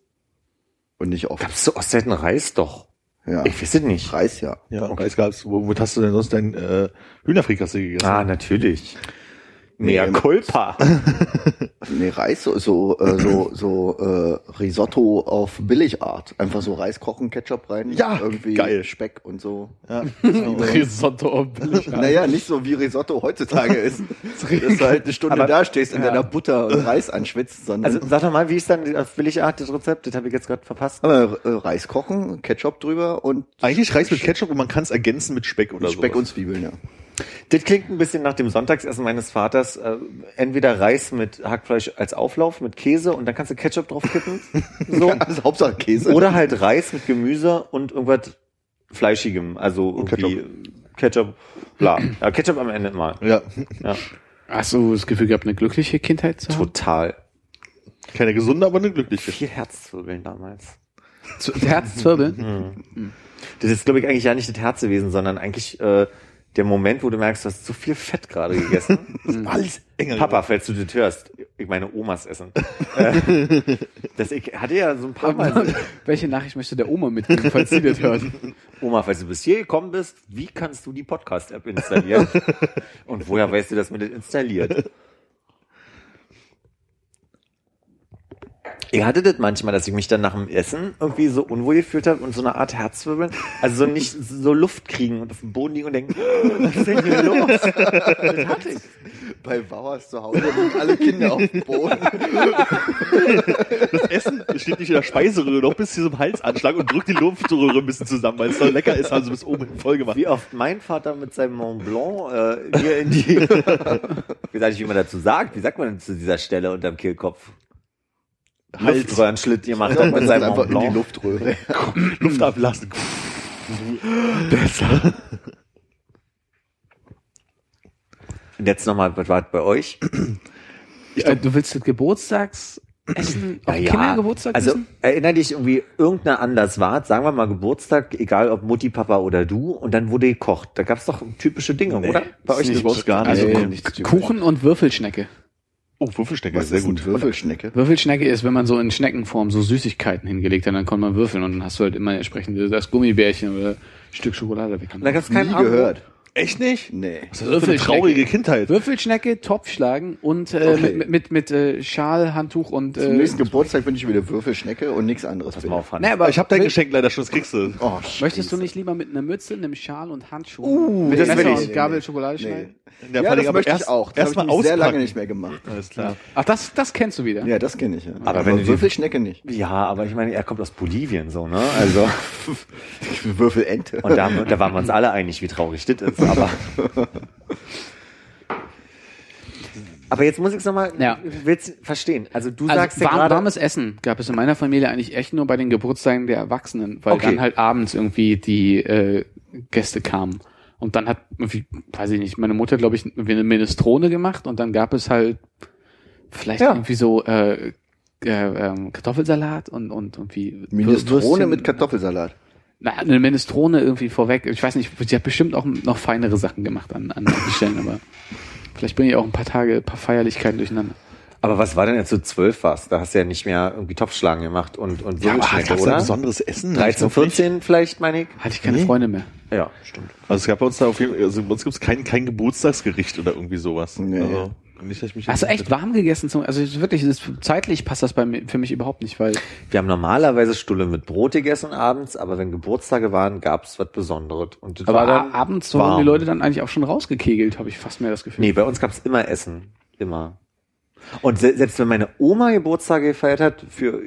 Und nicht oft. Gab's zu Ostseiten Reis doch? Ja. Ich weiß es nicht. Reis ja. Ja, Reis gab's. Wo, wo hast du denn sonst dein äh, Hühnerfrikassee gegessen? Ah, natürlich. Mea Nee, culpa. Nee, Reis, so, so, äh, so, so äh, Risotto auf Billigart. Einfach so Reis kochen, Ketchup rein. Ja, irgendwie geil. Speck und so. Ja. Risotto billig. Naja, nicht so wie Risotto heutzutage ist. Dass du halt eine Stunde Aber- da stehst und deiner Butter und Reis anschwitzt, sondern Also sag doch mal, wie ist dann auf Billigart das Rezept? Das habe ich jetzt gerade verpasst. aber, äh, Reis kochen, Ketchup drüber und Eigentlich Reis mit Ketchup und man kann es ergänzen mit Speck oder so. Speck und Zwiebeln, ja. Das klingt ein bisschen nach dem Sonntagsessen meines Vaters. Äh, entweder Reis mit Hackfleisch als Auflauf, mit Käse und dann kannst du Ketchup drauf kippen. So. Also Hauptsache Käse. Oder halt Reis mit Gemüse und irgendwas Fleischigem. Also irgendwie Ketchup. bla. Ja, Ketchup am Ende mal. Ja, Ja, Hast du das Gefühl gehabt, eine glückliche Kindheit zu haben? total. keine gesunde, aber eine glückliche. Viel Herzzwirbeln damals. Herzzwirbeln? Das ist, glaube ich, eigentlich ja nicht das Herz gewesen, sondern eigentlich äh, der Moment, wo du merkst, du hast so viel Fett gerade gegessen. Alles enger. Papa, falls du das hörst, ich meine Omas essen. Das, ich hatte ja so ein paar Mal, Welche Nachricht möchte der Oma mitgeben, falls sie das hört? Oma, falls du bis hier gekommen bist, wie kannst du die Podcast-App installieren? Und woher weißt du, dass man das installiert? Ich hatte das manchmal, dass ich mich dann nach dem Essen irgendwie so unwohl gefühlt habe und so eine Art Herzwirbeln. Also so nicht so Luft kriegen und auf dem Boden liegen und denken, was ist denn hier los? Das hatte ich. Bei Bauers zu Hause liegen alle Kinder auf dem Boden. Das Essen steht nicht in der Speiseröhre, noch bis zu diesem Halsanschlag und drückt die Luftröhre ein bisschen zusammen, weil es so lecker ist, also bis oben voll gemacht. Wie oft mein Vater mit seinem Mont Blanc äh, hier in die, ich weiß nicht, wie man dazu sagt, wie sagt man denn zu dieser Stelle unterm Kehlkopf? Luftröhrenschlitt gemacht hat mit seinem einfach in die. Luftröhre. Luft ablassen. Und jetzt nochmal, was war bei euch? Äh, du willst das Geburtstagsessen auf Kindergeburtstag Also erinnere dich irgendwie, irgendeiner Anlass war, sagen wir mal Geburtstag, egal ob Mutti, Papa oder du, und dann wurde gekocht. Da gab's doch typische Dinge, oder? Bei euch nicht, gar nicht. Also Nee, nichts typisch. Kuchen und Würfelschnecke. Oh, Würfelstecke, Was sehr ist gut. Würfelschnecke? Würfelschnecke ist, wenn man so in Schneckenform so Süßigkeiten hingelegt hat, dann kann man würfeln und dann hast du halt immer entsprechend das Gummibärchen oder ein Stück Schokolade weg. Da gab's Nie keinen gehört. Echt nicht? Nee. Was ist das für eine traurige Kindheit? Würfelschnecke, Topf schlagen und äh, Okay. mit, mit, mit, äh, Schal, Handtuch und Zum äh, nächsten Geburtstag wünsche ich mir eine Würfelschnecke und nichts anderes. Auf, Hans. Nee, aber ich habe dein Geschenk leider schon, das kriegst du. Oh, Möchtest du nicht lieber mit einer Mütze, einem Schal und Handschuhen Uh, mit das Messer will ich. und Gabel Schokolade schneiden? In der Ja, Fall das aber möchte erst, ich auch. Das habe ich sehr lange nicht mehr gemacht. Alles klar. Ach, das, das kennst du wieder. Ja, das kenne ich ja. Aber wenn du die- Würfelschnecke nicht. Ja, aber ich meine, er kommt aus Bolivien so, ne? Also, Würfelente. und da, da waren wir uns alle einig, wie traurig das ist, aber. Aber jetzt muss ich es nochmal, Ja. willst verstehen. Also du sagst Also ja warm, gerade, warmes Essen gab es in meiner Familie eigentlich echt nur bei den Geburtstagen der Erwachsenen, weil Okay. dann halt abends irgendwie die äh, Gäste kamen. Und dann hat irgendwie, weiß ich nicht, meine Mutter, glaube ich, eine Minestrone gemacht und dann gab es halt vielleicht Ja. irgendwie so äh, äh, ähm, Kartoffelsalat und, und irgendwie Minestrone Würstchen. mit Kartoffelsalat. Na, eine Minestrone irgendwie vorweg. Ich weiß nicht, sie hat bestimmt auch noch feinere Sachen gemacht an, an manchen Stellen, aber vielleicht bringe ich auch ein paar Tage, ein paar Feierlichkeiten durcheinander. aber was war denn, als du zwölf warst? Da hast du ja nicht mehr irgendwie Topfschlagen gemacht und, und Ja, aber gab's oder? besonderes Essen? 13, Ich glaub nicht. 14 vielleicht, meine ich? Hatte ich keine Nee. Freunde mehr. Ja, stimmt. Also es gab bei uns da auf jeden Fall, also bei uns gibt es kein, kein Geburtstagsgericht oder irgendwie sowas. Nee. Also, nicht, dass ich mich Hast du echt warm gegessen? Zum, also es ist wirklich, es ist, zeitlich passt das bei mir, für mich überhaupt nicht, weil Wir haben normalerweise Stulle mit Brot gegessen abends, aber wenn Geburtstage waren, gab's was Besonderes. Und das aber war abends wurden warm. die Leute dann eigentlich auch schon rausgekegelt, habe ich fast mehr das Gefühl. Nee, bei uns gab's immer Essen. Immer. Und se selbst wenn meine Oma Geburtstage gefeiert hat, für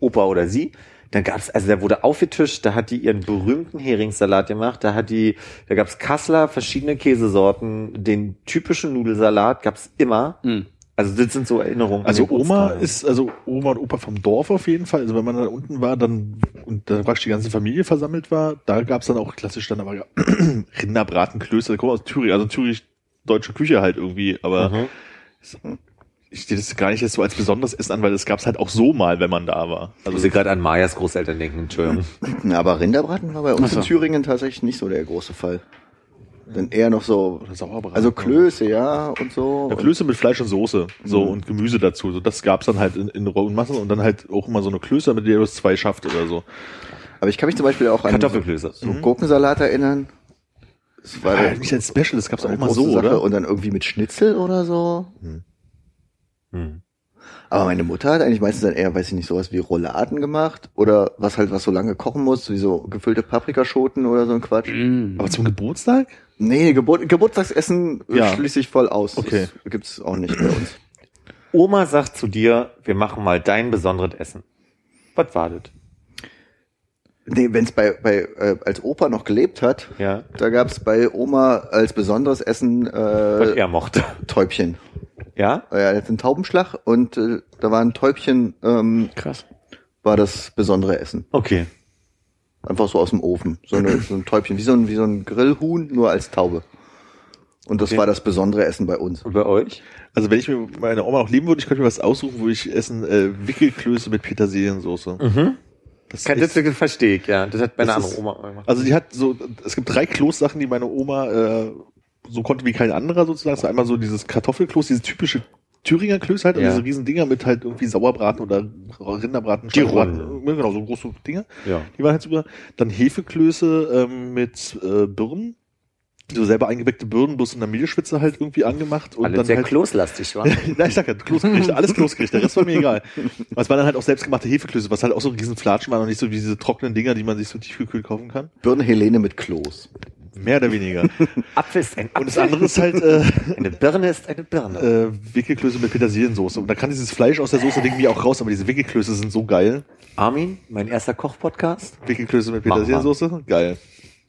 Opa oder sie, dann gab's, also da wurde aufgetischt, da hat die ihren berühmten Heringssalat gemacht, da hat die, da gab's Kassler, verschiedene Käsesorten, den typischen Nudelsalat gab's immer. Mhm. Also das sind so Erinnerungen. Also Oma ist, also Oma und Opa vom Dorf auf jeden Fall. Also wenn man da unten war, dann und da praktisch die ganze Familie versammelt war, da gab's dann auch klassisch dann aber Rinderbraten, Klöße, da kommen aus Thüringen, also Thüringen deutsche Küche halt irgendwie, aber Mhm. Ich sehe das gar nicht jetzt so als besonderes Essen an, weil das gab's halt auch so mal, wenn man da war. Ich Also muss gerade an Mayas Großeltern denken, Entschuldigung. Ja, aber Rinderbraten war bei uns so. in Thüringen tatsächlich nicht so der große Fall. Dann eher noch so, Sauerbraten. also Klöße, ja, und so. Ja, Klöße mit Fleisch und Soße, so Mhm. und Gemüse dazu. So das gab's dann halt in, in rohen Massen und dann halt auch immer so eine Klöße, mit der ihr das zwei schafft oder so. Aber ich kann mich zum Beispiel auch an Kartoffelklöße. so Gurkensalat erinnern. Das war der- nicht als Special, das gab's auch mal so, Sache. oder? Und dann irgendwie mit Schnitzel oder so. Hm. Aber meine Mutter hat eigentlich meistens dann eher, weiß ich nicht, sowas wie Rouladen gemacht oder was halt, was so lange kochen muss, wie so gefüllte Paprikaschoten oder so ein Quatsch. Mm. Aber zum Geburtstag? Nee, Geburt, Geburtstagsessen Ja. schließe ich voll aus. Okay. Das gibt's auch nicht bei uns. Oma sagt zu dir, wir machen mal dein besonderes Essen. Was war das? Nee, wenn's bei, bei äh, als Opa noch gelebt hat, Ja. da gab's bei Oma als besonderes Essen Was äh, er mochte. Täubchen. Ja? Äh, Er hat einen Taubenschlag und äh, da war ein Täubchen, ähm, Krass. war das besondere Essen. Okay. Einfach so aus dem Ofen. So, eine, so ein Täubchen, wie so ein, wie so ein Grillhuhn, nur als Taube. Und das Okay. war das besondere Essen bei uns. Und bei euch? Also wenn ich mir meine Oma noch leben würde, ich könnte mir was aussuchen, wo ich essen äh, Wickelklöße mit Petersiliensoße. Mhm. Das ist- das verstehe ich, ja. Das hat meine Das andere Oma gemacht. Also die hat so, es gibt drei Kloßsachen, die meine Oma äh, so konnte wie kein anderer sozusagen. Das ist einmal so dieses Kartoffelkloß, diese typische Thüringer Klöße halt, und Ja. diese riesen Dinger mit halt irgendwie Sauerbraten oder Rinderbraten, Die. Ja, Genau, so große Dinger. Ja. Die waren halt super. Dann Hefeklöße ähm, mit äh, Birnen. So selber eingeweckte Birnen, bloß in der Mehlschwitze halt irgendwie angemacht. Und Alles dann sehr halt, kloslastig, war. Na, ich sag ja, Kloßgerichte, alles Kloßgerichte, der Rest war mir egal. Aber es waren dann halt auch selbstgemachte Hefeklöße, was halt auch so ein riesen Flatschen war und nicht so wie diese trockenen Dinger, die man sich so tiefgekühlt kaufen kann. Birnenhelene mit Kloß. Mehr oder weniger. Apfel ist ein Und das andere ist halt äh, Eine Birne ist eine Birne. äh, Wickelklöße mit Petersiliensoße. Und da kann dieses Fleisch aus der Soße irgendwie auch raus, aber diese Wickelklöße sind so geil. Armin, mein erster Kochpodcast. Wickelklöße mit. Petersiliensoße, geil.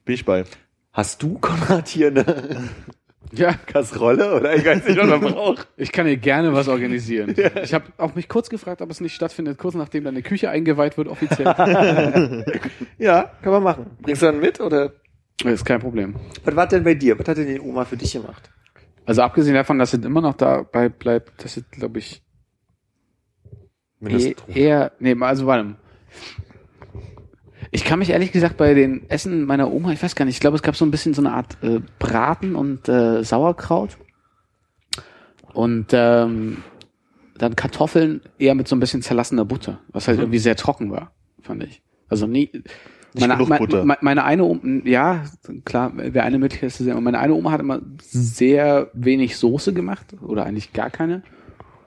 Bin ich bei. Hast du, Konrad, hier eine... Ja, Kasserolle oder ich weiß nicht, was man braucht. ich kann dir gerne was organisieren. Ich habe auch mich kurz gefragt, ob es nicht stattfindet, kurz nachdem deine Küche eingeweiht wird offiziell. Ja, kann man machen. Bringst du dann mit oder? Ist kein Problem. Was war denn bei dir? Was hat denn die Oma für dich gemacht? Also abgesehen davon, dass es immer noch dabei bleibt, dass es, glaube ich, eh, eher, nee, also warte. mal. Ich kann mich ehrlich gesagt bei den Essen meiner Oma, ich weiß gar nicht, ich glaube, es gab so ein bisschen so eine Art äh, Braten und äh, Sauerkraut. Und ähm, dann Kartoffeln eher mit so ein bisschen zerlassener Butter, was halt irgendwie sehr trocken war, fand ich. Also nie. Meine, meine, meine- eine Oma, ja, klar, wäre eine Möglichkeit zu sehen. aber Meine eine Oma hat immer sehr wenig Soße gemacht oder eigentlich gar keine.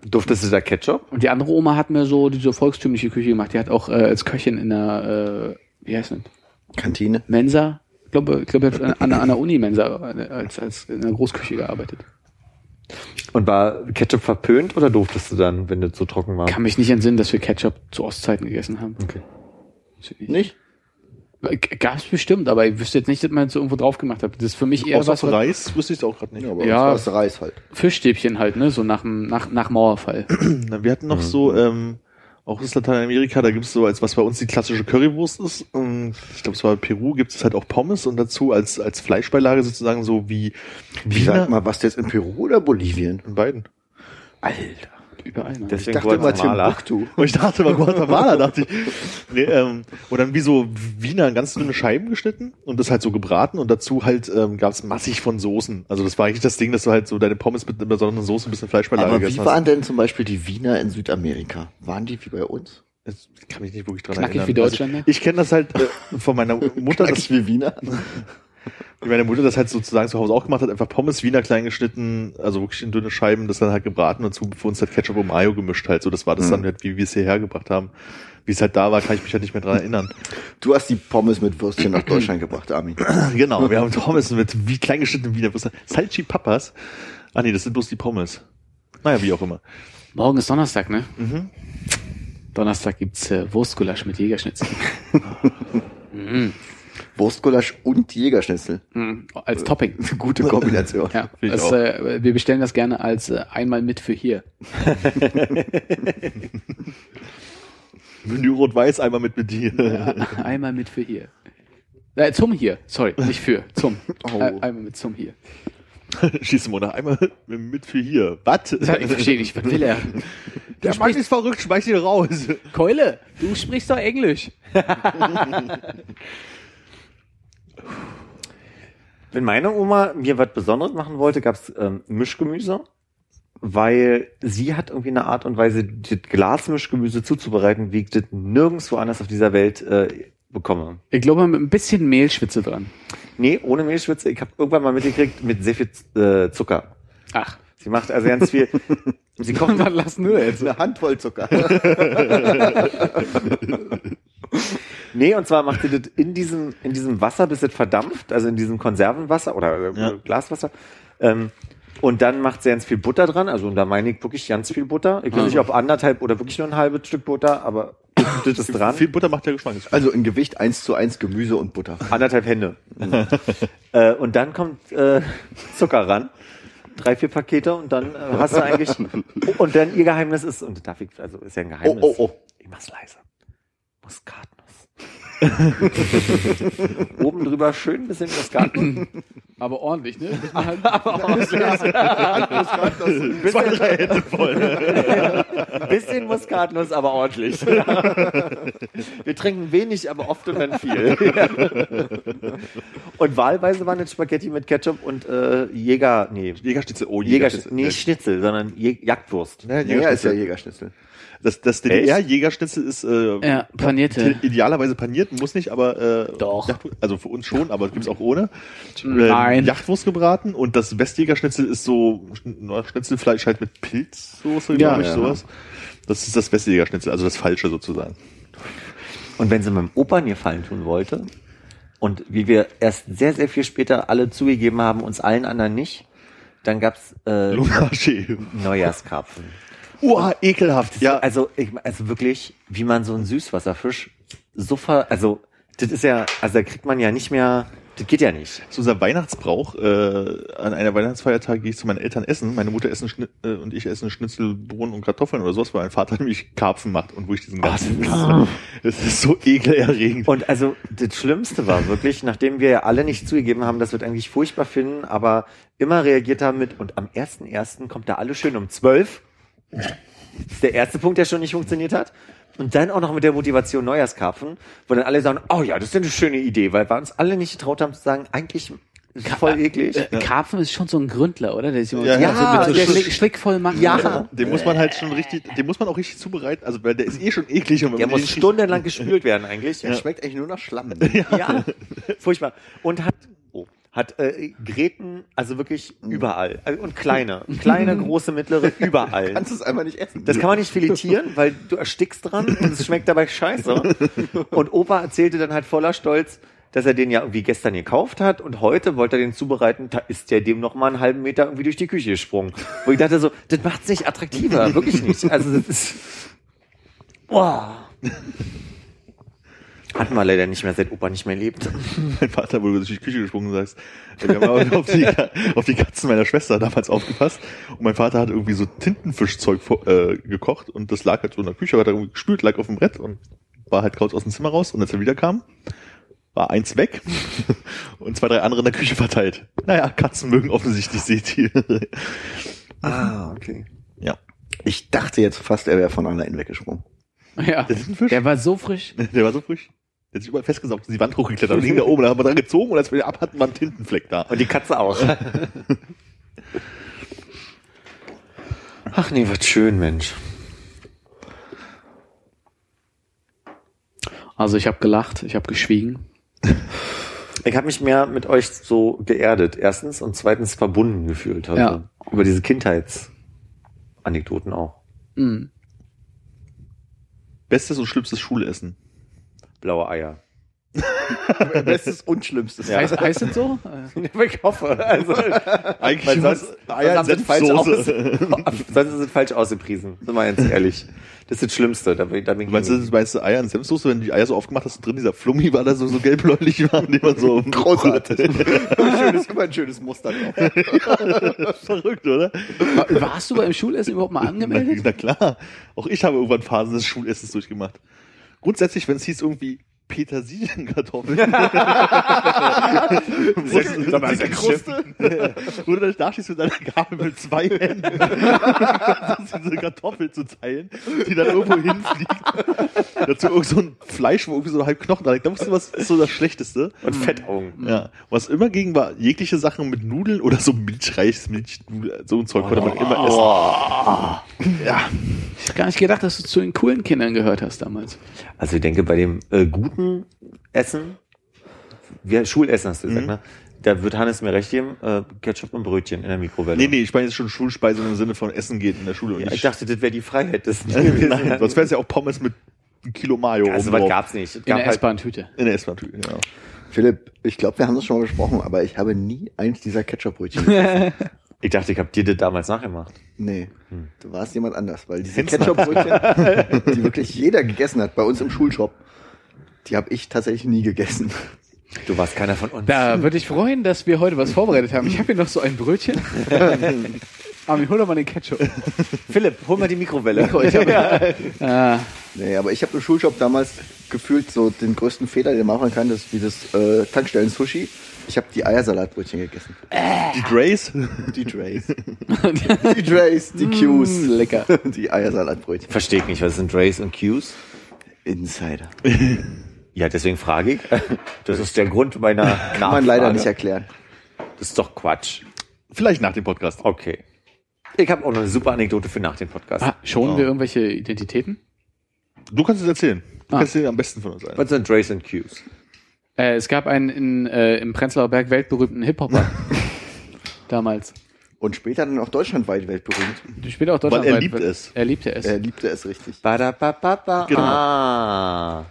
Durftest du da Ketchup? Und die andere Oma hat mir so diese volkstümliche Küche gemacht. Die hat auch äh, als Köchin in der, äh, wie heißt das? Kantine. Mensa. Ich glaube, ich glaube, an, an, an der Uni-Mensa als, als in der Großküche gearbeitet. Und war Ketchup verpönt oder durftest du dann, wenn das so trocken war? Kann mich nicht entsinnen, dass wir Ketchup zu Ostzeiten gegessen haben. Okay. Nicht? Gab es bestimmt, aber ich wüsste jetzt nicht, dass man es irgendwo drauf gemacht hat. Das ist für mich eher Außer was, Reis wüsste ich auch gerade nicht. Ja, aber Ja. das Reis halt. Fischstäbchen halt, ne? So nach, nach, nach Mauerfall. Wir hatten noch so, ähm, auch aus Lateinamerika, da gibt's so, als was bei uns die klassische Currywurst ist. Und ich glaube, es war Peru, gibt es halt auch Pommes und dazu als, als Fleischbeilage sozusagen so wie Wie sag mal, was jetzt in Peru oder Bolivien? in beiden. Alter. Überall. Ne? Ich Deswegen dachte immer Guatemala. Timbuktu. Und ich dachte mal, Guatemala, dachte ich. Nee, ähm, und dann wie so Wiener in ganz dünne Scheiben geschnitten und das halt so gebraten und dazu halt ähm, gab es massig von Soßen. Also das war eigentlich das Ding, dass du halt so deine Pommes mit einer besonderen Soße ein bisschen Fleischbeilage Aber wie gegessen waren denn zum Beispiel die Wiener in Südamerika? Waren die wie bei uns? hast. Ich kann mich nicht wirklich dran Knackig erinnern. wie Deutschland, ne? Also, ich kenne das halt äh, von meiner Mutter, das, Knackig wie Wiener? wie meine Mutter das halt sozusagen zu Hause auch gemacht hat, einfach Pommes Wiener klein geschnitten, also wirklich in dünne Scheiben, das dann halt gebraten und dazu für uns halt Ketchup und Mayo gemischt halt. So, das war das dann halt, wie wir es hierher gebracht haben. Wie es halt da war, kann ich mich halt nicht mehr dran erinnern. Du hast die Pommes mit Würstchen nach Deutschland gebracht, Armin. Genau, wir haben Pommes mit wie klein geschnittenen Wiener Würstchen. Salchi Papas. Ah nee, das sind bloß die Pommes. Naja, wie auch immer. Morgen ist Donnerstag, ne? Mhm. Donnerstag gibt's äh, Wurstgulasch mit Jägerschnitzel. Wurstgulasch und Jägerschnitzel. Mhm. Als Topping. Gute Kombination. Ja, das, äh, wir bestellen das gerne als äh, einmal mit für hier. Menü rot-weiß einmal mit mit dir. einmal mit für hier. Äh, zum hier, sorry, nicht für, zum. Oh. Äh, einmal mit zum hier. Schieß mal nach einmal mit für hier. Was? Ich verstehe nicht, was will er? Der Mann ist verrückt, schmeiß ihn raus. Keule, du sprichst doch Englisch. Wenn meine Oma mir was Besonderes machen wollte, gab's ähm, Mischgemüse, weil sie hat irgendwie eine Art und Weise, das Glasmischgemüse zuzubereiten, wie ich das nirgendwo anders auf dieser Welt äh, bekomme. Ich glaube, mit ein bisschen Mehlschwitze dran. Nee, ohne Mehlschwitze. Ich habe irgendwann mal mitgekriegt, mit sehr viel äh, Zucker. Ach, Sie macht also ganz viel. sie kocht was lassen wir jetzt? Eine Handvoll Zucker. Nee, und zwar macht sie das in diesem, in diesem Wasser, bis es verdampft, also in diesem Konservenwasser oder äh, Ja. Glaswasser. Ähm, und dann macht sie ganz viel Butter dran, also und da meine ich wirklich ganz viel Butter. Ich weiß nicht, ob anderthalb oder wirklich nur ein halbes Stück Butter, aber das ist dran. Viel Butter macht ja Geschmack. Also in Gewicht eins zu eins Gemüse und Butter. Anderthalb Hände. äh, und dann kommt äh, Zucker ran. Drei, vier Pakete und dann äh, hast du eigentlich. und dann ihr Geheimnis ist, und darf ich, also ist ja ein Geheimnis. Oh, oh, oh. Ich mach's leise. Muskatnuss. Oben drüber schön ein bisschen Muskatnuss. Aber ordentlich, ne? Zwei, drei Hände voll. Ein bisschen Muskatnuss, aber ordentlich. Wir trinken wenig, aber oft und dann viel. Und wahlweise waren jetzt Spaghetti mit Ketchup und äh, Jäger, nee, Jägerschnitzel, oh, Jägerschnitzel, Jägerschnitzel. nee, Schnitzel, sondern Jagdwurst. Ja, Ja, ist ja Jägerschnitzel. Jägerschnitzel. Das, das DDR-Jägerschnitzel ist äh, Ja, panierte. idealerweise paniert, muss nicht, aber äh, Doch. Jacht- also für uns schon, aber gibt's auch ohne. Nein. Ähm, Jachtwurst gebraten und das Westjägerschnitzel ist so Schnitzelfleisch halt mit Pilzsoße, Ja, glaube ich, ja. sowas. Das ist das Westjägerschnitzel, also das falsche sozusagen. Und wenn sie meinem Opa einen Gefallen tun wollte, und wie wir erst sehr, sehr viel später alle zugegeben haben, uns allen anderen nicht, dann gab's äh. Neujahrskarpfen. Uah, ekelhaft. Ja, Also, ich, also wirklich, wie man so einen Süßwasserfisch so ver, also, das ist ja, also da kriegt man ja nicht mehr Das geht ja nicht. Zu unserem Weihnachtsbrauch, äh, an einer Weihnachtsfeiertag gehe ich zu meinen Eltern essen. Meine Mutter essen Schni äh, und ich essen Schnitzel, Bohnen und Kartoffeln oder sowas, weil mein Vater nämlich Karpfen macht und wo ich diesen ganzen, das ist so ekelerregend. Und also das Schlimmste war wirklich, nachdem wir ja alle nicht zugegeben haben, dass wir eigentlich furchtbar finden, aber immer reagiert haben mit, und am 1.1. kommt da alle schön um 12. Das ist der erste Punkt, der schon nicht funktioniert hat. Und dann auch noch mit der Motivation Neujahrskarpfen, wo dann alle sagen, oh ja, das ist eine schöne Idee, weil wir uns alle nicht getraut haben zu sagen, eigentlich voll eklig. Äh, Karpfen ist schon so ein Gründler, oder? Der ist immer Ja, so, ja, so mit so der Schlick, Schlick- schlickvoll machen. Ja. oder? Den muss man halt schon richtig, den muss man auch richtig zubereiten, also weil der ist eh schon eklig. Und Der man muss den stundenlang gespült werden eigentlich. Der schmeckt eigentlich nur nach Schlamm. Ja, furchtbar. Und hat, hat äh, Gräten, also wirklich überall. Also, Und kleine, kleine, große, mittlere, überall. Kannst du es einfach nicht essen. Das kann man nicht filetieren, weil du erstickst dran und es schmeckt dabei scheiße. Und Opa erzählte dann halt voller Stolz, dass er den ja irgendwie gestern gekauft hat und heute wollte er den zubereiten, da ist der dem noch mal einen halben Meter irgendwie durch die Küche gesprungen. Wo ich dachte so, das macht's nicht attraktiver, wirklich nicht. Also das ist, boah. Hatten wir leider nicht mehr, seit Opa nicht mehr lebt. mein Vater wurde durch die Küche gesprungen und sagst, wir haben aber auf die, auf die Katzen meiner Schwester damals aufgepasst und mein Vater hat irgendwie so Tintenfischzeug vor- äh, gekocht und das lag halt so in der Küche, hat er irgendwie gespült, lag auf dem Brett und war halt kurz aus dem Zimmer raus und als er wiederkam, war eins weg und zwei, drei andere in der Küche verteilt. Naja, Katzen mögen offensichtlich Seetiere. Ah, okay. ja. Ich dachte jetzt fast, er wäre von allein weggesprungen. Ja. Fisch. Der war so frisch. Der war so frisch. Der hat sich überall festgesaugt, ist die Wand hochgeklettert und hing da oben, da haben wir dran gezogen und als wir den ab hatten, war ein Tintenfleck da. Und die Katze auch. Ach nee, was schön, Mensch. Also ich habe gelacht, ich habe geschwiegen. Ich habe mich mehr mit euch so geerdet, erstens und zweitens verbunden gefühlt heute. Ja. Über diese Kindheitsanekdoten auch. Mhm. Bestes und schlimmstes Schulessen. Blaue Eier. Bestes und Schlimmstes. Ja. Heißt, heißt das so? Ich hoffe. Also, Eigentlich Weil immer sonst- Eier sie falsch Senfsoße. sonst ist es falsch ausgepriesen. Sind wir jetzt ehrlich. Das ist das Schlimmste. Da bin, da bin ich Meinst du, meinst du Eier in Senfsoße, wenn du die Eier so aufgemacht hast und drin dieser Flummi war, da so, so gelbläulich war, den man so Großartig. schönes, immer ein schönes Muster drauf. verrückt, oder? war- warst du beim Schulessen überhaupt mal Na, angemeldet? na klar. Auch ich habe irgendwann Phasen des Schulessens durchgemacht. Grundsätzlich, wenn es hieß irgendwie Petersilienkartoffeln. Sag mal, ist Kruste. Wo du dann da stehst mit deiner Gabel mit zwei Händen. versuchst, diese Kartoffel zu teilen, die dann irgendwo hinfliegt. Dazu irgend so ein Fleisch, wo irgendwie so halb Knochen dran liegt. Da wusstest du, was ist so das Schlechteste. Und Fettaugen. Ja. Was immer ging, war jegliche Sachen mit Nudeln oder so Milchreis, Milchnudel, so ein Zeug konnte man immer essen. Ja. Ich hab gar nicht gedacht, dass du zu den coolen Kindern gehört hast damals. Also ich denke, bei dem äh, guten Essen, wir Schulessen hast du gesagt, Mhm. ne? Da wird Hannes mir recht geben, äh, Ketchup und Brötchen in der Mikrowelle. Nee, nee, ich meine jetzt schon Schulspeise im Sinne von Essen geht in der Schule. Und Ja, nicht- ich dachte, das wäre die Freiheit des Nein, sonst wäre es ja auch Pommes mit einem Kilo Mayo. Also was drauf. gab's nicht. Es In gab der halt, S-Bahn-Tüte. In der S-Bahn, ja. Philipp, ich glaube, wir haben das schon mal besprochen, aber ich habe nie eins dieser Ketchup-Brötchen gegessen. ich dachte, ich habe dir das damals nachgemacht. Nee, du warst jemand anders, weil diese. Ketchup-Brötchen, die wirklich jeder gegessen hat, bei uns im Schulshop, die habe ich tatsächlich nie gegessen. Du warst keiner von uns. Da würde ich freuen, dass wir heute was vorbereitet haben. Ich habe hier noch so ein Brötchen. Armin, hol doch mal den Ketchup. Philipp, hol mal die Mikrowelle. Ich hab, ah, Nee, aber ich habe im Schulshop damals gefühlt so den größten Fehler, den man machen kann, das ist wie das äh, Tankstellen-Sushi. Ich habe die Eiersalatbrötchen gegessen. Die Drays. Die Drays. die Drays, die Qs. Mm, lecker. Die Eiersalatbrötchen. Verstehe ich nicht, was sind Drays und Qs? Insider. Ja, deswegen frage ich. Das ist der Grund meiner Nachfrage. Kann man leider nicht erklären. Das ist doch Quatsch. Vielleicht nach dem Podcast. Okay. Ich habe auch noch eine super Anekdote für nach dem Podcast. ah, schonen wir irgendwelche Identitäten? Du kannst es erzählen. Du Ah. kannst dir am besten von uns ein. Was sind Drays und Qs? Äh, es gab einen in, äh, im Prenzlauer Berg weltberühmten Hip-Hopper. Damals. Und später dann auch deutschlandweit weltberühmt. Später auch Weil Deutschland. er liebt es. Er liebte es. Er liebte es richtig. Ba-da-ba-ba-ba. Genau. Ah.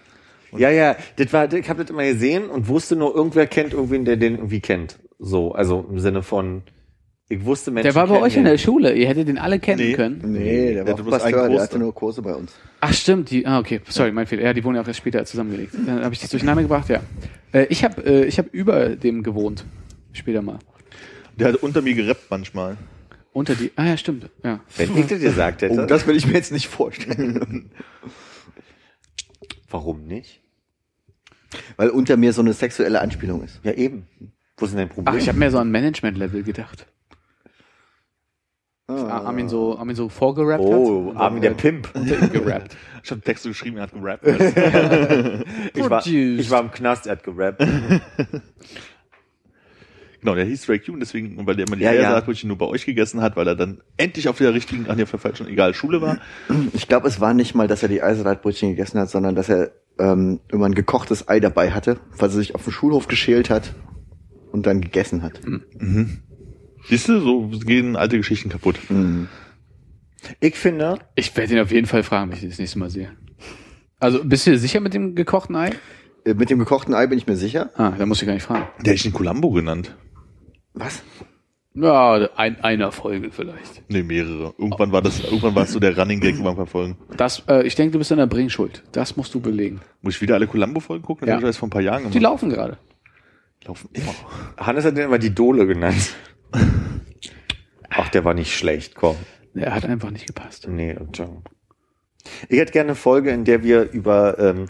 Ja, ja, das war, ich habe das immer gesehen und wusste nur, irgendwer kennt irgendwen, der den irgendwie kennt. So, also im Sinne von, Ich wusste Menschen Der war bei euch in der Schule. Ihr hättet den alle kennen Nee. können. Nee, der Der war hatte bloß Pasteur, der hatte nur Kurse bei uns. Ach stimmt, die, ah okay, sorry, mein Fehler. Ja, die wurden ja auch erst später zusammengelegt. Dann habe ich das durcheinander gebracht, ja. Äh, ich habe äh, ich hab über dem gewohnt. Später mal. Der hat unter mir gerappt manchmal. Unter die. Ah ja, stimmt. Ja. Wenn ich das gesagt hätte. Oh, das will ich mir jetzt nicht vorstellen. Warum nicht? Weil unter mir so eine sexuelle Anspielung ist. Ja, eben. Wo ist denn dein Ach, Problem? ich habe mehr so an Management-Level gedacht. Ah. Armin so, Armin so vorgerappt oh, hat. Armin der Pimp. Unter ihm gerappt. Ich habe Texte geschrieben, er hat gerappt. Ich war, ich war im Knast, er hat gerappt. genau, der hieß Ray Q, deswegen, weil der immer die Ja, ja. Eiersaatbrötchen nur bei euch gegessen hat, weil er dann endlich auf der richtigen, an der falschen, egal, Schule war. Ich glaube, es war nicht mal, dass er die Eiserleitbrötchen gegessen hat, sondern dass er ähm, immer ein gekochtes Ei dabei hatte, was er sich auf dem Schulhof geschält hat und dann gegessen hat. Siehst du, so gehen alte Geschichten kaputt. Mhm. Ich finde, Ich werde ihn auf jeden Fall fragen, wenn ich ihn das nächste Mal sehe. Also, bist du dir sicher mit dem gekochten Ei? Äh, Mit dem gekochten Ei bin ich mir sicher. Ah, da muss ich gar nicht fragen. Der hätte ich ihn Columbo genannt. Was? Ja, ein, einer Folge vielleicht. Nee, mehrere. Irgendwann war das, irgendwann war es so der Running Gag beim Verfolgen. Das, äh, ich denke, du bist in der Bringschuld. Das musst du belegen. Muss ich wieder alle Columbo-Folgen gucken? Das Ja. hab ich erst vor ein paar Jahren gemacht. Die laufen gerade. laufen immer. Hannes hat den immer die Dole genannt. Ach, der war nicht schlecht, komm. Er hat einfach nicht gepasst. Nee, ciao. Ich hätte gerne eine Folge, in der wir über ähm,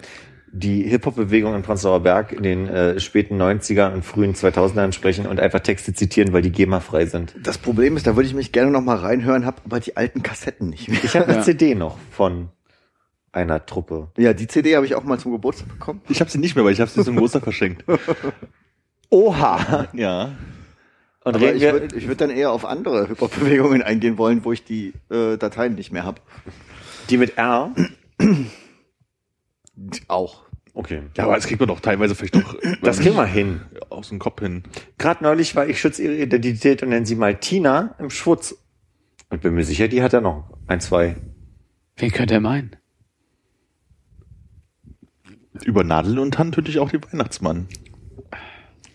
die Hip-Hop-Bewegung in Prenzlauer Berg in den äh, späten 90er und frühen 2000ern sprechen und einfach Texte zitieren, weil die GEMA-frei sind. Das Problem ist, da würde ich mich gerne noch mal reinhören, habe aber die alten Kassetten nicht mehr. Ich habe eine Ja. CD noch von einer Truppe. Ja, die CD habe ich auch mal zum Geburtstag bekommen. Ich habe sie nicht mehr, weil ich habe sie zum Geburtstag verschenkt. Oha! Ja. Und Aber reden ich würde ich würd dann eher auf andere Hip-Hop-Bewegungen eingehen wollen, wo ich die äh, Dateien nicht mehr habe. die mit R? Auch. Okay. Ja, aber das kriegt man doch teilweise vielleicht doch Das kriegen wir hin. aus dem Kopf hin. Gerade neulich war ich schütze ihre Identität und nennen sie mal Tina im Schwutz. Und bin mir sicher, die hat er noch. Ein, zwei. Wen könnte er meinen? Über Nadel und Hand töte ich auch den Weihnachtsmann.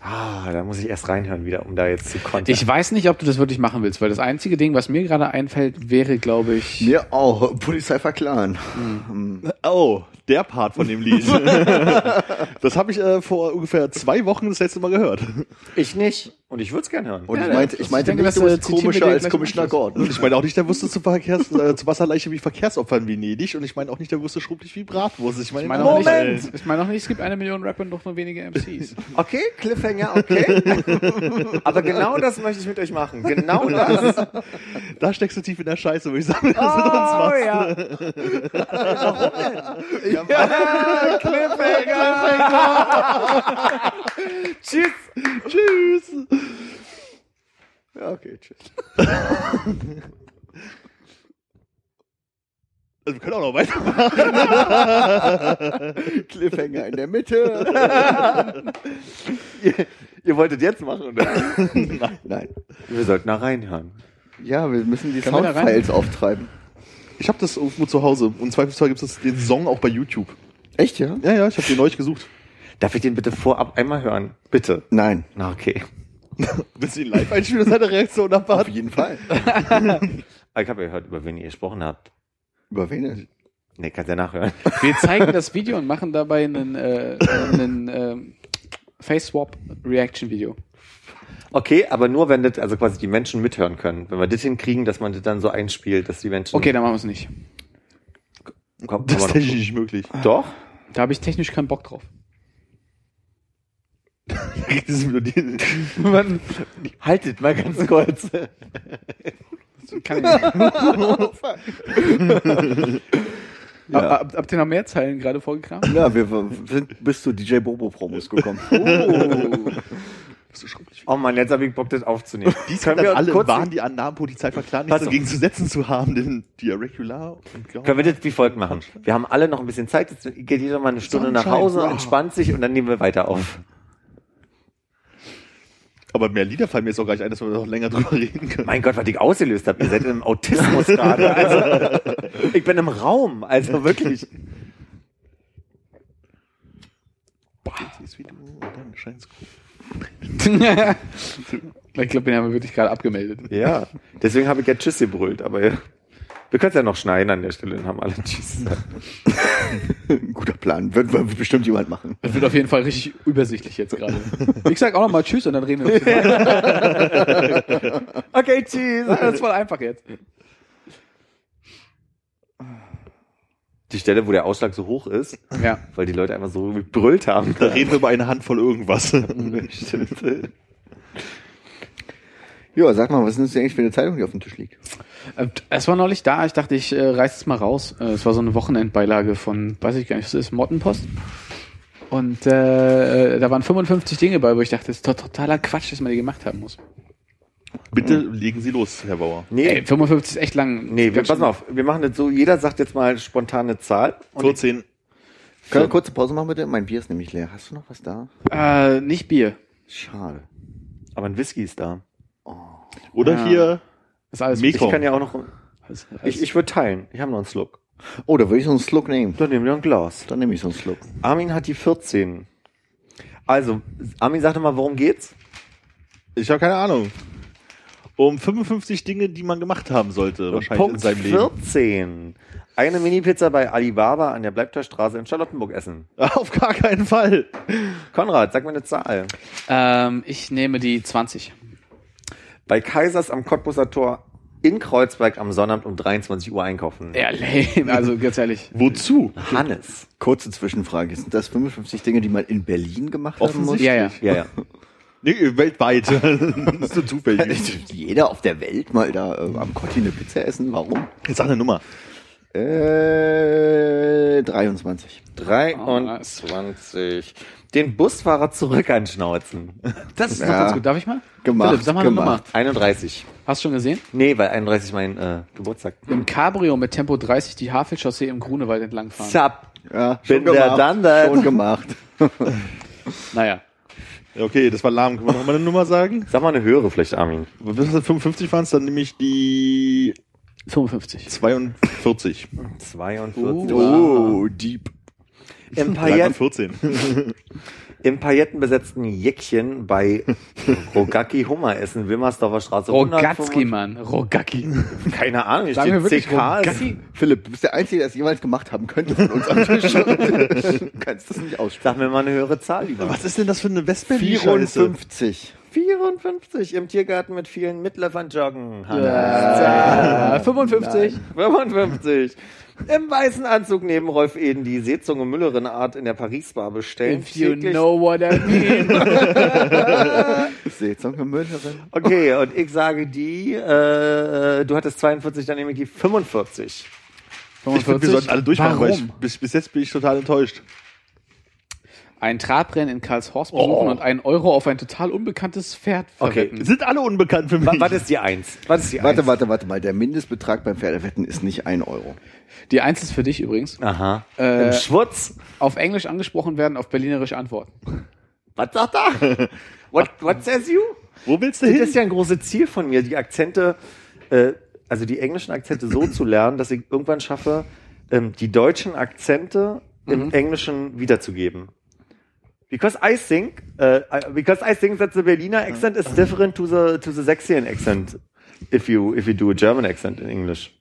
Ah, da muss ich erst reinhören wieder, um da jetzt zu kontern. Ich weiß nicht, ob du das wirklich machen willst, weil das einzige Ding, was mir gerade einfällt, wäre, glaube ich. Mir auch. Polizei verklaren. Oh, der Part von dem Lied. das habe ich äh, vor ungefähr zwei Wochen das letzte Mal gehört. Ich nicht. Und ich würde es gerne hören. Und Ja, ich meinte, ich meinte ich denke, nicht, du äh, komischer als Commissioner. Gordon. Und ich meine auch nicht, der wusste zu, Verkehrs, äh, zu Wasserleiche wie Verkehrsopfern Venedig. Und ich meine auch nicht, der wusste schrumpelig wie Bratwurst. Ich meine, Ich meine auch, nicht, Moment! ich meine auch nicht, es gibt eine Million Rapper und noch nur wenige MCs. Okay, Cliffhanger, okay. Aber genau das möchte ich mit euch machen. Genau das. da steckst du tief in der Scheiße, würde ich sagen. Oh, das mit uns ja. Ja, Cliffhanger. Tschüss. Tschüss. Ja, okay, tschüss. Also, wir können auch noch weitermachen. Cliffhanger in der Mitte. Ihr, ihr wolltet jetzt machen, oder? Nein. Wir sollten da reinhören. Ja, wir müssen die? Soundfiles auftreiben. Ich habe das irgendwo zu Hause. Und zweifelsfall gibt es den Song auch bei YouTube. Echt, ja? Ja, ja, ich habe den neulich gesucht. Darf ich den bitte vorab einmal hören? Bitte. Nein. Na, okay. Willst du ihn live einspielen und seine Reaktion Auf abwarten? jeden Fall. Ah, Ich habe ja gehört, über wen ihr gesprochen habt. Über wen? Nee, kannst ja nachhören. Wir zeigen das Video und machen dabei einen, äh, einen ähm, Face-Swap-Reaction-Video. Okay, aber nur wenn das, also quasi die Menschen mithören können. Wenn wir das hinkriegen, dass man das dann so einspielt, dass die Menschen. Okay, dann machen wir es nicht. komm, Das ist technisch nicht möglich. Doch? Da habe ich technisch keinen Bock drauf. Man Haltet mal ganz kurz. kann ich. Ja. Habt ihr noch mehr Zeilen gerade vorgekramt? Ja, wir sind bis zu DJ Bobo Promos gekommen. Bist du schrumpelig? Oh Mann, jetzt habe ich Bock, das aufzunehmen. Dies können wir alle kurz, waren die Annahmen, Polizei verklagen, nichts dagegen zu setzen zu haben, denn die Irregular und Grau- können wir das wie folgt machen? Wir haben alle noch ein bisschen Zeit. Jetzt geht jeder mal eine Stunde nach Hause, wow. entspannt sich und dann nehmen wir weiter auf. Aber mehr Lieder fallen mir jetzt auch gar nicht ein, dass wir noch länger drüber reden können. Mein Gott, was ich ausgelöst habe. Ihr seid im Autismus gerade. Also, ich bin im Raum. Also wirklich. Siehst wie du, und dann scheinst Ich glaube, den haben wir wirklich gerade abgemeldet. Ja, deswegen habe ich ja Tschüss gebrüllt, aber ja. Wir können es ja noch schneiden an der Stelle, dann haben alle Tschüss. gesagt. Guter Plan. Wird, wird bestimmt jemand machen. Das wird auf jeden Fall richtig übersichtlich jetzt gerade. Ich sag auch noch mal Tschüss und dann reden wir uns weiter. Okay, tschüss. Das ist voll einfach jetzt. Die Stelle, wo der Ausschlag so hoch ist, Ja. weil die Leute einfach so gebrüllt haben. Da reden wir über eine Handvoll irgendwas. Ja, sag mal, was ist das eigentlich für eine Zeitung, die auf dem Tisch liegt? Äh, Es war neulich da, ich dachte, ich äh, reiß es mal raus. Äh, Es war so eine Wochenendbeilage von, weiß ich gar nicht, was ist, Mottenpost. Und äh, äh, da waren 55 Dinge bei, wo ich dachte, das ist doch totaler Quatsch, dass man die gemacht haben muss. Bitte legen Sie los, Herr Bauer. Nee, Ey, 55 ist echt lang. nee, wir, pass mal auf. Wir machen das so, jeder sagt jetzt mal spontane Zahl. Und 14. Können wir eine kurze Pause machen bitte? Mein Bier ist nämlich leer. Hast du noch was da? Äh, nicht Bier. Schade. aber ein Whisky ist da. Oder Ja. hier Das ist alles. Mekong. Ich kann ja auch noch, alles, alles ich, ich würde teilen. Ich habe noch einen Slug. Oh, da würde ich so einen Slug nehmen. Dann nehmen wir ein Glas. Dann nehme ich so einen Slug. Armin hat die 14. Also, Armin, sag doch mal, worum geht's? Ich habe keine Ahnung. Um 55 Dinge, die man gemacht haben sollte, wahrscheinlich Punkt in seinem Leben. 14. Eine Mini-Pizza bei Alibaba an der Bleibterstraße in Charlottenburg essen. Auf gar keinen Fall. Konrad, sag mir eine Zahl. Ähm, ich nehme die 20. Bei Kaisers am Cottbusser Tor in Kreuzberg am Sonnabend um 23 Uhr einkaufen. Ja, lame. Also ganz ehrlich. Wozu? Hannes. Kurze Zwischenfrage. Sind das 55 Dinge, die man in Berlin gemacht haben muss? Offensichtlich. Ja, ja. Ja, ja. Nee, weltweit. das ist so zufällig. Jeder auf der Welt mal da äh, am Kotti eine Pizza essen? Warum? Jetzt sag eine Nummer. Äh, 23. 23. Den Busfahrer zurück anschnauzen. Das ist doch Ja. ganz gut. Darf ich mal? Gemacht, Philipp, sag mal eine gemacht. Nummer. 31. Hast du schon gesehen? Nee, weil 31 mein äh, Geburtstag. Im Cabrio mit Tempo 30 die Havelchaussee im Grunewald entlang fahren. Zap. Ja, Bin der dann dann. Schon gemacht. Naja. Ja, Okay, das war lahm. Können wir noch mal eine Nummer sagen? Sag mal eine höhere vielleicht, Armin. Wenn das 55 waren, dann nehme ich die 55. 42. 42. Oh, deep. Bleib bei Paillet, 14. Im paillettenbesetzten Jäckchen bei Rogacki Hummer essen, Wilmersdorfer Straße. Rogatski, Mann. Rogacki. Keine Ahnung, wir steht wirklich CK. Rogacki? Philipp, du bist der Einzige, der es jemals gemacht haben könnte von uns am Tisch. du kannst das nicht aussprechen. Sag mir mal eine höhere Zahl lieber. Was ist denn das für eine Westberlin-Scheiße? 54. 54 im Tiergarten mit vielen Mitlöffern joggen. Hannes. Äh, 55. 55. Im weißen Anzug neben Rolf Eden die Seezunge Müllerin Art in der Paris-Bar bestellen. If you Täglich- know what I mean. Seezunge Müllerin. Okay, und ich sage die, äh, du hattest 42, dann nehme ich die 45. Ich finde, wir sollten alle durchmachen, weil ich, Warum? bis, bis jetzt bin ich total enttäuscht. Ein Trabrennen in Karlshorst besuchen Oh. und einen Euro auf ein total unbekanntes Pferd Okay. verwetten. Sind alle unbekannt für mich. Wa- Was ist die Eins? Was ist die Warte, Eins? warte, warte mal. Der Mindestbetrag beim Pferdewetten ist nicht ein Euro. Die Eins ist für dich übrigens. Aha. Äh, Im Schwutz? Auf Englisch angesprochen werden, auf Berlinerisch antworten. Was sagt er? What, what says you? Wo willst du Das hin? ist ja ein großes Ziel von mir, die Akzente, äh, also die englischen Akzente so zu lernen, dass ich irgendwann schaffe, ähm, die deutschen Akzente im Englischen wiederzugeben. Because I think, uh, because I think that the Berliner accent is different to the to the Sächsian accent. If you if you do a German accent in English,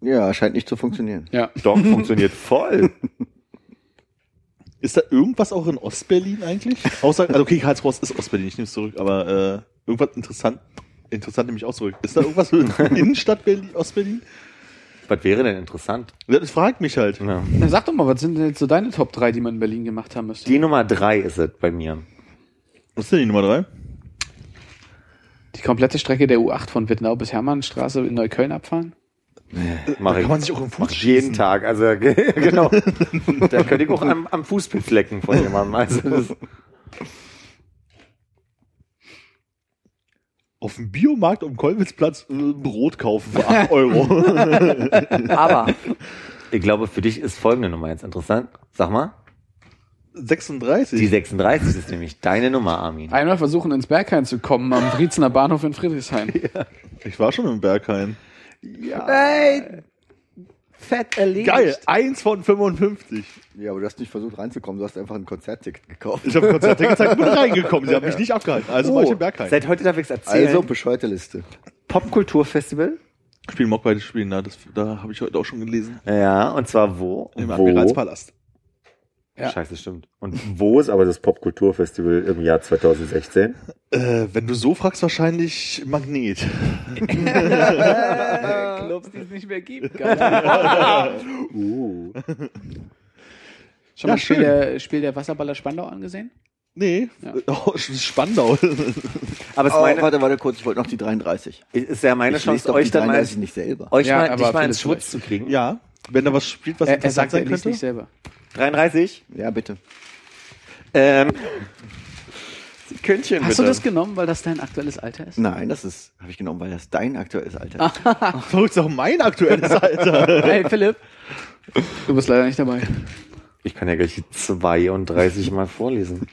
Ja, scheint nicht zu funktionieren. Ja. doch funktioniert voll. Ist da irgendwas auch in Ostberlin eigentlich? Außer, also okay, Karlsruhe ist Ostberlin, ich nehme es zurück, aber äh, irgendwas interessant, interessant nehme ich auch zurück. Ist da irgendwas in Innenstadt Berlin, Ostberlin? Was wäre denn interessant? Das fragt mich halt. Ja. Na, sag doch mal, was sind denn jetzt so deine Top 3, die man in Berlin gemacht haben müsste? Die Nummer drei ist es bei mir. Was ist denn die Nummer drei? Die komplette Strecke der U8 von Wittnau bis Hermannstraße in Neukölln abfahren? Mach Da ich. kann man sich auch im Fuß ich jeden schießen. Tag, also genau. da könnte ich auch am, am Fußpilz lecken von jemandem. Also das, Auf dem Biomarkt um Kolwitzplatz äh, Brot kaufen für 8 Euro. aber ich glaube, für dich ist folgende Nummer jetzt interessant. Sag mal. 36. Die 36 ist nämlich deine Nummer, Armin. Einmal versuchen, ins Berghain zu kommen, am Wriezener Bahnhof in Friedrichshain. Ich war schon im Berghain. Hey, fett erledigt. Geil, eins von 55. Ja, aber du hast nicht versucht reinzukommen, du hast einfach ein Konzertticket gekauft. Ich habe Konzert gezeigt, bin reingekommen. Sie haben mich nicht abgehalten. Also mach ich den Bergheim. Seit heute darf ich es erzählen. Also, bescheuerte Liste. Popkulturfestival. Spielen Mock beide spielen, na, das, da habe ich heute auch schon gelesen. Ja, und zwar wo? Im wo? Admiralspalast. Ja. Scheiße, stimmt. Und wo ist aber das Popkulturfestival im Jahr 2016? Äh, wenn du so fragst, wahrscheinlich Magnet. Clubs, die es nicht mehr gibt. Uh. Schon Ja, mal Spiel der, Spiel der Wasserballer Spandau angesehen? Nee, Ja. oh, Spandau. Aber es ist Oh, meine, warte, warte kurz, ich wollte noch die 33. ist ja meine ich Chance, euch dann mal, 33 nicht selber. euch Ja, mal, aber dich mal ins Schutz zu kriegen. ja, wenn da was spielt, was Er, er sagt, er sein liest könnte. nicht selber. 33? Ja, bitte. Ähm, Sekündchen Hast bitte. du das genommen, weil das dein aktuelles Alter ist? Nein, das ist, habe ich genommen, weil das dein aktuelles Alter ist. Verrückt ist auch mein aktuelles Alter. Hey, Philipp. Du bist leider nicht dabei. Ich kann ja gleich die 32 mal vorlesen.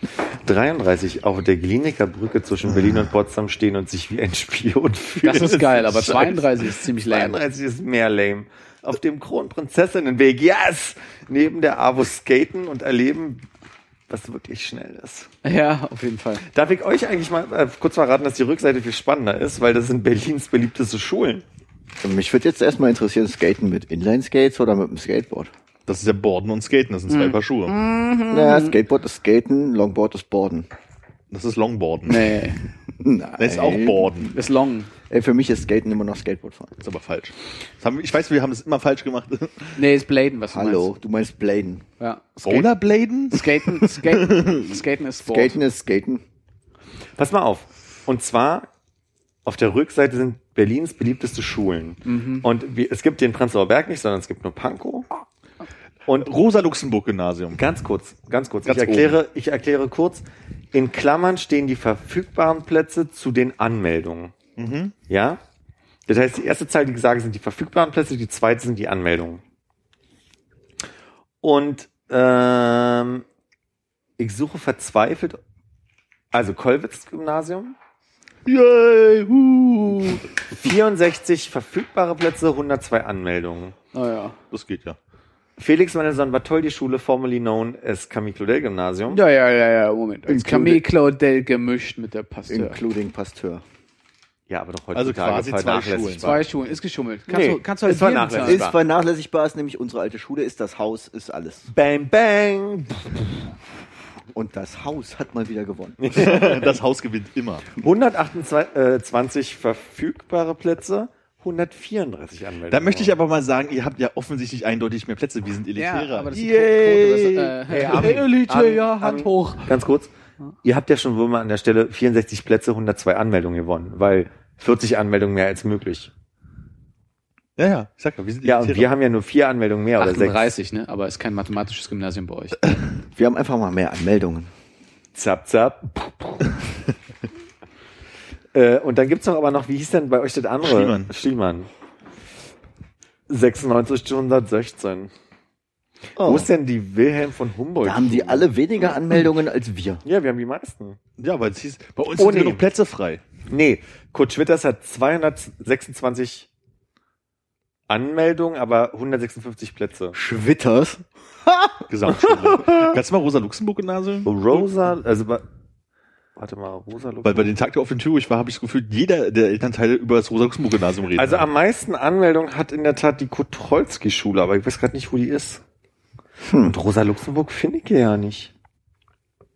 33. Auf der Kliniker Brücke zwischen Berlin und Potsdam stehen und sich wie ein Spion fühlen. Das ist geil, aber Scheiße. 32 ist ziemlich lame. 32 ist mehr lame. Auf dem Kronprinzessinnenweg, yes! Neben der AWO skaten und erleben, was wirklich schnell ist. Ja, auf jeden Fall. Darf ich euch eigentlich mal äh, kurz verraten, dass die Rückseite viel spannender ist, weil das sind Berlins beliebteste Schulen. Mich würde jetzt erstmal interessieren, Skaten mit Inline-Skates oder mit dem Skateboard? Das ist ja Borden und Skaten, das sind zwei Paar Schuhe. Naja, Skateboard ist Skaten, Longboard ist Boarden. Das ist Longboarden. Nee, Nein. Das ist auch Borden. ist long. Ey, für mich ist Skaten immer noch Skateboard fahren. Das ist aber falsch. Das haben, ich weiß, wir haben das immer falsch gemacht. Nee, ist Bladen, was du Hallo, du meinst Bladen. meinst. Ja. Skate, Rollerbladen? Skaten, Skaten, Skaten ist Sport. Skaten ist Skaten. Pass mal auf. Und zwar auf der Rückseite sind Berlins beliebteste Schulen. Und wir, es gibt den Prenzlauer Berg nicht, sondern es gibt nur Pankow. Und Rosa-Luxemburg-Gymnasium. ganz kurz, ganz kurz. Ganz ich erkläre, ich erkläre kurz. In Klammern stehen die verfügbaren Plätze zu den Anmeldungen. Ja? Das heißt, die erste Zahl, die gesagt sind die verfügbaren Plätze, die zweite sind die Anmeldungen. Und ähm, ich suche verzweifelt, also Kollwitz-Gymnasium, Yay, uh. 64 verfügbare Plätze, 102 Anmeldungen. Oh ja. Das geht ja. Felix Mendelssohn Bartholdy Schule, formerly known as Camille Claudel Gymnasium. Ja, ja, ja, ja, Moment. Als Camille Claudel gemischt mit der Pasteur. Including Pasteur. Ja, aber doch Also heutzutage quasi zwei. Schulen. Zwei Schulen, ist geschummelt. Kannst Nee, du, kannst du halt ist vernachlässigbar. Ist vernachlässigbar, ist nämlich unsere alte Schule, ist das Haus, ist alles. Bang, bang. Und das Haus hat mal wieder gewonnen. Das Haus gewinnt immer. 128 verfügbare Plätze, 134 Anmeldungen. Da möchte ich aber mal sagen, ihr habt ja offensichtlich eindeutig mehr Plätze. Wir sind elitärer. Ja, aber das ist die Yay. Quote, das, äh, Hey, Elite, ja, Hand hoch. Ganz kurz. Ihr habt ja schon wohl mal an der Stelle 64 Plätze, 102 Anmeldungen gewonnen, weil 40 Anmeldungen mehr als möglich. ja, ja, ich sag ja, wir sind Ja, und wir haben ja nur vier Anmeldungen mehr oder sechs. 38, ne? Aber ist kein mathematisches Gymnasium bei euch. Wir haben einfach mal mehr Anmeldungen. Zap, zap. äh, und dann gibt's noch aber noch, wie hieß denn bei euch das andere? Schliemann. Schliemann. 96 zu 116. Wo Oh. ist denn die Wilhelm von Humboldt? Da haben die alle weniger Anmeldungen als wir. Ja, wir haben die meisten. ja, weil es hieß, bei uns Oh, sind nee. genug Plätze frei. Nee, Kurt Schwitters hat 226 Anmeldungen, aber 156 Plätze. Schwitters. Gesamtschule. Kannst du mal Rosa-Luxemburg-Gymnasium? Rosa, also bei, warte mal, Rosa Weil bei den Tag der offenen Tür, wo ich war, habe ich das Gefühl, jeder der Elternteile über das Rosa-Luxemburg-Gymnasium reden. Also am meisten Anmeldungen hat in der Tat die Kotolski-Schule, aber ich weiß gerade nicht, wo die ist. Hm. Und Rosa Luxemburg finde ich ja nicht.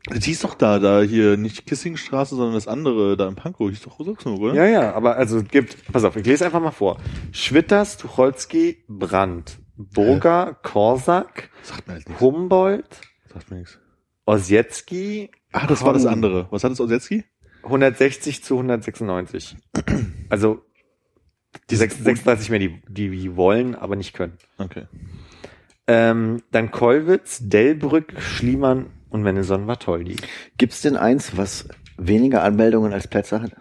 Das hieß doch da, da hier nicht Kissingstraße, sondern das andere, da in Pankow, hieß doch Rosa-Luxemburg, oder? Ja, ja, aber also es gibt, pass auf, ich lese einfach mal vor. Schwitters, Tucholsky, Brandt, Burger, Korsak, nichts. Humboldt, Sagt mir nichts. Osjetski, Ah, das war das andere. Was hat das Osetski? 160 zu 196. Also die 36 mehr, die, die wollen, aber nicht können. Okay. Ähm, dann Kollwitz, Delbrück, Schliemann und Mendelssohn Bartholdy. Gibt's denn eins, was weniger Anmeldungen als Plätze hat?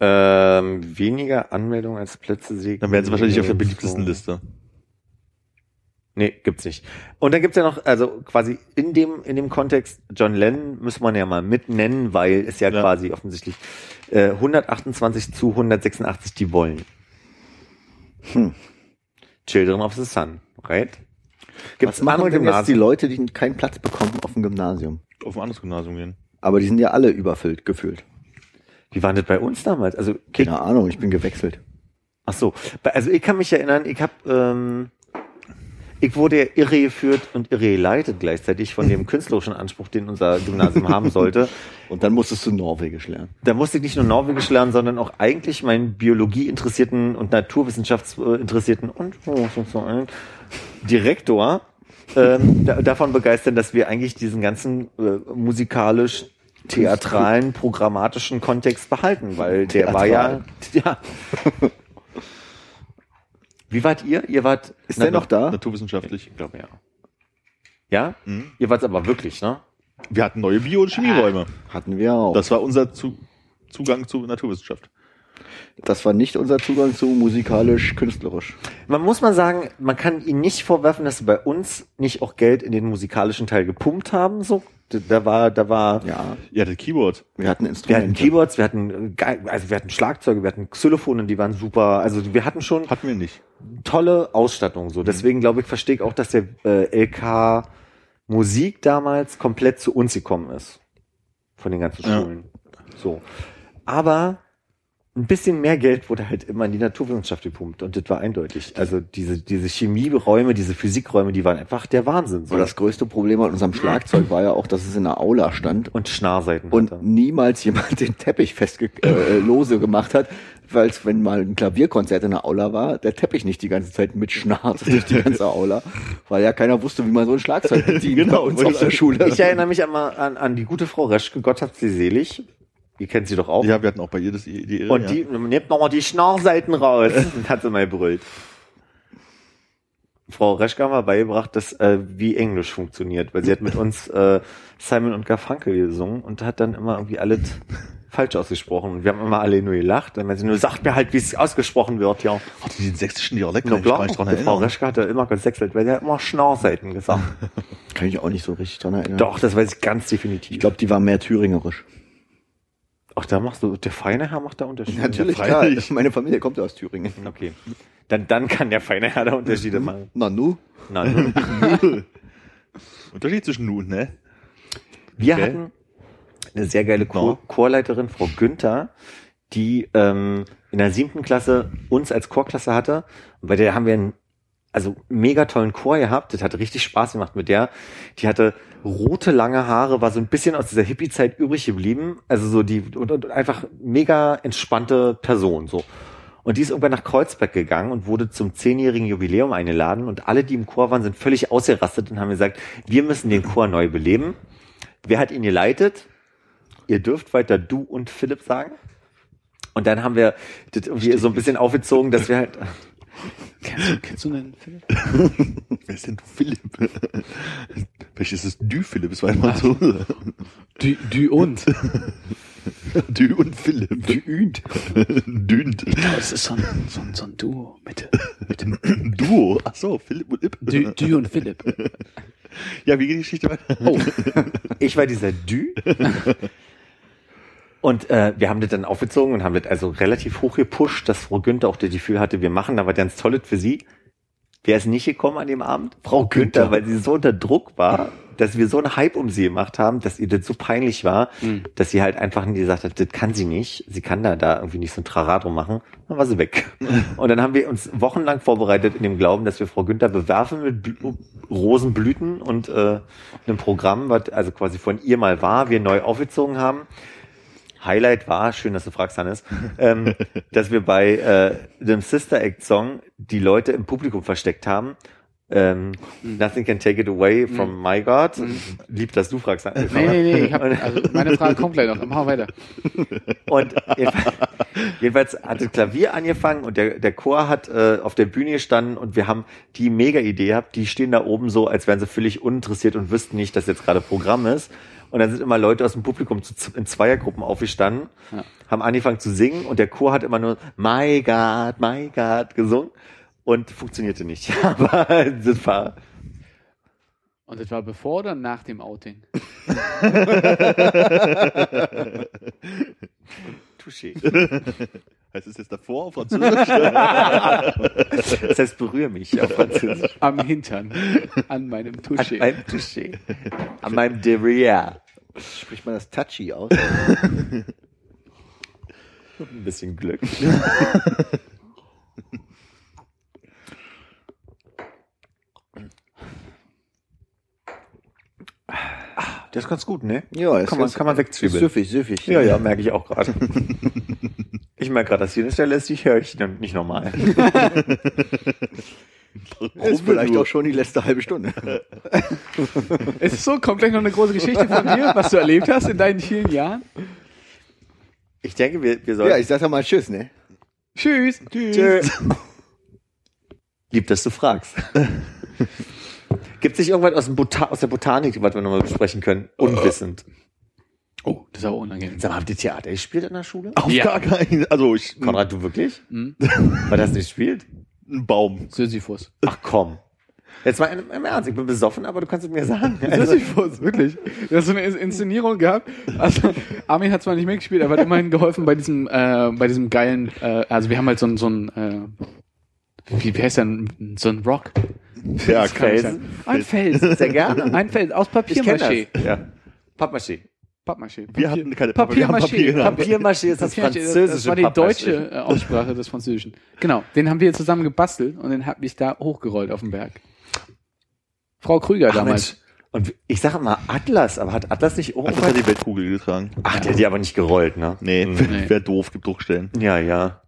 Ähm, weniger Anmeldungen als Plätze sehe ich Dann wären sie wahrscheinlich auf der beliebtesten Liste. Nee, gibt's nicht. Und dann gibt's ja noch, also quasi in dem, in dem Kontext, John Lennon muss man ja mal mit nennen, weil es ja, Ja. quasi offensichtlich äh, 128 zu 186 die wollen. Hm. Children of the Sun, right? Gibt's Was machen andere denn jetzt die? Leute, die keinen Platz bekommen auf dem Gymnasium? Auf ein anderes Gymnasium gehen. Aber die sind ja alle überfüllt, gefüllt. Wie war das bei uns damals? Also, ich, Keine Ahnung, ich bin gewechselt. ach so. Also, ich kann mich erinnern, ich habe, ähm, ich wurde ja irregeführt und irregeleitet gleichzeitig von dem künstlerischen Anspruch, den unser Gymnasium haben sollte. Und dann musstest du Norwegisch lernen. Da musste ich nicht nur Norwegisch lernen, sondern auch eigentlich meinen Biologie-interessierten und Naturwissenschaftsinteressierten und Direktor ähm, da, davon begeistern, dass wir eigentlich diesen ganzen äh, musikalisch theatralen, programmatischen Kontext behalten, weil der war ja, ja. Wie wart ihr? Ihr wart, Ist der noch da? Naturwissenschaftlich. ich glaube ja. Ja? Mhm. Ihr wart aber wirklich, ne? Wir hatten neue Bio- und Chemieräume. Hatten wir auch. Das, Das war unser Zu Zugang zu Naturwissenschaft. war nicht unser Zugang zu musikalisch-künstlerisch. Man muss mal sagen, man kann ihnen nicht vorwerfen, dass sie bei uns nicht auch Geld in den musikalischen Teil gepumpt haben. So, da war, da war, Ja, Ja, das Keyboard. wir hatten wir Instrumente. hatten Keyboards, wir hatten, also wir hatten Schlagzeuge, wir hatten Xylophone, die waren super. Also wir hatten schon Hatten wir nicht. Tolle Ausstattung. So, deswegen glaube ich, verstehe ich auch, dass der äh, LK Musik damals komplett zu uns gekommen ist von den ganzen Ja. Schulen. So, aber ein bisschen mehr Geld wurde halt immer in die Naturwissenschaft gepumpt und das war eindeutig. Also diese diese Chemieräume, diese Physikräume, die waren einfach der Wahnsinn. So. Aber das größte Problem an unserem Schlagzeug war ja auch, dass es in der Aula stand und Schnarrseiten und hatte. niemals jemand den Teppich festge äh, lose gemacht hat, weil es, wenn mal ein Klavierkonzert in der Aula war, der Teppich nicht die ganze Zeit mitschnarrt durch die ganze Aula, weil ja keiner wusste, wie man so ein Schlagzeug bedient Genau, bei uns auf der Schule. Ich erinnere mich an, an, an die gute Frau Reschke, Gott hat sie selig. Ihr kennt sie doch auch. Ja, wir hatten auch bei ihr das, die die Und ja. die, nehmt noch mal die Schnarrseiten raus. Und hat sie mal brüllt. Frau Reschke haben wir beigebracht, dass, äh, wie Englisch funktioniert, weil sie hat mit uns äh, Simon und Garfunkel gesungen und hat dann immer irgendwie alles falsch ausgesprochen. Und wir haben immer alle nur gelacht. Dann meinte sie nur, sagt mir halt, wie es ausgesprochen wird, ja. Hatte die den sächsischen Dialekt, ich gar klar, nicht dran Frau. Reschke hat da immer gesächselt, weil sie hat immer Schnarrseiten gesagt. Kann ich auch nicht so richtig dran erinnern. Doch, das weiß ich ganz definitiv. Ich glaube, die war mehr thüringerisch. Ach, da machst du, der feine Herr macht da Unterschiede. Natürlich, Ja, klar. Meine Familie kommt ja aus Thüringen. Okay. Dann, dann kann der feine Herr da Unterschiede machen. Na nu? Nein. Unterschied zwischen nun, ne? Wir Okay. hatten eine sehr geile Chor Chorleiterin, Frau Günther, die ähm, in der siebten Klasse uns als Chorklasse hatte. Und bei der haben wir einen also mega tollen Chor gehabt. Das hat richtig Spaß gemacht mit der. Die hatte rote, lange Haare, war so ein bisschen aus dieser Hippie-Zeit übrig geblieben. Also so die und, und einfach mega entspannte Person so. Und die ist irgendwann nach Kreuzberg gegangen und wurde zum zehnjährigen Jubiläum eingeladen. Und alle, die im Chor waren, sind völlig ausgerastet und haben gesagt, wir müssen den Chor neu beleben. Wer hat ihn geleitet? Ihr dürft weiter du und Philipp sagen. Und dann haben wir das irgendwie so ein bisschen aufgezogen, dass wir halt, Kennst du, kennst du den Philipp? Wer ist denn du Philipp? Vielleicht ist es du Philipp, es war einmal so. Du, du und. Du und Philipp. Dünd. Dünd. Das ist so ein, so ein, so ein Duo mit, mit dem Duo. Ach so, Philipp und Ip. du, du und Philipp. Ja, wie geht die Geschichte weiter? Oh, ich war dieser Dü. Und äh, wir haben das dann aufgezogen und haben das also relativ hoch gepusht, dass Frau Günther auch das Gefühl hatte, wir machen da was ganz Tolles für sie. Wer ist nicht gekommen an dem Abend? Frau Günther, weil sie so unter Druck war, dass wir so einen Hype um sie gemacht haben, dass ihr das so peinlich war, dass sie halt einfach gesagt hat, das kann sie nicht. Sie kann da, da irgendwie nicht so ein Trara drum machen. Dann war sie weg. Und dann haben wir uns wochenlang vorbereitet in dem Glauben, dass wir Frau Günther bewerfen mit Blü Rosenblüten und äh, einem Programm, was also quasi von ihr mal war, wir neu aufgezogen haben. Highlight war, schön, dass du fragst, Hannes, ähm, dass wir bei äh, dem Sister Act Song die Leute im Publikum versteckt haben. Ähm, Nothing can take it away from my God. Lieb, dass du fragst. Hannes. nee, nee, nee, ich hab, also meine Frage kommt gleich noch. Mach weiter. Und jedenfalls, jedenfalls hat das Klavier angefangen und der, der Chor hat äh, auf der Bühne gestanden und wir haben die mega Idee gehabt. Die stehen da oben so, als wären sie völlig uninteressiert und wüssten nicht, dass jetzt gerade Programm ist. Und dann sind immer Leute aus dem Publikum in Zweiergruppen aufgestanden, Ja. haben angefangen zu singen und der Chor hat immer nur My God, My God gesungen und funktionierte nicht. Aber das war Und das war bevor oder nach dem Outing? touché. Heißt es jetzt davor auf Französisch? Das heißt, berühre mich auf Französisch. Am Hintern. An meinem An Touché. meinem Touché. An meinem Derrière. Spricht man das Touchy aus? Ein bisschen Glück. Das ist ganz gut, ne? Ja, es kann man, ist- kann man wegzwiebeln. Süffig, süffig. Ja, ja, merke ich auch gerade. Ich merke gerade, dass hier eine Stelle ist, die höre ich dann nicht normal. Ist vielleicht auch schon die letzte halbe Stunde. Es ist so, kommt gleich noch eine große Geschichte von dir, was du erlebt hast in deinen vielen Jahren. Ich denke, wir, wir sollten... Ja, ich sag doch mal Tschüss, ne? Tschüss. Tschö. Lieb, dass du fragst. Gibt es nicht irgendwas aus, dem Bota aus der Botanik, was wir nochmal besprechen können? Unwissend. Oh, das ist aber unangenehm. Sag mal, habt ihr Theater gespielt in der Schule? Auf Ja. gar keinen. Also ich. Konrad, du wirklich? Hm? Weil das nicht spielt? Ein Baum. Sisyphus. Ach komm. Jetzt mal im, im Ernst, ich bin besoffen, aber du kannst es mir sagen. Sisyphus, wirklich. Du hast so eine Inszenierung gehabt. Also, Armin hat zwar nicht mitgespielt, aber hat immerhin geholfen bei diesem, äh, bei diesem geilen, äh, also wir haben halt so ein, so ein, äh, wie, wie heißt denn, so ein Rock? Ja, sagen. Ein Fels. Sehr gerne. Ein Fels aus Papiermaché. Ja. Pappmaché. Pappmaché. Wir hatten keine Papiermaché. Papier gehabt. Papiermaschee ist das französische Das war die deutsche äh, Aussprache des Französischen. Genau, den haben wir zusammen gebastelt und den habe ich da hochgerollt auf dem Berg. Frau Krüger Ach, damals. Mensch. Und ich sage mal Atlas, aber hat Atlas nicht Das irgendwas? hat die Weltkugel getragen. Ach, der hat die aber nicht gerollt, ne? Nee, Nee. wäre doof, gibt Druckstellen. Ja, ja.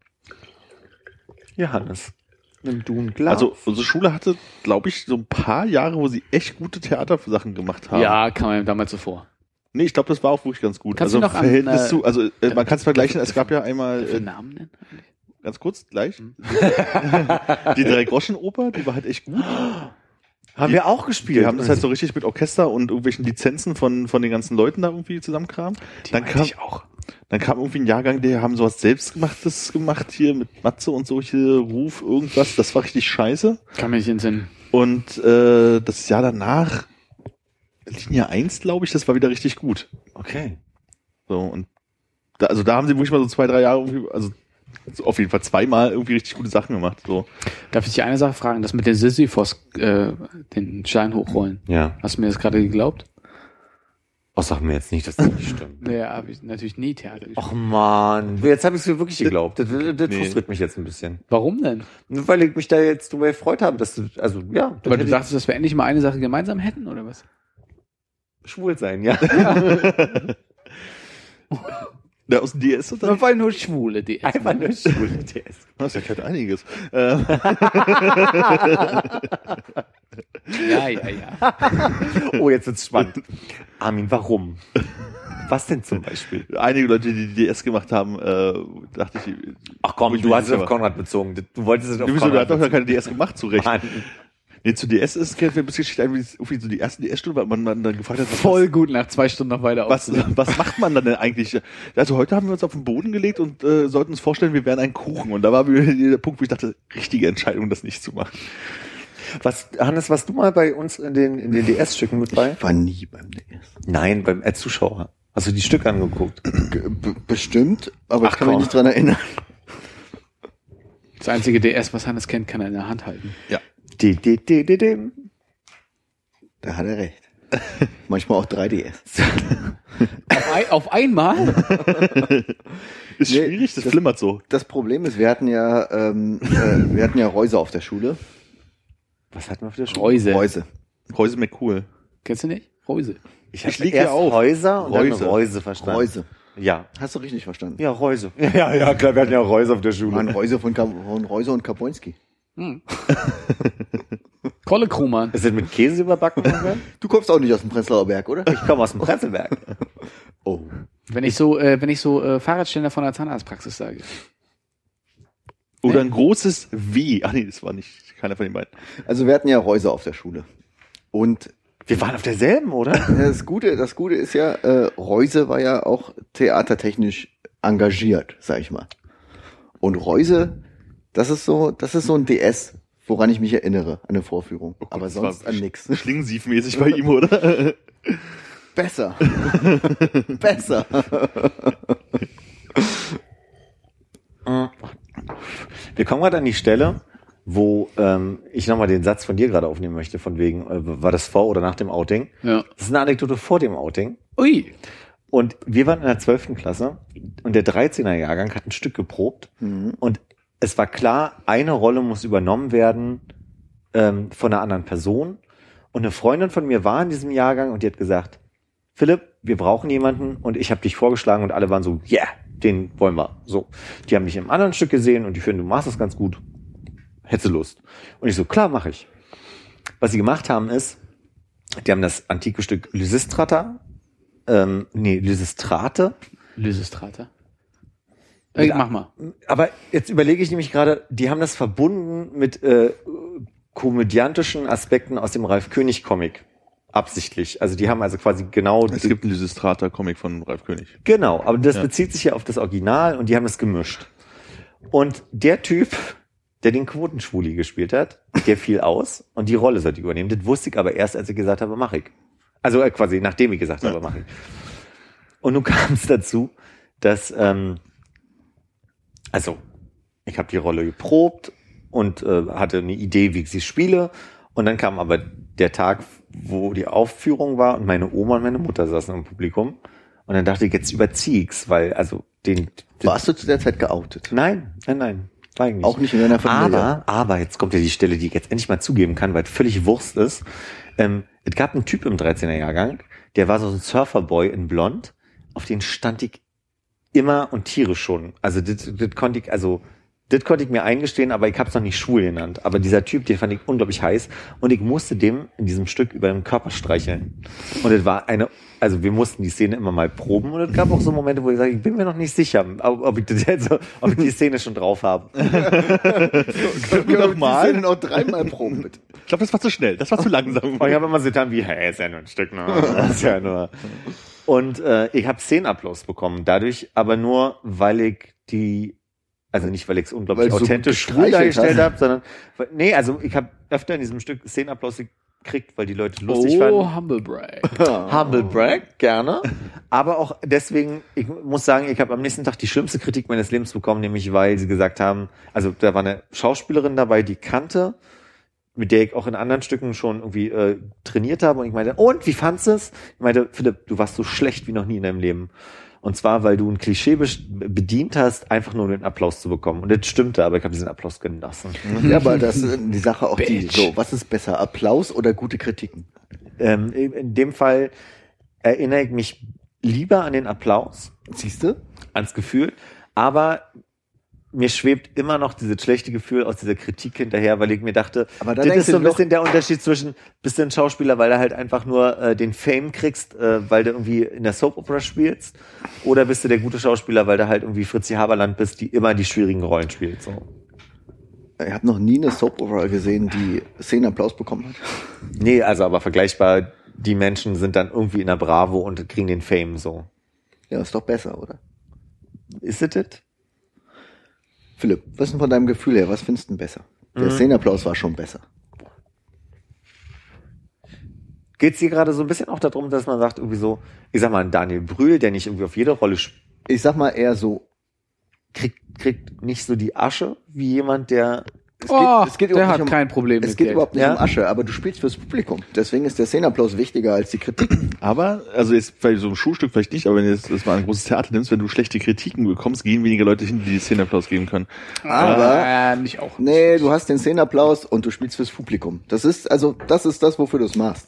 Johannes. Nimm du ein Glas. Also unsere Schule hatte, glaube ich, so ein paar Jahre, wo sie echt gute Theatersachen gemacht haben. Ja, kam mir damals so vor. Nee, ich glaube, das war auch wirklich ganz gut. Kannst also noch an, Verhältnis äh, zu, also äh, man kann es vergleichen, es gab ja einmal, äh, den Namen nennen? ganz kurz, gleich, Hm. die Drei-Groschen-Oper, die war halt echt gut. haben wir auch gespielt. Wir haben das halt so richtig mit Orchester und irgendwelchen Lizenzen von, von den ganzen Leuten da irgendwie zusammenkramen. Dann meinte kam, ich auch. Dann kam irgendwie ein Jahrgang, der haben sowas Selbstgemachtes gemacht hier mit Matze und solche Ruf, irgendwas. Das war richtig scheiße. Kann mich nicht entsinnen. Und äh, das Jahr danach, Linie 1, glaube ich, das war wieder richtig gut. Okay. So, und da, also da haben sie wirklich mal so zwei, drei Jahre irgendwie, also so auf jeden Fall zweimal irgendwie richtig gute Sachen gemacht. So. Darf ich dich eine Sache fragen? Das mit den Sisyphos, äh, den Stein hochrollen. Ja. Hast du mir das gerade geglaubt? Oh, sag mir jetzt nicht, dass das nicht stimmt. Nee, habe ich natürlich nie Theater gespielt. Och man, jetzt habe ich es mir wirklich geglaubt. Das, das, das Nee. frustriert mich jetzt ein bisschen. Warum denn? Nur Weil ich mich da jetzt drüber gefreut habe, dass du, also ja, Weil du dachtest, dass wir endlich mal eine Sache gemeinsam hätten, oder was? schwul sein, ja. Der aus dem DS oder? Wir wollen nur Schwule, die Einfach nur schwul DS. Das erklärt einiges. Ja, ja, ja. Oh, jetzt wird's spannend. Armin, warum? Was denn zum Beispiel? einige Leute, die die DS gemacht haben, äh, dachte ich. Ach komm, du hast es auf Konrad bezogen. Du wolltest es auf der Konrad hat doch gar keine DS gemacht, zu Recht. Mann. Nee, zu DS ist kennt mir ein bisschen Geschichte, irgendwie irgendwie so die ersten DS-Stunden, weil man, man dann gefragt hat, was, Voll gut, nach zwei Stunden noch weiter was, was macht man dann denn eigentlich? Also heute haben wir uns auf den Boden gelegt und äh, sollten uns vorstellen, wir wären ein Kuchen. Und da war wieder der Punkt, wo ich dachte, richtige Entscheidung, das nicht zu machen. Was, Hannes, warst du mal bei uns in den, in den DS-Stücken mit bei? War nie beim DS. Nein, beim als Zuschauer. Hast du die Stücke angeguckt? Ge- b- bestimmt, aber Ach, ich kann mich komm. nicht dran erinnern. Das einzige DS, was Hannes kennt, kann er in der Hand halten. Die, die, die, die, die. Da hat er recht. Manchmal auch 3DS. Auf, ein, auf einmal? Ist Nee, schwierig, das, das- flimmert so. Das Problem ist, wir hatten ja, ähm, äh, wir hatten ja Reuse auf der Schule. Was hatten wir auf der Schule? Reuse. Reuse. Reuse McCool. Kennst du nicht? Reuse. Ich, Ich hatte lieg erst hier auf. Häuser und Reuse. dann Reuse verstanden. Reuse. Ja. Hast du richtig verstanden? Ja, Reuse. Ja, ja, klar, wir hatten ja Reuse auf der Schule. Mann, Reuse von, Ka von Reuse und Kapoinski. Kolle Krumann. Ist das mit Käse überbacken? worden? Du kommst auch nicht aus dem Prenzlauer Berg, oder? ich komme aus dem Prenzlberg. Oh. Wenn ich so, äh, wenn ich so äh, Fahrradständer von der Zahnarztpraxis sage. Oder ein großes W. Ach nee, das war nicht keiner von den beiden. Also wir hatten ja Reuse auf der Schule. Und Wir waren auf derselben, oder? das Gute, das Gute ist ja, äh, Reuse war ja auch theatertechnisch engagiert, sag ich mal. Und Reuse, das ist so, das ist so ein DS, woran ich mich erinnere, an eine Vorführung. Aber Das sonst war an nix. Schlingensief-mäßig bei ihm, oder? Besser. Besser. Wir kommen gerade an die Stelle, wo ähm, ich nochmal den Satz von dir gerade aufnehmen möchte, von wegen, äh, war das vor oder nach dem Outing? Ja. Das ist eine Anekdote vor dem Outing. Ui. Und wir waren in der 12. Klasse und der 13er Jahrgang hat ein Stück geprobt und es war klar, eine Rolle muss übernommen werden ähm, von einer anderen Person. Und eine Freundin von mir war in diesem Jahrgang und die hat gesagt, Philipp, wir brauchen jemanden und ich habe dich vorgeschlagen und alle waren so, yeah, den wollen wir. So, die haben dich im anderen Stück gesehen und die finden, du machst das ganz gut. Hättest du Lust? Und ich so, klar, mache ich. Was sie gemacht haben ist, die haben das antike Stück Lysistrata, ähm, nee, Lysistrate, Lysistrate. Äh, mach mal. aber jetzt überlege ich nämlich gerade, die haben das verbunden mit äh, komödiantischen Aspekten aus dem Ralf König Comic. Absichtlich. Also die haben also quasi genau Es gibt einen Lysistrata-Comic von Ralf König. Genau, aber das Ja. bezieht sich ja auf das Original und die haben das gemischt. Und der Typ, der den Quotenschwuli gespielt hat, der fiel aus und die Rolle sollte ich übernehmen. Das wusste ich aber erst, als ich gesagt habe, mach ich. Also äh, quasi nachdem ich gesagt habe, mach ich. Und nun kam es dazu, dass, ähm, also ich habe die Rolle geprobt und äh, hatte eine Idee, wie ich sie spiele. Und dann kam aber der Tag, wo die Aufführung war und meine Oma und meine Mutter saßen im Publikum. Und dann dachte ich, jetzt überzieh ich's, weil, also, den, den Warst du zu der Zeit geoutet? nein, nein, nein, war ich nicht. Auch nicht in deiner Familie? Aber, aber, jetzt kommt ja die Stelle, die ich jetzt endlich mal zugeben kann, weil es völlig Wurst ist. Ähm, es gab einen Typ im 13er Jahrgang, der war so ein Surferboy in Blond, auf den stand ich immer und Tiere schon. Also das, konnte ich, also das konnte ich mir eingestehen, aber ich habe es noch nicht schwul genannt. Aber dieser Typ, den fand ich unglaublich heiß und ich musste dem in diesem Stück über den Körper streicheln. Und es war eine, also wir mussten die Szene immer mal proben und es gab auch so Momente, wo ich sage, ich bin mir noch nicht sicher, ob, ob ich das jetzt, ob ich die Szene schon drauf habe. Nochmal? Die Szene noch dreimal proben, bitte. Ich glaube, das war zu schnell. Das war zu langsam. Und ich habe immer so getan wie, hey, ist ja nur ein Stück, ne? Das ist ja nur. Und äh, ich habe Szenenapplaus bekommen, dadurch aber nur, weil ich die, also nicht, weil ich es unglaublich Weil so authentisch schwul gestreichelt dargestellt habe, sondern, weil, nee, also ich habe öfter in diesem Stück Szenenapplaus gekriegt, weil die Leute lustig oh, fanden. Humble Brag. Humble Brag, gerne. Aber auch deswegen, ich muss sagen, ich habe am nächsten Tag die schlimmste Kritik meines Lebens bekommen, nämlich weil sie gesagt haben, also da war eine Schauspielerin dabei, die kannte, mit der ich auch in anderen Stücken schon irgendwie äh, trainiert habe. Und ich meinte, und wie fandst du es? Ich meinte, Philipp, du warst so schlecht wie noch nie in deinem Leben. Und zwar, weil du ein Klischee bedient hast, einfach nur um den Applaus zu bekommen. Und das stimmte, aber ich habe diesen Applaus genossen. Ja, aber das ist die Sache auch die, Bitch. so, was ist besser, Applaus oder gute Kritiken? Ähm, in dem Fall erinnere ich mich lieber an den Applaus, Siehst du? ans Gefühl, aber mir schwebt immer noch dieses schlechte Gefühl aus dieser Kritik hinterher, weil ich mir dachte, Aber da das ist so ein bisschen der Unterschied zwischen, bist du ein Schauspieler, weil du halt einfach nur äh, den Fame kriegst, äh, weil du irgendwie in der Soap Opera spielst, oder bist du der gute Schauspieler, weil du halt irgendwie Fritzi Haberland bist, die immer die schwierigen Rollen spielt. So. Ich habe noch nie eine Soap Opera gesehen, die Szenenapplaus bekommen hat. Nee, also aber vergleichbar, die Menschen sind dann irgendwie in der Bravo und kriegen den Fame so. Ja, ist doch besser, oder? Ist es das? Philipp, was ist denn von deinem Gefühl her? Was findest du denn besser? Der Szenenapplaus war schon besser. Geht es hier gerade so ein bisschen auch darum, dass man sagt, irgendwie so, ich sag mal, Daniel Brühl, der nicht irgendwie auf jede Rolle sp- Ich sag mal eher so, kriegt, kriegt nicht so die Asche wie jemand, der. Es Oh, es geht der überhaupt hat nicht um, kein Problem Es mit geht Geld. überhaupt nicht Ja? um Asche, aber du spielst fürs Publikum. Deswegen ist der Szenenapplaus wichtiger als die Kritik. Aber, also jetzt bei so einem Schulstück vielleicht nicht, aber wenn du jetzt das mal ein großes Theater nimmst, wenn du schlechte Kritiken bekommst, gehen weniger Leute hin, die die Szenenapplaus geben können. Aber äh, nicht auch. nee, du hast den Szenenapplaus und du spielst fürs Publikum. Das ist also, das ist das, wofür du es machst.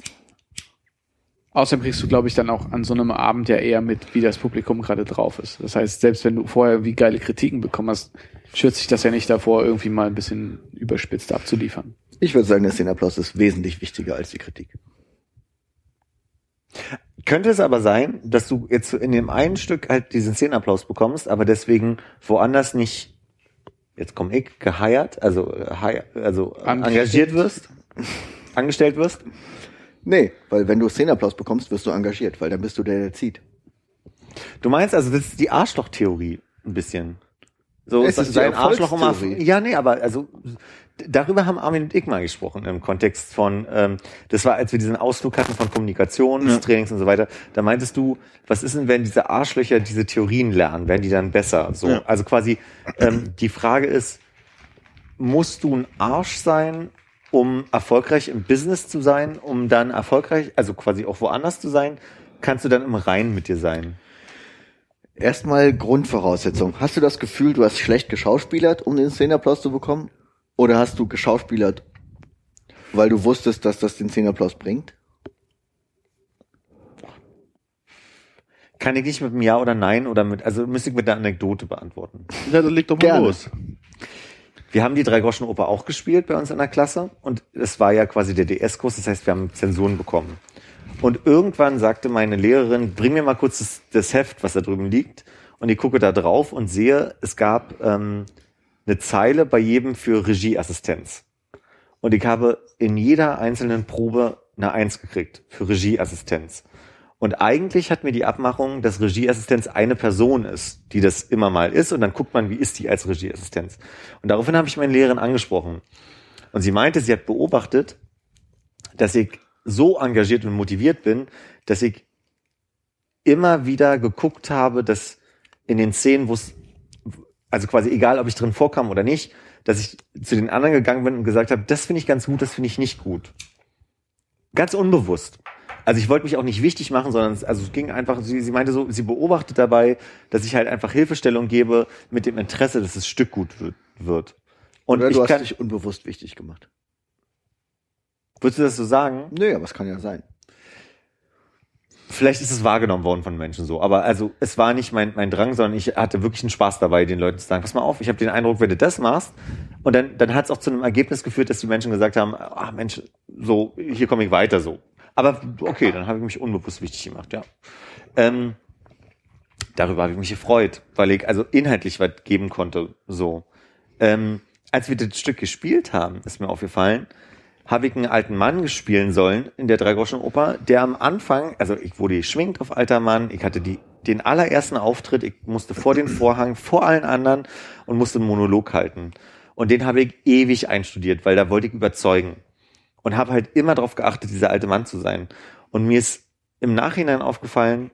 Außerdem kriegst du, glaube ich, dann auch an so einem Abend ja eher mit, wie das Publikum gerade drauf ist. Das heißt, selbst wenn du vorher wie geile Kritiken bekommen hast, schützt sich das ja nicht davor, irgendwie mal ein bisschen überspitzt abzuliefern. Ich würde sagen, der Szenenapplaus ist wesentlich wichtiger als die Kritik. Könnte es aber sein, dass du jetzt in dem einen Stück halt diesen Szenenapplaus bekommst, aber deswegen woanders nicht, jetzt komm ich, geheiert, also, äh, also äh, engagiert wirst, angestellt wirst? Nee, weil wenn du Szenenapplaus bekommst, wirst du engagiert, weil dann bist du der, der zieht. Du meinst also, das ist die Arschloch-Theorie ein bisschen. So Es ist sein Arschloch immer. Ja, nee, aber also darüber haben Armin und ich mal gesprochen im Kontext von, ähm, das war, als wir diesen Ausflug hatten von Kommunikationstrainings und so weiter. Da meintest du, was ist denn, wenn diese Arschlöcher diese Theorien lernen, werden die dann besser? So, Ja. also quasi ähm, die Frage ist, musst du ein Arsch sein, um erfolgreich im Business zu sein, um dann erfolgreich, also quasi auch woanders zu sein? Kannst du dann im Reinen mit dir sein? Erstmal Grundvoraussetzung. Hast du das Gefühl, du hast schlecht geschauspielert, um den Szenenapplaus zu bekommen? Oder hast du geschauspielert, weil du wusstest, dass das den Szenenapplaus bringt? Kann ich nicht mit einem Ja oder Nein oder mit, also müsste ich mit einer Anekdote beantworten. Ja, dann leg doch mal Gerne. los. Wir haben die Drei-Groschen-Oper auch gespielt bei uns in der Klasse und es war ja quasi der DS-Kurs, das heißt, wir haben Zensuren bekommen. Und irgendwann sagte meine Lehrerin, bring mir mal kurz das, das Heft, was da drüben liegt. Und ich gucke da drauf und sehe, es gab ähm, eine Zeile bei jedem für Regieassistenz. Und ich habe in jeder einzelnen Probe eine Eins gekriegt für Regieassistenz. Und eigentlich hat mir die Abmachung, dass Regieassistenz eine Person ist, die das immer mal ist. Und dann guckt man, wie ist die als Regieassistenz. Und daraufhin habe ich meine Lehrerin angesprochen. Und sie meinte, sie hat beobachtet, dass ich so engagiert und motiviert bin, dass ich immer wieder geguckt habe, dass in den Szenen, wo es, also quasi egal, ob ich drin vorkam oder nicht, dass ich zu den anderen gegangen bin und gesagt habe, das finde ich ganz gut, das finde ich nicht gut. Ganz unbewusst. Also ich wollte mich auch nicht wichtig machen, sondern es, also es ging einfach, sie, sie meinte so, sie beobachtet dabei, dass ich halt einfach Hilfestellung gebe mit dem Interesse, dass das Stück gut wird. Und Oder ich du hast kann, dich unbewusst wichtig gemacht? Würdest du das so sagen? Nö, aber es kann ja sein. Vielleicht ist es wahrgenommen worden von Menschen so, aber also es war nicht mein, mein Drang, sondern ich hatte wirklich einen Spaß dabei, den Leuten zu sagen, pass mal auf, ich habe den Eindruck, wenn du das machst, und dann, dann hat es auch zu einem Ergebnis geführt, dass die Menschen gesagt haben, ach Mensch, so, hier komme ich weiter so. Aber okay, dann habe ich mich unbewusst wichtig gemacht, ja. Ähm, darüber habe ich mich gefreut, weil ich also inhaltlich was geben konnte, so. Ähm, als wir das Stück gespielt haben, ist mir aufgefallen, habe ich einen alten Mann spielen sollen in der Dreigroschen-Oper, der am Anfang, also ich wurde geschminkt auf alter Mann, ich hatte die, den allerersten Auftritt, ich musste vor den Vorhang, vor allen anderen und musste einen Monolog halten. Und den habe ich ewig einstudiert, weil da wollte ich überzeugen. Und habe halt immer darauf geachtet, dieser alte Mann zu sein. Und mir ist im Nachhinein aufgefallen,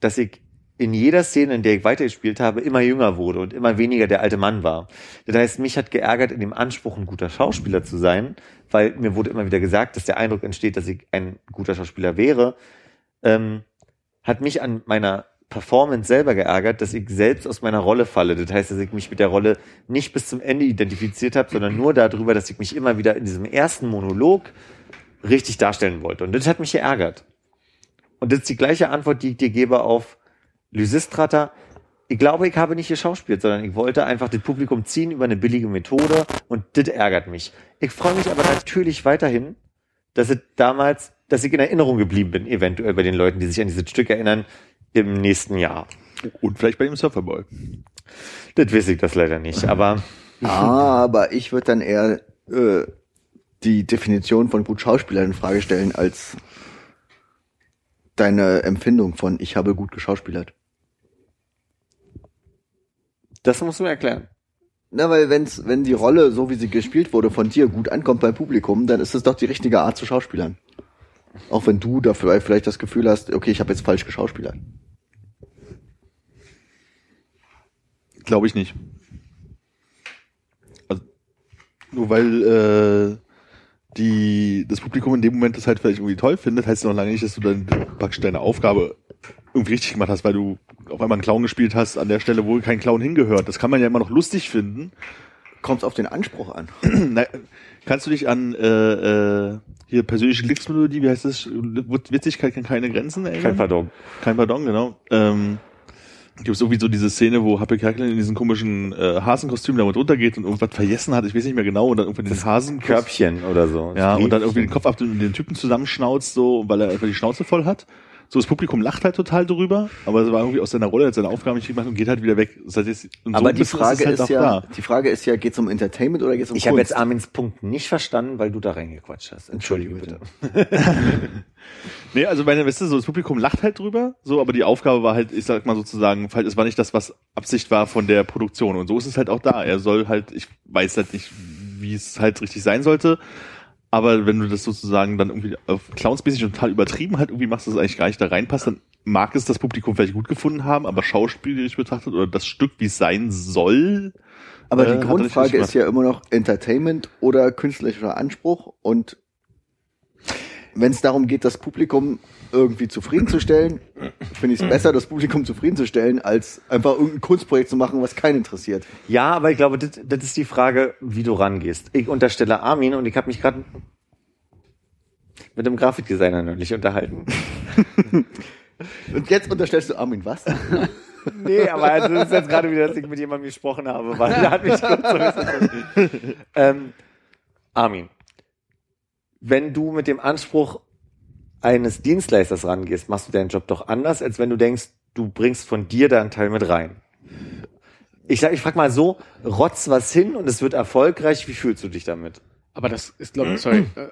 dass ich in jeder Szene, in der ich weitergespielt habe, immer jünger wurde und immer weniger der alte Mann war. Das heißt, mich hat geärgert, in dem Anspruch, ein guter Schauspieler zu sein, weil mir wurde immer wieder gesagt, dass der Eindruck entsteht, dass ich ein guter Schauspieler wäre, ähm, hat mich an meiner Performance selber geärgert, dass ich selbst aus meiner Rolle falle. Das heißt, dass ich mich mit der Rolle nicht bis zum Ende identifiziert habe, sondern nur darüber, dass ich mich immer wieder in diesem ersten Monolog richtig darstellen wollte. Und das hat mich geärgert. Und das ist die gleiche Antwort, die ich dir gebe auf Lysistrata. Ich glaube, ich habe nicht geschauspielt, sondern ich wollte einfach das Publikum ziehen über eine billige Methode und das ärgert mich. Ich freue mich aber natürlich weiterhin, dass es damals, dass ich in Erinnerung geblieben bin, eventuell bei den Leuten, die sich an dieses Stück erinnern, im nächsten Jahr. Und vielleicht bei dem Surferboy. Das weiß ich das leider nicht, aber Aber ich würde dann eher äh, die Definition von gut Schauspieler in Frage stellen als deine Empfindung von ich habe gut geschauspielert. Das musst du mir erklären. Na, weil wenn's, wenn die Rolle, so wie sie gespielt wurde, von dir gut ankommt beim Publikum, dann ist es doch die richtige Art zu schauspielern. Auch wenn du dafür vielleicht das Gefühl hast, okay, ich habe jetzt falsch geschauspielert. Glaube ich nicht. Also, nur weil äh, die, das Publikum in dem Moment das halt vielleicht irgendwie toll findet, heißt noch lange nicht, dass du dann praktisch deine Aufgabe irgendwie richtig gemacht hast, weil du auf einmal einen Clown gespielt hast an der Stelle, wo kein Clown hingehört. Das kann man ja immer noch lustig finden. Kommt auf den Anspruch an. Na, kannst du dich an äh, äh, hier persönliche Glücksmelodie, wie heißt das? Witzigkeit kennt keine Grenzen erinnern? Kein Pardon. Kein Pardon, genau. Ähm, gibt es irgendwie so diese Szene, wo Happy Kerkeling in diesem komischen äh, Hasenkostüm damit runtergeht und irgendwas vergessen hat, ich weiß nicht mehr genau, und dann irgendwie den Hasen Körbchen oder so. ja, und dann irgendwie den Kopf ab und den Typen zusammenschnauzt, so, weil er einfach die Schnauze voll hat. So, das Publikum lacht halt total drüber, aber es war irgendwie aus seiner Rolle, hat seine Aufgabe nicht gemacht und geht halt wieder weg. Das heißt, jetzt, und so Aber die Frage es halt ist, ja, da. die Frage ist ja, geht's um Entertainment oder geht's um Ich habe jetzt Armins Punkt nicht verstanden, weil du da reingequatscht hast. Entschuldige bitte. Nee, also meine, weißt du, so das Publikum lacht halt drüber, so, aber die Aufgabe war halt, ich sag mal sozusagen, halt, es war nicht das, was Absicht war von der Produktion. Und so ist es halt auch da. Er soll halt, ich weiß halt nicht, wie es halt richtig sein sollte, Aber wenn du das sozusagen dann irgendwie auf clownsmäßig total übertrieben halt irgendwie machst, dass es eigentlich gar nicht da reinpasst, dann mag es das Publikum vielleicht gut gefunden haben, aber schauspielerisch betrachtet oder das Stück, wie es sein soll. Aber äh, die er Grundfrage ist ja immer noch Entertainment oder künstlerischer Anspruch. Und wenn es darum geht, das Publikum irgendwie zufriedenzustellen, finde ich es besser, das Publikum zufriedenzustellen, als einfach irgendein Kunstprojekt zu machen, was keinen interessiert. Ja, aber ich glaube, das, das ist die Frage, wie du rangehst. Ich unterstelle Armin und ich habe mich gerade mit einem Grafikdesigner neulich unterhalten. Und jetzt unterstellst du Armin was? Nee, aber also das ist jetzt gerade wieder, dass ich mit jemandem gesprochen habe, weil der hat mich kurz so ein bisschen, ähm, Armin, wenn du mit dem Anspruch eines Dienstleisters rangehst, machst du deinen Job doch anders, als wenn du denkst, du bringst von dir da einen Teil mit rein. Ich sag, ich frag mal so, rotz was hin und es wird erfolgreich, wie fühlst du dich damit? Aber das ist, glaube ich, sorry, äh,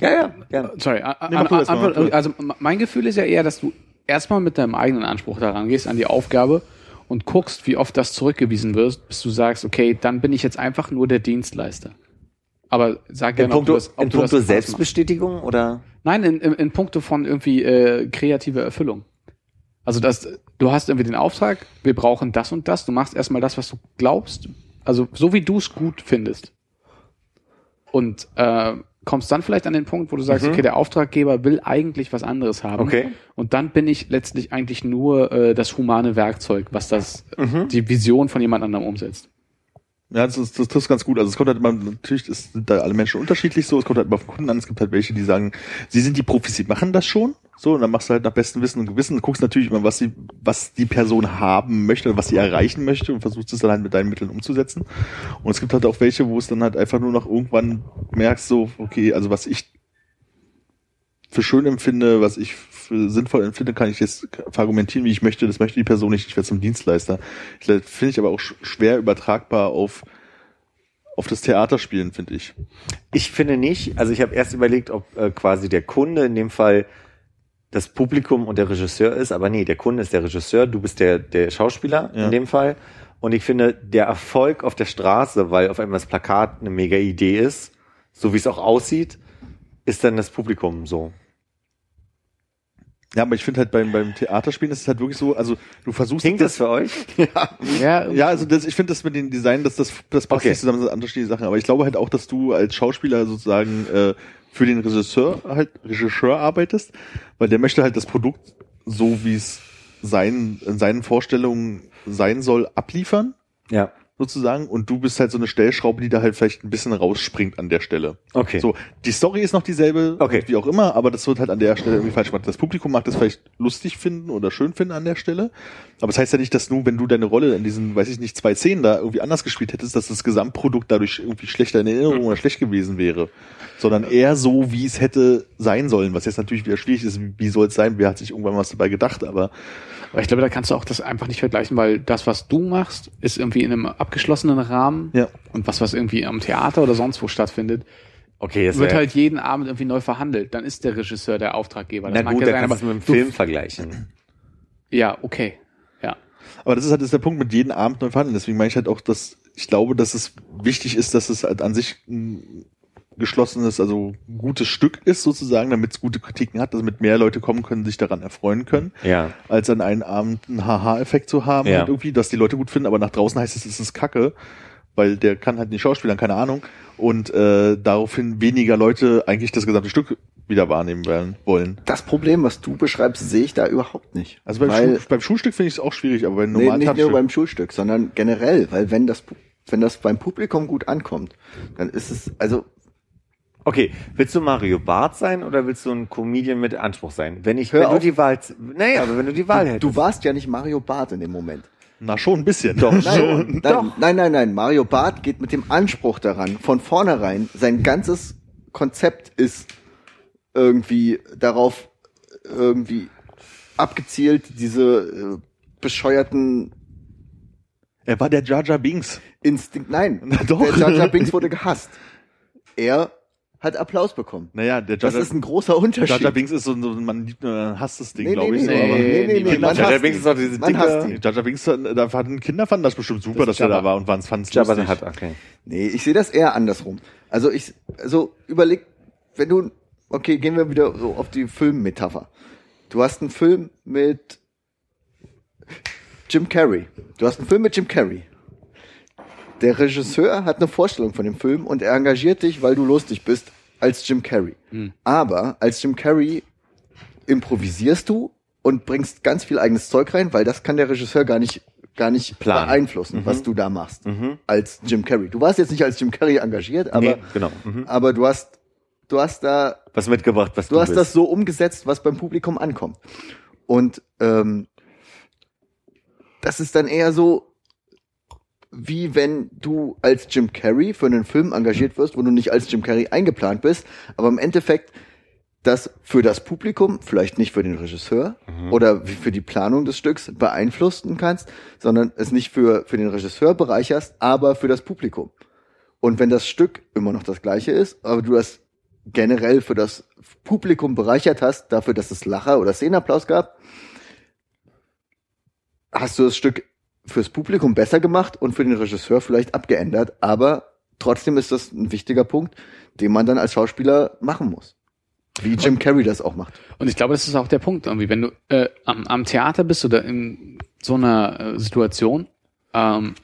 Ja, ja, gerne. sorry, a- Nee, a- mal, also mein Gefühl ist ja eher, dass du erstmal mit deinem eigenen Anspruch daran gehst, an die Aufgabe und guckst, wie oft das zurückgewiesen wird, bis du sagst, okay, dann bin ich jetzt einfach nur der Dienstleister. Aber sag In gerne, ob puncto, du das, ob in du das puncto. Selbstbestätigung oder? Nein, in, in, in puncto von irgendwie äh, kreative Erfüllung. Also das, du hast irgendwie den Auftrag, wir brauchen das und das. Du machst erstmal das, was du glaubst. Also so wie du es gut findest. Und äh, kommst dann vielleicht an den Punkt, wo du sagst, Mhm. okay, der Auftraggeber will eigentlich was anderes haben. Okay. Und dann bin ich letztlich eigentlich nur äh, das humane Werkzeug, was das Mhm. die Vision von jemand anderem umsetzt. Ja, das, ist, das trifft ganz gut. Also es kommt halt immer, natürlich ist, sind da alle Menschen unterschiedlich so, es kommt halt immer auf den Kunden an, es gibt halt welche, die sagen, sie sind die Profis, sie machen das schon. So, und dann machst du halt nach bestem Wissen und Gewissen und guckst natürlich immer, was sie, was die Person haben möchte, was sie erreichen möchte und versuchst es dann halt mit deinen Mitteln umzusetzen. Und es gibt halt auch welche, wo es dann halt einfach nur noch irgendwann merkst, so, okay, also was ich für schön empfinde, was ich für sinnvoll empfinde, kann ich jetzt argumentieren, wie ich möchte. Das möchte die Person nicht. Ich werde zum Dienstleister. Glaube, Finde ich aber auch sch- schwer übertragbar auf auf das Theaterspielen, finde ich. Ich finde nicht. Also ich habe erst überlegt, ob äh, quasi der Kunde in dem Fall das Publikum und der Regisseur ist, aber nee, der Kunde ist der Regisseur, du bist der, der Schauspieler Ja. in dem Fall. Und ich finde, der Erfolg auf der Straße, weil auf einmal das Plakat eine mega Idee ist, so wie es auch aussieht, ist dann das Publikum so. Ja, aber ich finde halt beim, beim Theaterspielen ist es halt wirklich so, also du versuchst Klingt das für euch? Ja, Ja, also das, ich finde das mit den Design, dass das, das passt Okay. nicht zusammen, das sind unterschiedliche Sachen. Aber ich glaube halt auch, dass du als Schauspieler sozusagen äh, für den Regisseur halt Regisseur arbeitest, weil der möchte halt das Produkt so wie es sein, in seinen Vorstellungen sein soll, abliefern, Ja. Sozusagen. Und du bist halt so eine Stellschraube, die da halt vielleicht ein bisschen rausspringt an der Stelle. Okay. So, die Story ist noch dieselbe, Okay. wie auch immer, aber das wird halt an der Stelle irgendwie falsch gemacht. Das Publikum mag das vielleicht lustig finden oder schön finden an der Stelle. Aber es das heißt ja nicht, dass nur, wenn du deine Rolle in diesen, weiß ich nicht, zwei Szenen da irgendwie anders gespielt hättest, dass das Gesamtprodukt dadurch irgendwie schlechter in Erinnerung oder schlecht gewesen wäre. Sondern eher so, wie es hätte sein sollen. Was jetzt natürlich wieder schwierig ist, wie soll es sein? Wer hat sich irgendwann was dabei gedacht? Aber Aber ich glaube, da kannst du auch das einfach nicht vergleichen, weil das, was du machst, ist irgendwie in einem abgeschlossenen Rahmen. Ja. Und was, was irgendwie am Theater oder sonst wo stattfindet, Okay, das wird halt jeden Abend irgendwie neu verhandelt. Dann ist der Regisseur der Auftraggeber. Das na gut, ja dann sein, kannst du es mit dem Film vergleichen. Ja, okay. Ja. Aber das ist halt das ist der Punkt mit jedem Abend neu verhandeln. Deswegen meine ich halt auch, dass ich glaube, dass es wichtig ist, dass es halt an sich ein geschlossenes, also gutes Stück ist sozusagen, damit es gute Kritiken hat, damit mehr Leute kommen können, sich daran erfreuen können, Ja. als an einem Abend einen Haha-Effekt zu haben, Ja. halt irgendwie, dass die Leute gut finden, aber nach draußen heißt es, es ist Kacke, weil der kann halt nicht schauspielern, keine Ahnung, und äh, daraufhin weniger Leute eigentlich das gesamte Stück wieder wahrnehmen werden, wollen. Das Problem, was du beschreibst, sehe ich da überhaupt nicht. Also beim, weil, Schul beim Schulstück finde ich es auch schwierig, aber beim nee, normalen nicht nur beim Schulstück, sondern generell, weil wenn das, wenn das beim Publikum gut ankommt, dann ist es, also Okay, willst du Mario Barth sein oder willst du ein Comedian mit Anspruch sein? Wenn ich, Hör wenn du auf. die Wahl, naja, aber wenn du die Wahl hättest. du warst ja nicht Mario Barth in dem Moment. Na, schon ein bisschen. Doch, Nein, nein, nein, nein, nein. Mario Barth geht mit dem Anspruch daran, von vornherein, sein ganzes Konzept ist irgendwie darauf irgendwie abgezielt, diese äh, bescheuerten Er war der Jar Jar Binks. Instinkt. Nein, Na doch. der Jar Jar Binks wurde gehasst. Er hat Applaus bekommen. Naja, der Das Jar ist ein großer Unterschied. Jar Jar Binks ist so, ein- so ein- man liebt, man hasst das Ding, Nee, glaube nee, ich. nee, so, aber- nee, nee, nee, nee, man Jar Jar hasst Binks ihn. ist doch diese Man hasst dicke- ihn. Jar Jar Binks, da fanden Kinder fanden das bestimmt super, dass der Jabba. da war und fanden es Jabba lustig. hat, okay. Nee, ich sehe das eher andersrum. Also ich, also überleg, wenn du, okay, gehen wir wieder so auf die Filmmetapher. Du hast einen Film mit Jim Carrey. Du hast einen Film mit Jim Carrey. Der Regisseur hat eine Vorstellung von dem Film und er engagiert dich, weil du lustig bist, als Jim Carrey. Aber als Jim Carrey improvisierst du und bringst ganz viel eigenes Zeug rein, weil das kann der Regisseur gar nicht, gar nicht Planen. beeinflussen, was du da machst. Als Jim Carrey. Du warst jetzt nicht als Jim Carrey engagiert, aber, Nee, genau. Mhm. aber du hast, du hast da Was mitgebracht, was du, Du hast bist. das so umgesetzt, was beim Publikum ankommt. Und ähm, das ist dann eher so, wie wenn du als Jim Carrey für einen Film engagiert wirst, wo du nicht als Jim Carrey eingeplant bist, aber im Endeffekt das für das Publikum, vielleicht nicht für den Regisseur oder wie für die Planung des Stücks beeinflussen kannst, sondern es nicht für, für den Regisseur bereicherst, aber für das Publikum. Und wenn das Stück immer noch das gleiche ist, aber du das generell für das Publikum bereichert hast, dafür, dass es Lacher oder Szenenapplaus gab, hast du das Stück fürs Publikum besser gemacht und für den Regisseur vielleicht abgeändert, aber trotzdem ist das ein wichtiger Punkt, den man dann als Schauspieler machen muss. Wie Jim Carrey das auch macht. Und ich glaube, das ist auch der Punkt irgendwie, wenn du äh, am, am Theater bist oder in so einer äh, Situation, ähm,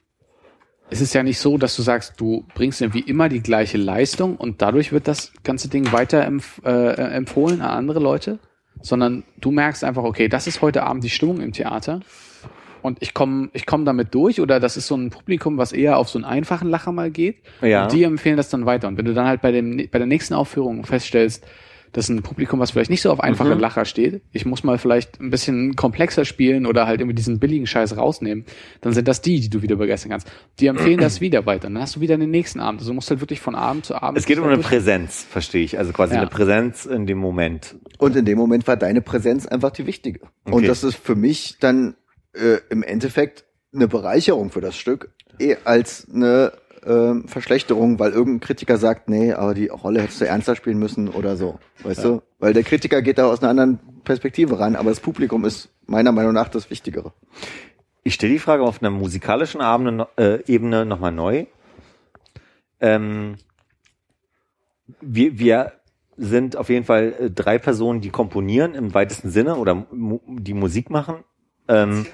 es ist ja nicht so, dass du sagst, du bringst irgendwie immer die gleiche Leistung und dadurch wird das ganze Ding weiter empf äh, empfohlen an andere Leute, sondern du merkst einfach, okay, das ist heute Abend die Stimmung im Theater und ich komme ich komm damit durch oder das ist so ein Publikum, was eher auf so einen einfachen Lacher mal geht Ja. und die empfehlen das dann weiter. Und wenn du dann halt bei, dem, bei der nächsten Aufführung feststellst, dass ein Publikum, was vielleicht nicht so auf einfache Mhm. Lacher steht, ich muss mal vielleicht ein bisschen komplexer spielen oder halt irgendwie diesen billigen Scheiß rausnehmen, dann sind das die, die du wieder begeistern kannst. Die empfehlen das wieder weiter. Dann hast du wieder den nächsten Abend. Also du musst halt wirklich von Abend zu Abend. Es geht um eine durch- Präsenz, verstehe ich. Also quasi Ja. eine Präsenz in dem Moment. Und in dem Moment war deine Präsenz einfach die wichtige. Und Okay. das ist für mich dann äh, im Endeffekt eine Bereicherung für das Stück, eh als eine ähm, Verschlechterung, weil irgendein Kritiker sagt, nee, aber die Rolle hättest du ernster spielen müssen oder so. Weißt du? Weil der Kritiker geht da aus einer anderen Perspektive ran, aber das Publikum ist meiner Meinung nach das Wichtigere. Ich stelle die Frage auf einer musikalischen Ebene, äh, Ebene nochmal neu. Ähm, wir, wir sind auf jeden Fall äh, drei Personen, die komponieren im weitesten Sinne oder mu die Musik machen. Ähm,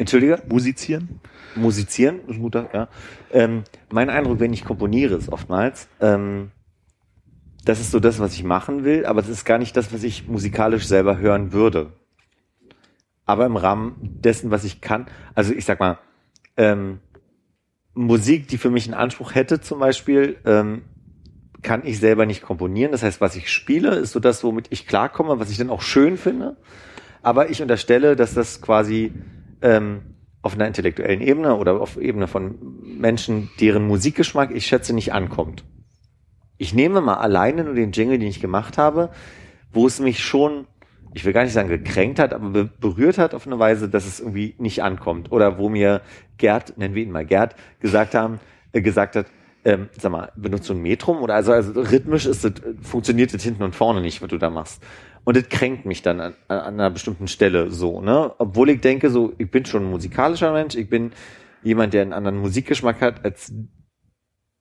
Entschuldige? Musizieren? musizieren, ist guter, ja. Ähm, mein Eindruck, wenn ich komponiere, ist oftmals, ähm, das ist so das, was ich machen will, aber das ist gar nicht das, was ich musikalisch selber hören würde. Aber im Rahmen dessen, was ich kann, also ich sag mal, ähm, Musik, die für mich einen Anspruch hätte, zum Beispiel, ähm, kann ich selber nicht komponieren. Das heißt, was ich spiele, ist so das, womit ich klarkomme, was ich dann auch schön finde. Aber ich unterstelle, dass das quasi ähm, auf einer intellektuellen Ebene oder auf Ebene von Menschen, deren Musikgeschmack ich schätze, nicht ankommt. Ich nehme mal alleine nur den Jingle, den ich gemacht habe, wo es mich schon, ich will gar nicht sagen gekränkt hat, aber be berührt hat auf eine Weise, dass es irgendwie nicht ankommt. Oder wo mir Gerd, nennen wir ihn mal Gerd, gesagt haben, äh, gesagt hat, ähm, sag mal, benutzt du ein Metrum oder also, also rhythmisch ist das, funktioniert das hinten und vorne nicht, was du da machst. Und das kränkt mich dann an, an einer bestimmten Stelle so, ne? Obwohl ich denke, so, ich bin schon ein musikalischer Mensch, ich bin jemand, der einen anderen Musikgeschmack hat als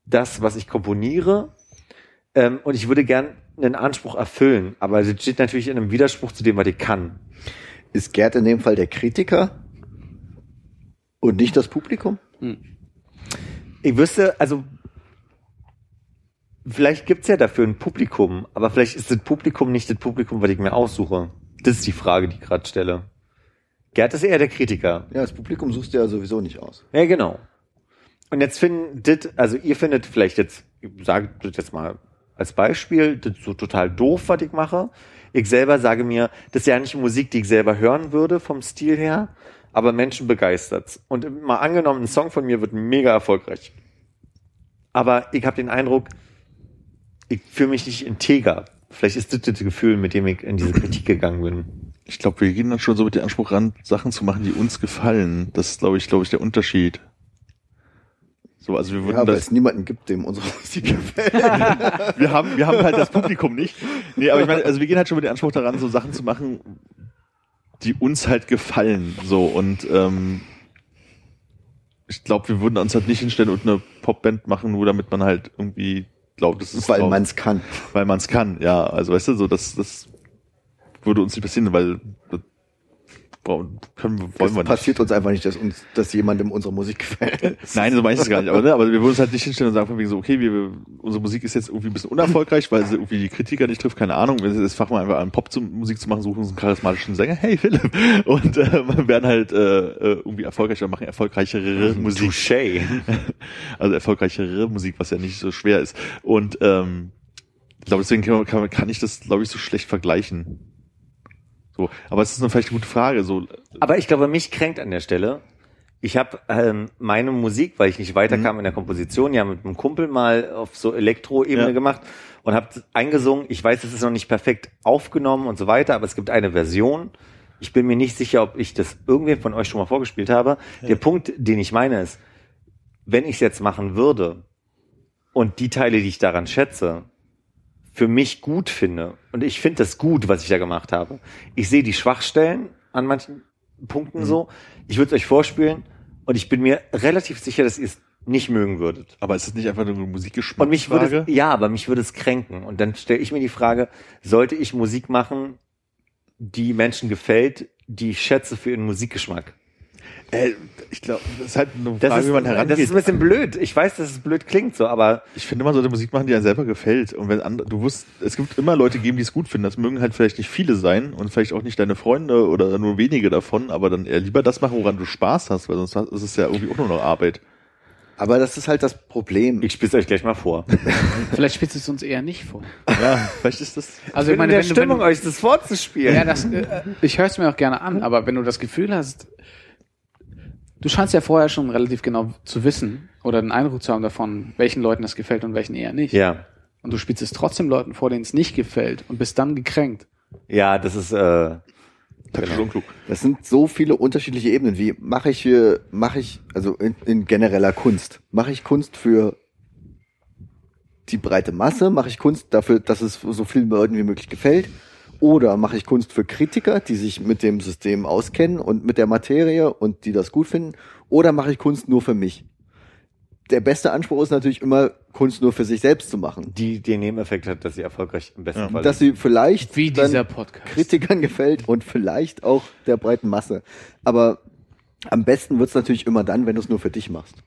das, was ich komponiere. Ähm, und ich würde gern einen Anspruch erfüllen, aber das steht natürlich in einem Widerspruch zu dem, was ich kann. Ist Gerd in dem Fall der Kritiker und nicht das Publikum? Ich wüsste, also vielleicht gibt's ja dafür ein Publikum, aber vielleicht ist das Publikum nicht das Publikum, was ich mir aussuche. Das ist die Frage, die ich gerade stelle. Gerd ist eher der Kritiker. Ja, das Publikum suchst du ja sowieso nicht aus. Ja, genau. Und jetzt findet, also ihr findet vielleicht jetzt, ich sage das jetzt mal als Beispiel, das ist so total doof, was ich mache. Ich selber sage mir, das ist ja nicht Musik, die ich selber hören würde vom Stil her, aber Menschen begeistert's. Und mal angenommen, ein Song von mir wird mega erfolgreich. Aber ich habe den Eindruck, ich fühle mich nicht integer. Vielleicht ist das das Gefühl, mit dem ich in diese Kritik gegangen bin. Ich glaube, wir gehen dann schon so mit dem Anspruch ran, Sachen zu machen, die uns gefallen. Das ist, glaube ich, glaube ich, der Unterschied. So, also wir würden Ja, weil das, es niemanden gibt, dem unsere Musik gefällt. wir haben, wir haben halt das Publikum nicht. Nee, aber ich meine, also wir gehen halt schon mit dem Anspruch daran, so Sachen zu machen, die uns halt gefallen. So und ähm, ich glaube, wir würden uns halt nicht hinstellen und eine Popband machen, nur damit man halt irgendwie glaubt, das ist weil man es kann. weil man es kann. Ja, also weißt du, so das, das würde uns nicht passieren, weil können, wir- wollen Es wir nicht. passiert uns einfach nicht, dass uns, dass jemandem unsere Musik gefällt. Nein, so meine ich es gar nicht. Aber, ne, aber wir würden uns halt nicht hinstellen und sagen von wegen so, okay, wir, wir, unsere Musik ist jetzt irgendwie ein bisschen unerfolgreich, weil sie irgendwie die Kritiker nicht trifft, keine Ahnung. Wenn sie jetzt fangen wir einfach an, Pop zu, Musik zu machen, suchen uns einen charismatischen Sänger, hey Philipp, und äh, werden halt äh, äh, irgendwie erfolgreich oder machen erfolgreichere Musik. Touché. Also erfolgreichere Musik, was ja nicht so schwer ist. Und ähm, ich glaube, deswegen kann, kann, man- kann ich das, glaube ich, so schlecht vergleichen. So, aber es ist eine vielleicht eine gute Frage. So, Aber ich glaube, mich kränkt an der Stelle. Ich habe ähm, meine Musik, weil ich nicht weiterkam in der Komposition, ja mit einem Kumpel mal auf so Elektro-Ebene Ja. gemacht und habe eingesungen. Ich weiß, es ist noch nicht perfekt aufgenommen und so weiter, aber es gibt eine Version. Ich bin mir nicht sicher, ob ich das irgendwem von euch schon mal vorgespielt habe. Der Punkt, den ich meine, ist, wenn ich es jetzt machen würde und die Teile, die ich daran schätze, für mich gut finde, und ich finde das gut, was ich da gemacht habe. Ich sehe die Schwachstellen an manchen Punkten so. Ich würde es euch vorspielen und ich bin mir relativ sicher, dass ihr es nicht mögen würdet. aber ist es nicht einfach nur eine Musikgeschmacksfrage? Und mich würde es, ja, aber mich würde es kränken. Und dann stelle ich mir die Frage, sollte ich Musik machen, die Menschen gefällt, die ich schätze für ihren Musikgeschmack? Äh, ich glaube, das ist halt eine Das Frage, ist, wie man das herangeht. ist ein bisschen blöd. Ich weiß, dass es blöd klingt so, aber ich finde, man sollte Musik machen, die einem selber gefällt. Und wenn andere, du wirst, es gibt immer Leute geben, die es gut finden. Das mögen halt vielleicht nicht viele sein und vielleicht auch nicht deine Freunde oder nur wenige davon, aber dann eher lieber das machen, woran du Spaß hast, weil sonst ist es ja irgendwie auch nur noch Arbeit. Aber das ist halt das Problem. ich spiele es euch gleich mal vor. Vielleicht spielst du es uns eher nicht vor. Ja, vielleicht ist das. Also ich bin in der Stimmung, du, euch das vorzuspielen. ja, das, äh, ich höre es mir auch gerne an, aber wenn du das Gefühl hast, du scheinst ja vorher schon relativ genau zu wissen oder den Eindruck zu haben davon, welchen Leuten das gefällt und welchen eher nicht. ja. Und du spielst es trotzdem Leuten vor, denen es nicht gefällt und bist dann gekränkt. Ja, das ist, äh, Taktisch unklug. Das sind so viele unterschiedliche Ebenen. Wie mache ich für, mache ich, also in, in genereller Kunst, mache ich Kunst für die breite Masse, mache ich Kunst dafür, dass es so vielen Leuten wie möglich gefällt, oder mache ich Kunst für Kritiker, die sich mit dem System auskennen und mit der Materie und die das gut finden, oder mache ich Kunst nur für mich? Der beste Anspruch ist natürlich immer, Kunst nur für sich selbst zu machen. die den Nebeneffekt hat, dass sie erfolgreich im besten Ja. Fall Dass sie vielleicht Wie dann dieser Podcast. Kritikern gefällt und vielleicht auch der breiten Masse. Aber am besten wird's natürlich immer dann, wenn du es nur für dich machst.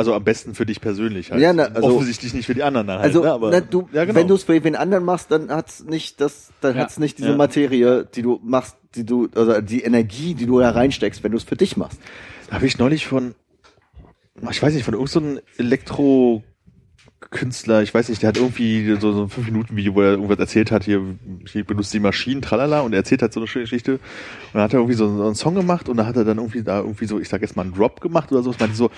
Also am besten für dich persönlich halt. Ja, na, also- Offensichtlich nicht für die anderen halt, Also ne, aber, na, du, ja, genau. wenn du es für wen anderen machst, dann hat's nicht das, dann Ja. hat's nicht diese Ja. Materie, die du machst, die du, also die Energie, die du da reinsteckst, wenn du es für dich machst. habe ich neulich von, ich weiß nicht, von irgendeinem so Elektro Künstler, ich weiß nicht, der hat irgendwie so, so ein 5-Minuten-Video, wo er irgendwas erzählt hat, hier, ich benutze die Maschinen, tralala, und er erzählt halt so eine schöne Geschichte. Und dann hat er irgendwie so, so einen Song gemacht und da hat er dann irgendwie da irgendwie so, ich sag jetzt mal einen Drop gemacht oder so. Meinte so,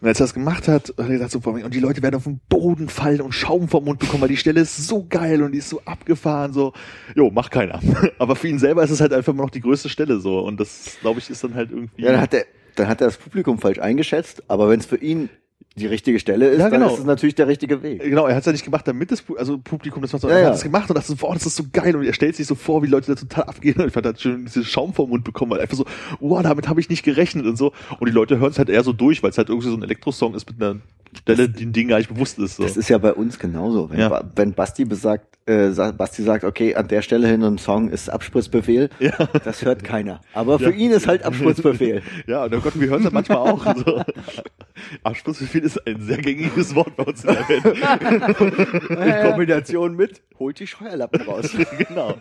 und als er das gemacht hat, hat er gesagt so, und die Leute werden auf den Boden fallen und Schaum vom Mund bekommen, weil die Stelle ist so geil und die ist so abgefahren, so, jo, macht keiner. Aber für ihn selber ist es halt einfach immer noch die größte Stelle so. Und das, glaube ich, ist dann halt irgendwie. Ja, dann hat er, dann hat er das Publikum falsch eingeschätzt, aber wenn es für ihn die richtige Stelle ist, Ja, genau. dann ist es natürlich der richtige Weg. Genau, er hat es ja nicht gemacht, damit das also Publikum das macht, Ja, sondern er ja. hat es gemacht und dachte so, boah, das ist so geil und er stellt sich so vor, wie Leute da total abgehen und ich fand, er hat schon diese Schaum vom Mund bekommen, weil einfach so, wow, damit habe ich nicht gerechnet und so und die Leute hören es halt eher so durch, weil es halt irgendwie so ein Elektrosong ist mit einer Stelle, die denen gar nicht bewusst ist. So. Das ist ja bei uns genauso. Wenn, Ja. Wenn Basti besagt, äh, Basti sagt, okay, an der Stelle hin ein Song ist Abspritzbefehl, Ja. das hört keiner. Aber für ihn ist halt Abspritzbefehl. ja, und oh Gott, wir hören es halt manchmal auch. So. Abschlussbefehl ist ein sehr gängiges Wort bei uns in der Welt. In Kombination mit, holt die Scheuerlappen raus. genau.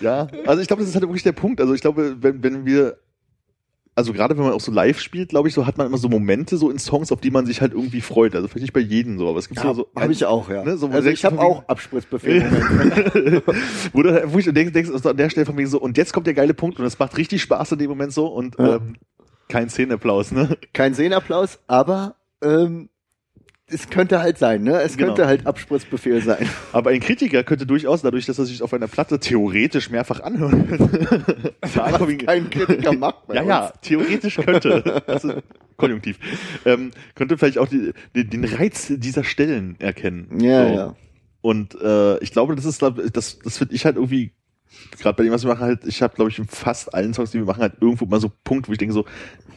ja, also ich glaube, das ist halt wirklich der Punkt. Also ich glaube, wenn, wenn wir, also gerade wenn man auch so live spielt, glaube ich, so hat man immer so Momente so in Songs, auf die man sich halt irgendwie freut. Also vielleicht nicht bei jedem so, aber es gibt Ja, so. habe ich auch, ja. Ne, so, wo also ich habe wegen- auch Abspritzbefehl. wo du halt wirklich denkst, denkst also an der Stelle von mir so, und jetzt kommt der geile Punkt und es macht richtig Spaß in dem Moment so und Ja. ähm, kein Szenenapplaus, ne? Kein Szenenapplaus, aber ähm, es könnte halt sein, ne? Es Genau. könnte halt Abspritzbefehl sein. Aber ein Kritiker könnte durchaus, dadurch, dass er sich auf einer Platte theoretisch mehrfach anhören wegen- Kein Kritiker macht ja, ja, uns. theoretisch könnte. Das ist konjunktiv. Ähm, könnte vielleicht auch die, die, den Reiz dieser Stellen erkennen. Ja, So. ja. Und äh, ich glaube, das ist, das, das finde ich halt irgendwie, gerade bei dem, was wir machen, halt, ich habe, glaube ich, in fast allen Songs, die wir machen, halt irgendwo mal so Punkt, wo ich denke, so,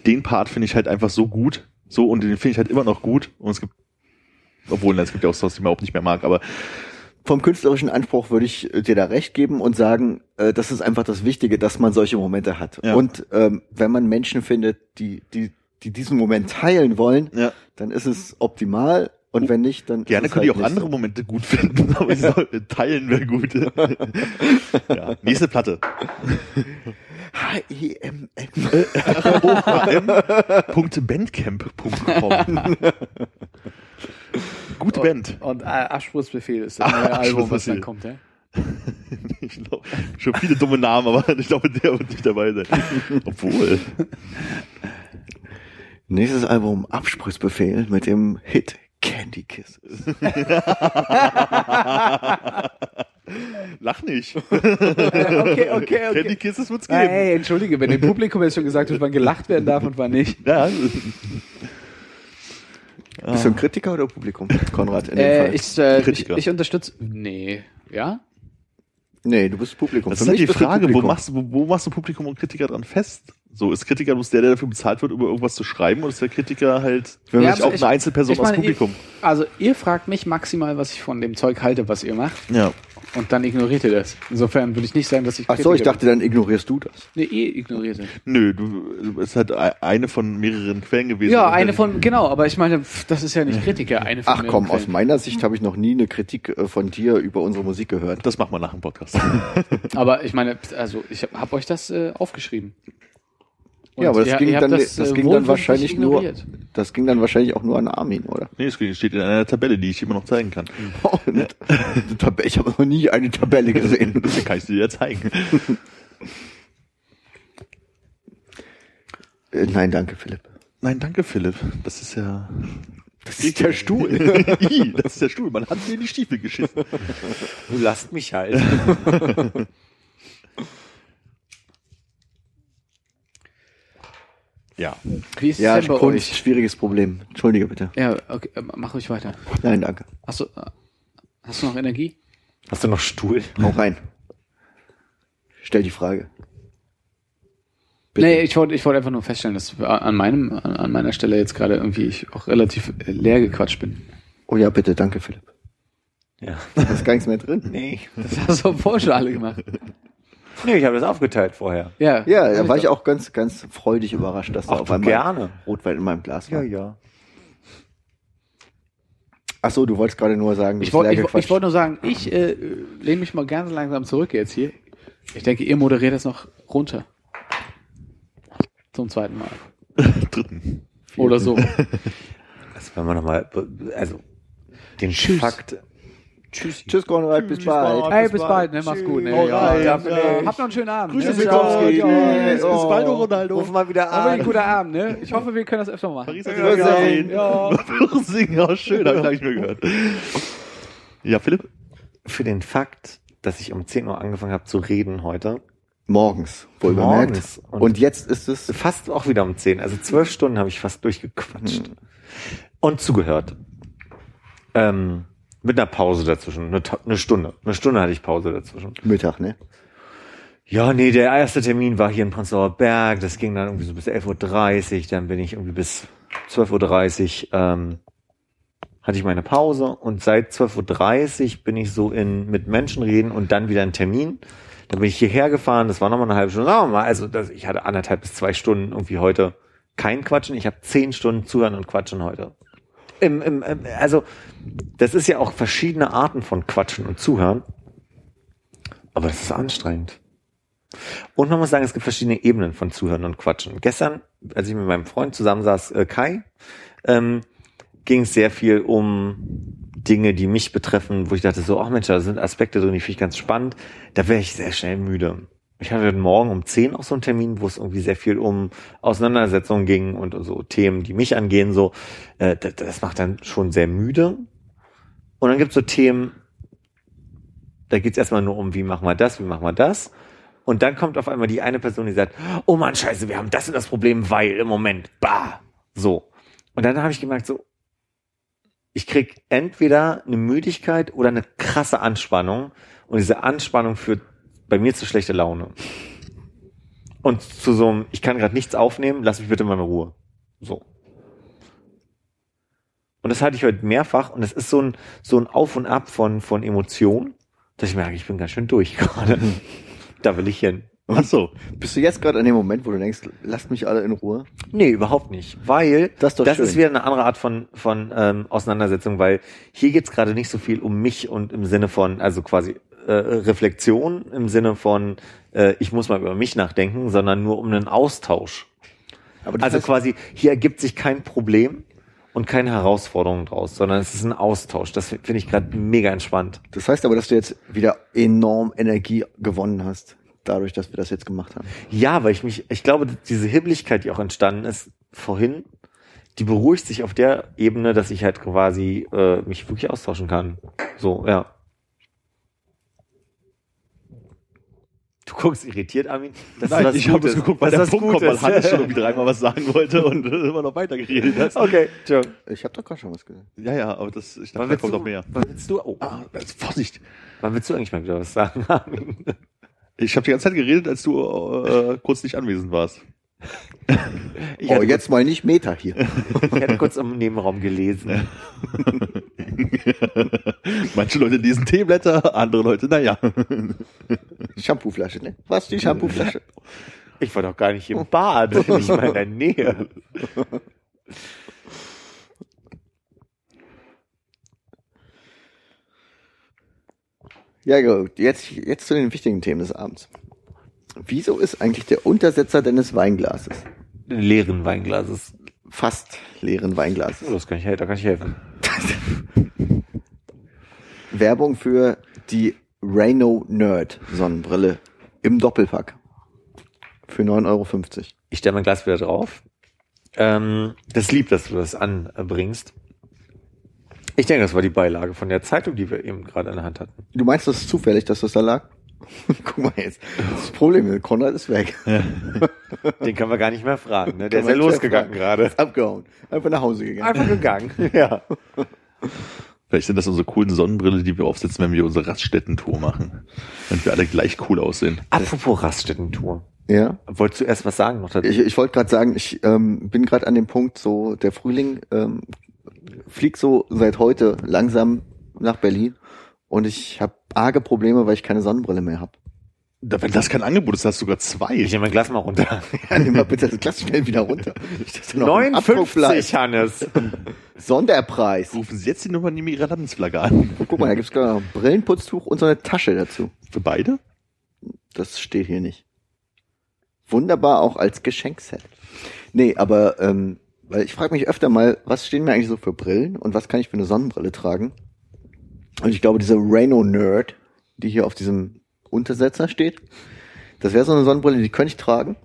den Part finde ich halt einfach so gut, so, und den finde ich halt immer noch gut. Und es gibt, obwohl, es gibt ja auch Songs, die man überhaupt nicht mehr mag, aber Vom künstlerischen Anspruch würde ich äh, dir da recht geben und sagen, äh, das ist einfach das Wichtige, dass man solche Momente hat. Ja. Und ähm, wenn man Menschen findet, die, die, die diesen Moment teilen wollen, ja, dann ist es optimal. Und wenn nicht, dann gerne könnt ihr halt auch nicht andere Momente gut finden, aber ja. teilen wäre gut. ja, nächste Platte. H-I-M-N. H.bandcamp.com Gute Band. Und äh, Abspritzbefehl ist das neue Album, was dann kommt, ja? Ich glaube, schon viele dumme Namen, aber ich glaube, der wird nicht dabei sein. Obwohl. Nächstes Album Abspritzbefehl mit dem Hit Candy Kisses. Lach nicht. okay, okay, Candy Kisses wird's geben. Hey, entschuldige, wenn dem Publikum jetzt schon gesagt wird, wann gelacht werden darf und wann nicht. Ja, Bist du ein Kritiker oder Publikum, Konrad? In dem Äh, Fall? ich, äh, ich, Kritiker. ich unterstütze. Nee. Ja? nee, du bist Publikum. das Für ist halt mich die Frage, wo machst, wo, wo machst du Publikum und Kritiker dran fest? So, ist Kritiker bloß der, der dafür bezahlt wird, über irgendwas zu schreiben, oder ist der Kritiker halt Für wirklich mich auch also eine Einzelperson ich aus meine, Publikum? Ihr, also ihr fragt mich maximal, was ich von dem Zeug halte, was ihr macht. Ja. Und dann ignoriert ihr das. Insofern würde ich nicht sagen, dass ich Ach so, ich dachte, dann ignorierst du das. Nee, ihr ignoriert es. Nö, du, es ist halt e- eine von mehreren Quellen gewesen. Ja, eine von, genau, aber ich meine, das ist ja nicht Kritiker, eine von Ach komm, aus Quellen. meiner Sicht habe ich noch nie eine Kritik äh, von dir über unsere Musik gehört. Das machen wir nach dem Podcast. Aber ich meine, also ich habe hab euch das äh, aufgeschrieben. Und ja, aber das ihr- ging ihr dann, das, äh, ging dann wahrscheinlich nur, das ging dann wahrscheinlich auch nur an Armin, oder? nee, es steht in einer Tabelle, die ich immer noch zeigen kann. Oh, Tab- ich habe noch nie eine Tabelle gesehen. Dann kann ich sie dir zeigen. Äh, Nein, danke, Philipp. Nein, danke, Philipp. Das ist ja. Das ist der Stuhl. I, das ist der Stuhl. Man hat mir in die Stiefel geschissen. Du lasst mich halt. Ja. Wie ist Ja, es denn bei Kunst, euch? schwieriges Problem. Entschuldige bitte. Ja, okay, mach ruhig weiter. Nein, danke. Hast du, äh, hast du noch Energie? Hast du noch Stuhl? Hau rein. Stell die Frage. Bitte. Nee, ich wollte ich wollte einfach nur feststellen, dass an meinem, an an meiner Stelle jetzt gerade irgendwie ich auch relativ leer gequatscht bin. Oh ja, bitte, danke, Philipp. Ja. Da ist gar nichts mehr drin. Nee. Das hast du schon alle gemacht. Nee, ich habe das aufgeteilt vorher. Ja, Ja, da war ich auch ganz, ganz freudig überrascht, dass da Ach, auf du, einmal gerne. Rotwein in meinem Glas war. ja. Ach so, du wolltest gerade nur sagen, du Ich bist leer ich, gequatscht. ich wollte nur sagen, ich äh, lehne mich mal ganz langsam zurück jetzt hier. Ich denke, ihr moderiert das noch runter. Zum zweiten Mal. Dritten. Oder so. Das wollen wir nochmal, also, den Tschüss. Fakt. Tschüss. Tschüss, Konrad, bis bald. Hey, bis bald, ne? Mach's gut, ne? Hau Ja, rein, ja, ja. Habt noch einen schönen Abend. Grüße ja. Bis bald, Ronaldo. Ruf mal wieder Aber an. ein guter Abend, ne? Ich hoffe, wir können das öfter mal machen. Paris hat ja gesehen. Ja. Schön, habe ich lange nicht mehr gehört. Ja, Philipp? Für den Fakt, dass ich um 10 Uhr angefangen habe zu reden heute. Morgens, wohl bemerkt. Morgens. Und, Und- jetzt ist es Fast auch wieder um 10. Also zwölf Stunden habe ich fast durchgequatscht. Und zugehört. Ähm, mit einer Pause dazwischen. Eine, eine Stunde. Eine Stunde hatte ich Pause dazwischen. Mittag, ne? Ja, nee, der erste Termin war hier in Prenzlauer Berg. Das ging dann irgendwie so bis 11.30 Uhr. Dann bin ich irgendwie bis 12.30 Uhr, ähm, hatte ich meine Pause. Und seit 12.30 Uhr bin ich so in, mit Menschen reden und dann wieder ein Termin. Dann bin ich hierher gefahren. Das war nochmal eine halbe Stunde. Sagen wir mal, also das, ich hatte anderthalb bis zwei Stunden irgendwie heute kein Quatschen. Ich habe zehn Stunden zuhören und quatschen heute. Im, im, im, also, das ist ja auch verschiedene Arten von Quatschen und Zuhören. Aber das ist anstrengend. Und man muss sagen, es gibt verschiedene Ebenen von Zuhören und Quatschen. Gestern, als ich mit meinem Freund zusammensaß, äh, Kai, ähm, ging es sehr viel um Dinge, die mich betreffen, wo ich dachte so, ach Mensch, da sind Aspekte drin, die finde ich ganz spannend. Da wäre ich sehr schnell müde. Ich hatte Morgen um 10 auch so einen Termin, wo es irgendwie sehr viel um Auseinandersetzungen ging und so Themen, die mich angehen, so. Äh, das, das macht dann schon sehr müde. Und dann gibt's so Themen, da geht's erstmal nur um, wie machen wir das, wie machen wir das. Und dann kommt auf einmal die eine Person, die sagt, oh Mann, scheiße, wir haben das und das Problem, weil im Moment, bah, so. Und dann habe ich gemerkt, so, ich krieg entweder eine Müdigkeit oder eine krasse Anspannung. Und diese Anspannung führt bei mir zu schlechter Laune. Und zu so einem, ich kann gerade nichts aufnehmen, lass mich bitte mal in Ruhe. So. Und das hatte ich heute mehrfach und es ist so ein, so ein Auf und Ab von, von Emotionen, dass ich merke, ich bin ganz schön durch gerade. da will ich hin. Ach so. Bist du jetzt gerade an dem Moment, wo du denkst, lasst mich alle in Ruhe? Nee, überhaupt nicht. Weil Das ist das ist wieder eine andere Art von, von ähm, Auseinandersetzung, weil hier geht's gerade nicht so viel um mich und im Sinne von, also quasi äh, Reflexion im Sinne von, äh, ich muss mal über mich nachdenken, sondern nur um einen Austausch. Also heißt, quasi, hier ergibt sich kein Problem und keine Herausforderung draus, sondern es ist ein Austausch. Das finde ich gerade mega entspannt. das heißt aber, dass du jetzt wieder enorm Energie gewonnen hast, dadurch, dass wir das jetzt gemacht haben. Ja, weil ich mich, ich glaube, diese Hibbeligkeit, die auch entstanden ist vorhin, die beruhigt sich auf der Ebene, dass ich halt quasi äh, mich wirklich austauschen kann. So, ja. Du guckst irritiert, Armin. Das Nein, was ich habe es geguckt, weil Das der Punkt kommt, weil. Hannes schon irgendwie dreimal was sagen wollte und äh, immer noch weitergeredet hat. Okay, ciao. Ich habe doch gerade schon was gesagt. Ja, ja, aber das, ich dachte, da kommt du, noch mehr. wann willst du, oh, Ah, jetzt Vorsicht. wann willst du eigentlich mal wieder was sagen, Armin? Ich habe die ganze Zeit geredet, als du äh, kurz nicht anwesend warst. Ich oh, jetzt mal nicht Meta hier. ich hatte kurz im Nebenraum gelesen. Manche Leute lesen Teeblätter, andere Leute, naja. Shampooflasche, ne? Was, die Shampooflasche? Ich war doch gar nicht im Bad, nicht mal in der Nähe. Ja, gut. Jetzt, jetzt zu den wichtigen Themen des Abends. Wieso ist eigentlich der Untersetzer deines Weinglases Leeren Weinglases. fast leeren Weinglases? Oh, das kann ich, da kann ich helfen. Werbung für die Reno Nerd Sonnenbrille im Doppelpack. Für 9,50 Euro. Ich stelle mein Glas wieder drauf. Ähm, das lieb, dass du das anbringst. Ich denke, das war die Beilage von der Zeitung, die wir eben gerade in der Hand hatten. Du meinst, das ist zufällig, dass das da lag? Guck mal jetzt. Das Problem ist, Konrad ist weg. Den können wir gar nicht mehr fragen. Ne? Der ist ja losgegangen gerade. Ist abgehauen. Einfach nach Hause gegangen. Einfach gegangen. Ja. Vielleicht sind das unsere coolen Sonnenbrille, die wir aufsetzen, wenn wir unsere Raststätten-Tour machen. Wenn wir alle gleich cool aussehen. Apropos Raststätten-Tour. Ja. Wolltest du erst was sagen noch dazu? Ich, ich wollte gerade sagen, ich ähm, bin gerade an dem Punkt, so der Frühling ähm, fliegt so seit heute langsam nach Berlin und ich habe arge Probleme, weil ich keine Sonnenbrille mehr habe. Da, wenn das kein Angebot ist, hast du sogar zwei. Ich nehme mein Glas mal runter. Ja, nimm mal bitte das Glas schnell wieder runter. Nicht, dass da noch ein Abdruck 59, Hannes. Sonderpreis. Rufen Sie jetzt die Nummer neben Ihrer Landesflagge an. Guck mal, da gibt's gerade noch ein Brillenputztuch und so eine Tasche dazu. Für beide? Das steht hier nicht. Wunderbar auch als Geschenkset. Nee, aber ähm, weil ich frage mich öfter mal, was stehen mir eigentlich so für Brillen und was kann ich für eine Sonnenbrille tragen? Und ich glaube, diese Reno Nerd, die hier auf diesem Untersetzer steht, das wäre so eine Sonnenbrille, die könnte ich tragen.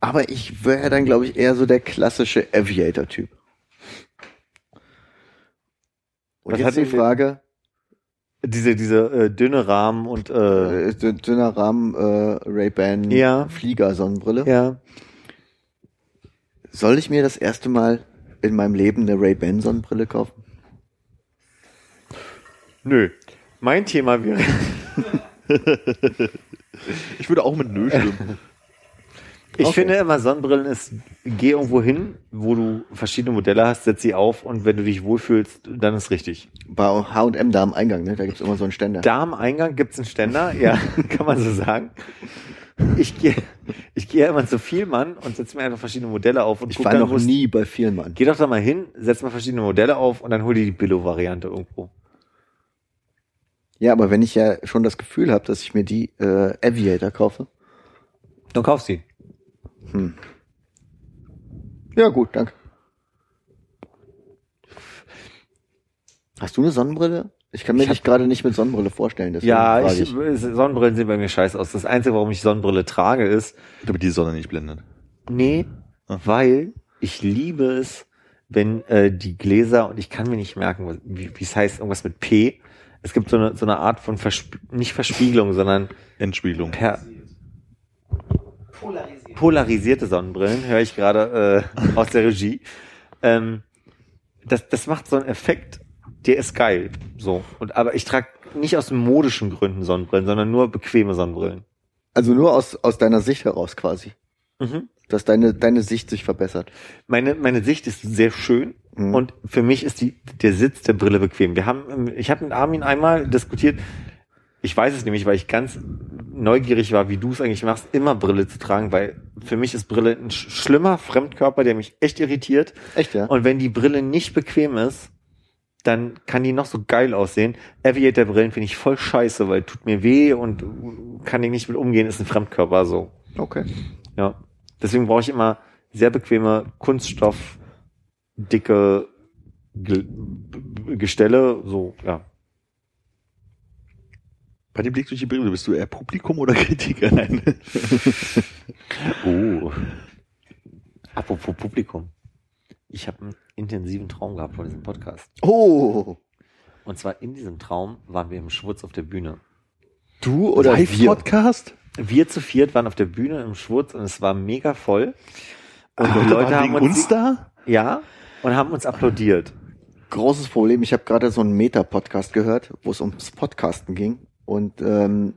Aber ich wäre dann, glaube ich, eher so der klassische Aviator-Typ. Und Was jetzt hat die Frage, Diese, diese äh, dünne Rahmen und äh, äh, dün- dünner Rahmen äh, Ray-Ban Ja. Flieger Sonnenbrille. ja. Soll ich mir das erste Mal in meinem Leben eine Ray-Ban Sonnenbrille kaufen? Nö. Mein Thema wäre. Ich würde auch mit Nö stimmen. Ich Okay. finde immer, Sonnenbrillen ist, geh irgendwo hin, wo du verschiedene Modelle hast, setz sie auf und wenn du dich wohlfühlst, dann ist richtig. Bei H&M da am Eingang, ne? Da gibt's immer so einen Ständer. Da am Eingang gibt's einen Ständer, ja, kann man so sagen. Ich gehe ich gehe immer zu Vielmann und setze mir einfach verschiedene Modelle auf und ich war noch nie bei Vielmann. Geh doch da mal hin, setz mal verschiedene Modelle auf und dann hol dir die Billo-Variante irgendwo. Ja, aber wenn ich ja schon das Gefühl habe, dass ich mir die äh, Aviator kaufe. Dann kauf sie. Ja, gut, danke. Hast du eine Sonnenbrille, Ich kann mir Ich dich gerade nicht mit Sonnenbrille vorstellen. Ja, frage ich, Sonnenbrillen sehen bei mir scheiß aus. Das Einzige, warum ich Sonnenbrille trage, ist, Damit die Sonne nicht blendet. nee, Ah. weil ich liebe es, wenn äh, die Gläser, und ich kann mir nicht merken, wie es heißt, irgendwas mit P. Es gibt so eine, so eine Art von Versp nicht Verspiegelung, sondern Endspielung. per polarisierte Sonnenbrillen, höre ich gerade äh, aus der Regie. Ähm, das, das macht so einen Effekt, der ist geil. So. Und aber ich trage nicht aus modischen Gründen Sonnenbrillen, sondern nur bequeme Sonnenbrillen. Also nur aus, aus deiner Sicht heraus quasi. Mhm. Dass deine, deine Sicht sich verbessert. Meine, meine Sicht ist sehr schön Mhm. und für mich ist die, der Sitz der Brille bequem. Wir haben, ich habe mit Armin einmal diskutiert, ich weiß es nämlich, weil ich ganz neugierig war, wie du es eigentlich machst, immer Brille zu tragen, weil für mich ist Brille ein sch- schlimmer Fremdkörper, der mich echt irritiert. Echt, ja? Und wenn die Brille nicht bequem ist, dann kann die noch so geil aussehen. Aviator-Brillen finde ich voll scheiße, weil tut mir weh und kann ich nicht mit umgehen, ist ein Fremdkörper so. Okay. Ja. Deswegen brauche ich immer sehr bequeme Kunststoff, dicke Ge Gestelle, so, ja. Bei dem Blick durch die Brille, bist du eher Publikum oder Kritiker? Nein. Oh. Apropos Publikum. Ich habe einen intensiven Traum gehabt von diesem Podcast. Oh, Und zwar in diesem Traum waren wir im Schwurz auf der Bühne. du oder wir? Live-Podcast? Wir zu viert waren auf der Bühne im Schwurz und es war mega voll. Und Ah, die Leute haben uns, uns da? ja, und haben uns applaudiert. Großes Problem. Ich habe gerade so einen Meta-Podcast gehört, wo es ums Podcasten ging und ähm,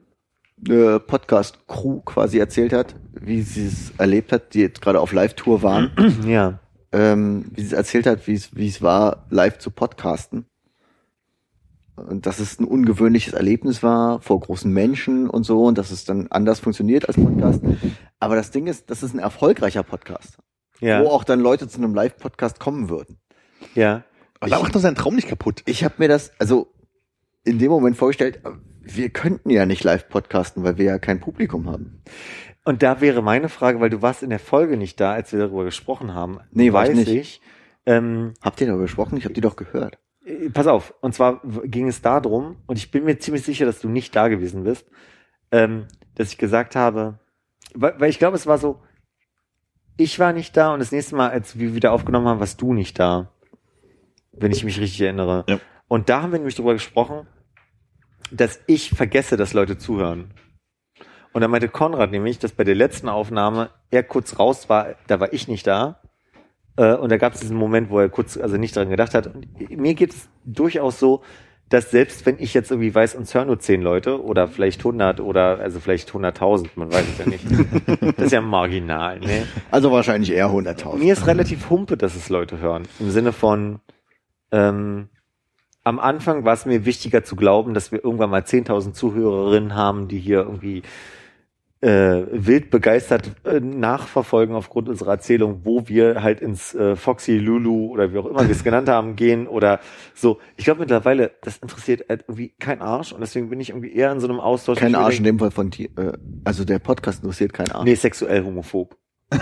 eine Podcast-Crew quasi erzählt hat, wie sie es erlebt hat, die jetzt gerade auf Live-Tour waren, Ja. ähm, wie sie es erzählt hat, wie es wie es war, live zu podcasten. Und dass es ein ungewöhnliches Erlebnis war vor großen Menschen und so und dass es dann anders funktioniert als Podcast. Aber das Ding ist, das ist ein erfolgreicher Podcast, Ja. wo auch dann Leute zu einem Live-Podcast kommen würden. Ja. Aber da macht doch seinen Traum nicht kaputt. Ich habe mir das also in dem Moment vorgestellt, wir könnten ja nicht live podcasten, weil wir ja kein Publikum haben. Und da wäre meine Frage, weil du warst in der Folge nicht da, als wir darüber gesprochen haben. Nee, war ich weiß nicht. ich. Ähm, Habt ihr darüber gesprochen? Ich habe die doch gehört. Äh, pass auf, und zwar ging es darum, und ich bin mir ziemlich sicher, dass du nicht da gewesen bist, ähm, dass ich gesagt habe, weil, weil ich glaube, es war so, ich war nicht da und das nächste Mal, als wir wieder aufgenommen haben, warst du nicht da. Wenn ich mich richtig erinnere. Ja. Und da haben wir nämlich drüber gesprochen, dass ich vergesse, dass Leute zuhören. Und da meinte Konrad nämlich, dass bei der letzten Aufnahme er kurz raus war, da war ich nicht da. Äh, und da gab es diesen Moment, wo er kurz also nicht dran gedacht hat. Und mir geht es durchaus so, dass selbst wenn ich jetzt irgendwie weiß, uns hören nur zehn Leute oder vielleicht 100 oder also vielleicht 100.000, man weiß es ja nicht. das ist ja marginal. Ne? Also wahrscheinlich eher 100.000. Mir ist relativ humpe, dass es Leute hören. Im Sinne von, ähm, am Anfang war es mir wichtiger zu glauben, dass wir irgendwann mal 10.000 Zuhörerinnen haben, die hier irgendwie äh, wild begeistert äh, nachverfolgen aufgrund unserer Erzählung, wo wir halt ins äh, Foxy Lulu oder wie auch immer wir es genannt haben gehen oder so. Ich glaube mittlerweile, das interessiert halt irgendwie kein Arsch und deswegen bin ich irgendwie eher in so einem Austausch. Kein Arsch in dem Fall von dir. Äh, also der Podcast interessiert keinen Arsch. Nee, sexuell homophob.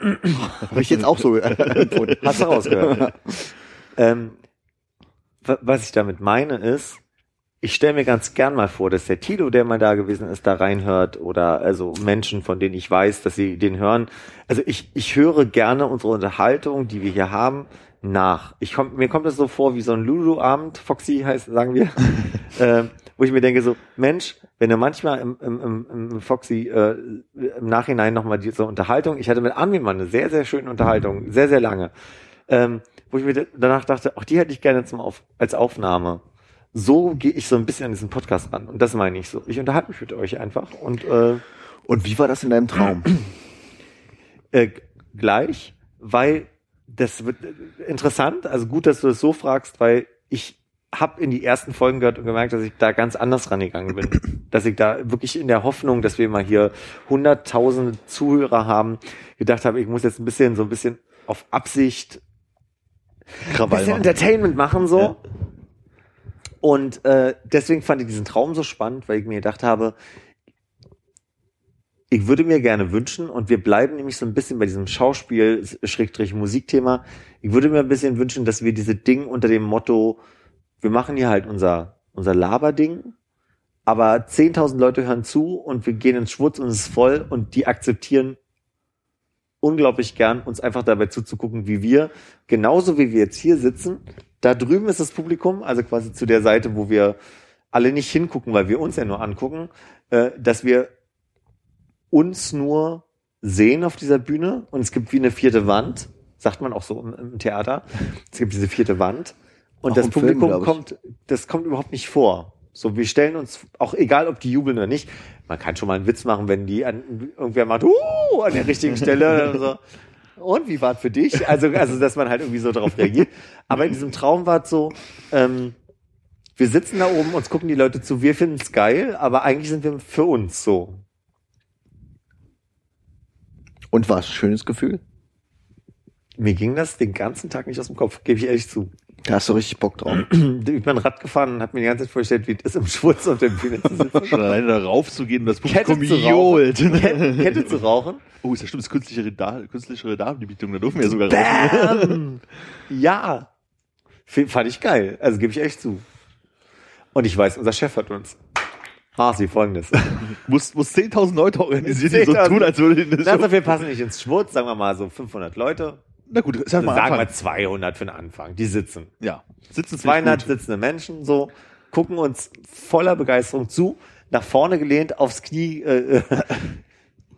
Habe ich jetzt auch so empfunden. Hast du rausgehört. ähm, wa- was ich damit meine ist, ich stelle mir ganz gern mal vor, dass der Tilo, der mal da gewesen ist, da reinhört oder also Menschen, von denen ich weiß, dass sie den hören. Also ich, ich höre gerne unsere Unterhaltung, die wir hier haben, nach. Ich komm, mir kommt das so vor wie so ein Lulu-Abend, Foxy heißt, sagen wir, ähm, wo ich mir denke so, Mensch, wenn du manchmal im, im, im, im Foxy äh, im Nachhinein nochmal diese Unterhaltung, ich hatte mit Armin mal eine sehr, sehr schöne Unterhaltung, sehr, sehr lange, ähm, wo ich mir da- danach dachte, auch die hätte ich gerne zum Auf, als Aufnahme. So gehe ich so ein bisschen an diesen Podcast ran. Und das meine ich so. Ich unterhalte mich mit euch einfach und äh, Und wie war das in deinem Traum? äh, gleich, weil das wird äh, interessant, also gut, dass du das so fragst, weil ich habe in die ersten Folgen gehört und gemerkt, dass ich da ganz anders rangegangen bin. dass ich da wirklich in der Hoffnung, dass wir mal hier hunderttausende Zuhörer haben, gedacht habe, ich muss jetzt ein bisschen so ein bisschen auf Absicht ein Krawall bisschen machen. Entertainment machen so. Ja. Und äh, deswegen fand ich diesen Traum so spannend, weil ich mir gedacht habe, ich würde mir gerne wünschen, und wir bleiben nämlich so ein bisschen bei diesem Schauspiel, Schrägstrich Musikthema, ich würde mir ein bisschen wünschen, dass wir diese Ding unter dem Motto wir machen hier halt unser, unser Laberding, aber 10.000 Leute hören zu und wir gehen ins Schwutz und es ist voll und die akzeptieren unglaublich gern, uns einfach dabei zuzugucken, wie wir, genauso wie wir jetzt hier sitzen, da drüben ist das Publikum, also quasi zu der Seite, wo wir alle nicht hingucken, weil wir uns ja nur angucken, äh, dass wir uns nur sehen auf dieser Bühne und es gibt wie eine vierte Wand, sagt man auch so im, im Theater. Es gibt diese vierte Wand und Auch das Film, Publikum ich. kommt, das kommt überhaupt nicht vor. So, wir stellen uns, auch egal ob die jubeln oder nicht, man kann schon mal einen Witz machen, wenn die an, irgendwer macht, uh, an der richtigen Stelle. so. Und wie war's für dich? Also, also, dass man halt irgendwie so darauf reagiert. Aber in diesem Traum war es so, ähm, wir sitzen da oben, uns gucken die Leute zu, wir finden es geil, aber eigentlich sind wir für uns so. Und war es ein schönes Gefühl? Mir ging das den ganzen Tag nicht aus dem Kopf, gebe ich ehrlich zu. Da hast du richtig Bock drauf. Ich bin Rad gefahren und habe mir die ganze Zeit vorgestellt, wie es ist, im Schwutz auf der Bühne zu sitzen. Schon alleine da raufzugehen und das Kette Publikum zu rauchen. johlt. Kette, Kette zu rauchen. Oh, ist ja stimmt, das ist künstlichere, da künstlichere Damenbietung, da dürfen wir ja sogar rauchen. Bam! Ja. Fand ich geil. Also gebe ich echt zu. Und ich weiß, unser Chef hat uns. Hasi, folgendes. Muss, muss 10.000 Leute organisieren, die so 10.000. tun, als würde die Na, also wir passen nicht ins Schwutz, sagen wir mal so 500 Leute. Na gut, sag mal sagen wir Anfang. 200 für den Anfang. Die sitzen. Ja, sitzen 200 200 sitzende Menschen, so, gucken uns voller Begeisterung zu, nach vorne gelehnt, aufs Knie, äh,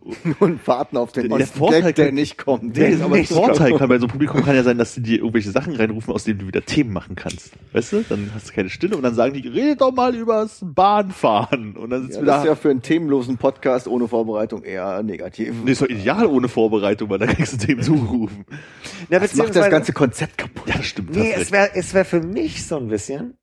Und warten auf den Der nächsten Vorteil Gag, der kann- nicht kommt. Nee, aber nicht Vorteil kann bei so einem Publikum kann ja sein, dass sie dir irgendwelche Sachen reinrufen, aus denen du wieder Themen machen kannst. Weißt du? Dann hast du keine Stille und dann sagen die, redet doch mal übers Bahnfahren. Und dann sitzt Ja, du das da. ist ja für einen themenlosen Podcast ohne Vorbereitung eher negativ. Nee, ist doch ideal ohne Vorbereitung, weil da kriegst du Themen zugerufen. na, das macht das ganze Konzept kaputt. Ja, das stimmt. Nee, es wäre es wär für mich so ein bisschen,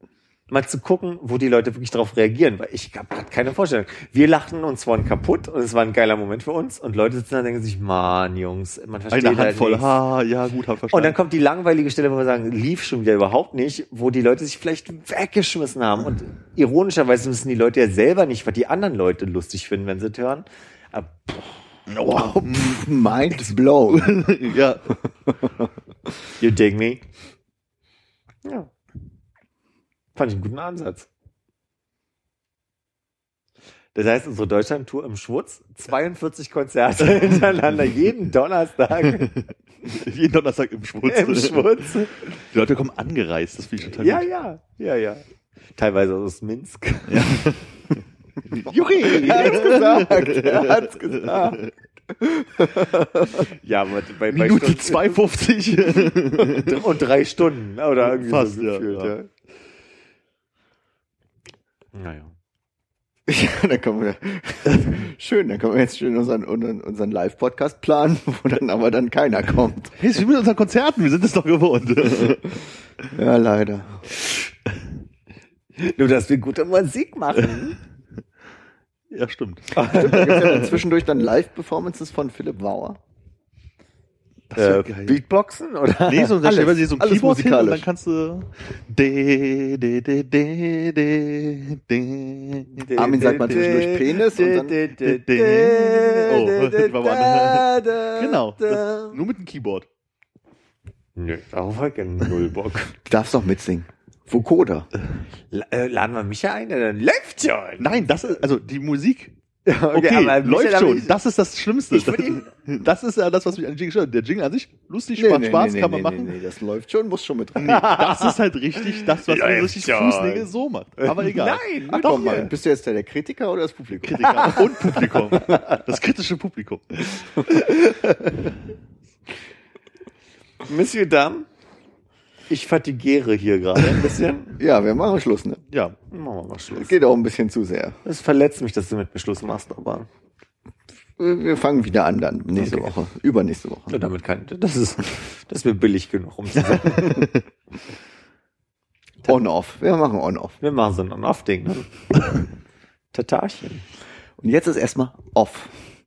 mal zu gucken, wo die Leute wirklich darauf reagieren, weil ich habe keine Vorstellung. Wir lachten uns vorhin kaputt und es war ein geiler Moment für uns und Leute sitzen da und denken sich, Mann, Jungs, man versteht Eine halt Handvoll, nichts. ha, ja, gut, hab verstanden. Und dann kommt die langweilige Stelle, wo wir sagen, lief schon wieder überhaupt nicht, wo die Leute sich vielleicht weggeschmissen haben. Und ironischerweise wissen die Leute ja selber nicht, was die anderen Leute lustig finden, wenn sie es hören. Aber Wow, pff, mind blown. ja, you dig me? Ja. Fand ich einen guten Ansatz. Das heißt, unsere Deutschland-Tour im Schwutz, 42 Konzerte hintereinander, jeden Donnerstag jeden Donnerstag im Schmutz. im Schwutz. Die Leute kommen angereist, das finde ich total Ja, gut. ja, ja, ja. Teilweise aus Minsk. Juri! Er hat's gesagt, er hat's gesagt. Ja, bei, bei Minute Stunden- 250. und drei Stunden oder irgendwie Fast, so ja, gefühlt, ja. ja. Naja. Ja, dann können wir, schön, dann können wir jetzt schön unseren, unseren, unseren Live-Podcast planen, wo dann aber dann keiner kommt. Hey, ist wie mit unseren Konzerten, wir sind es doch gewohnt. Ja, leider. Nur, dass wir gute Musik machen. ja, stimmt. Stimmt, da gibt's ja dann zwischendurch dann Live-Performances von Philipp Bauer. Äh. Beatboxen oder? Nee, so, Alles, stellen wir dir so ein Keyboard hin und dann kannst du de, de, de, de, de, de. Armin sagt mal zwischendurch Penis und dann- Oh, das war mal- Genau, das, nur mit dem Keyboard. Nö, darauf hab ich null Bock. Du darfst doch mitsingen. Vokoda. La- äh, Laden wir Micha ein, dann läuft schon. Nein, das ist, also die Musik, okay, okay, läuft schon. ich- Das ist das Schlimmste. Ihn- das ist ja das, was mich an Jingle stört. Der Jingle an sich, lustig, macht Spaß, kann man machen. Nee, nee, das läuft schon, muss schon mit rein. Nee, das ist halt richtig das, was man richtig. Fußnägel so macht. Aber egal. Nein, Ach, doch mal, bist du jetzt der, der Kritiker oder das Publikum? Kritiker und Publikum. Das kritische Publikum. Monsieur Dame, ich fatigiere hier gerade ein bisschen. Ja, wir machen Schluss, ne? Ja, Machen wir mal Schluss. Geht auch ein bisschen zu sehr. Es verletzt mich, dass du mit mir Schluss machst, aber Wir wir fangen wieder an dann, nächste Okay. Woche, übernächste Woche. Ja, damit kann das ist das ist mir billig genug, um zu sagen. On-off. Wir machen On-off. Wir machen so ein On-Off-Ding. Ne? Tatarchen. Und jetzt ist erstmal off.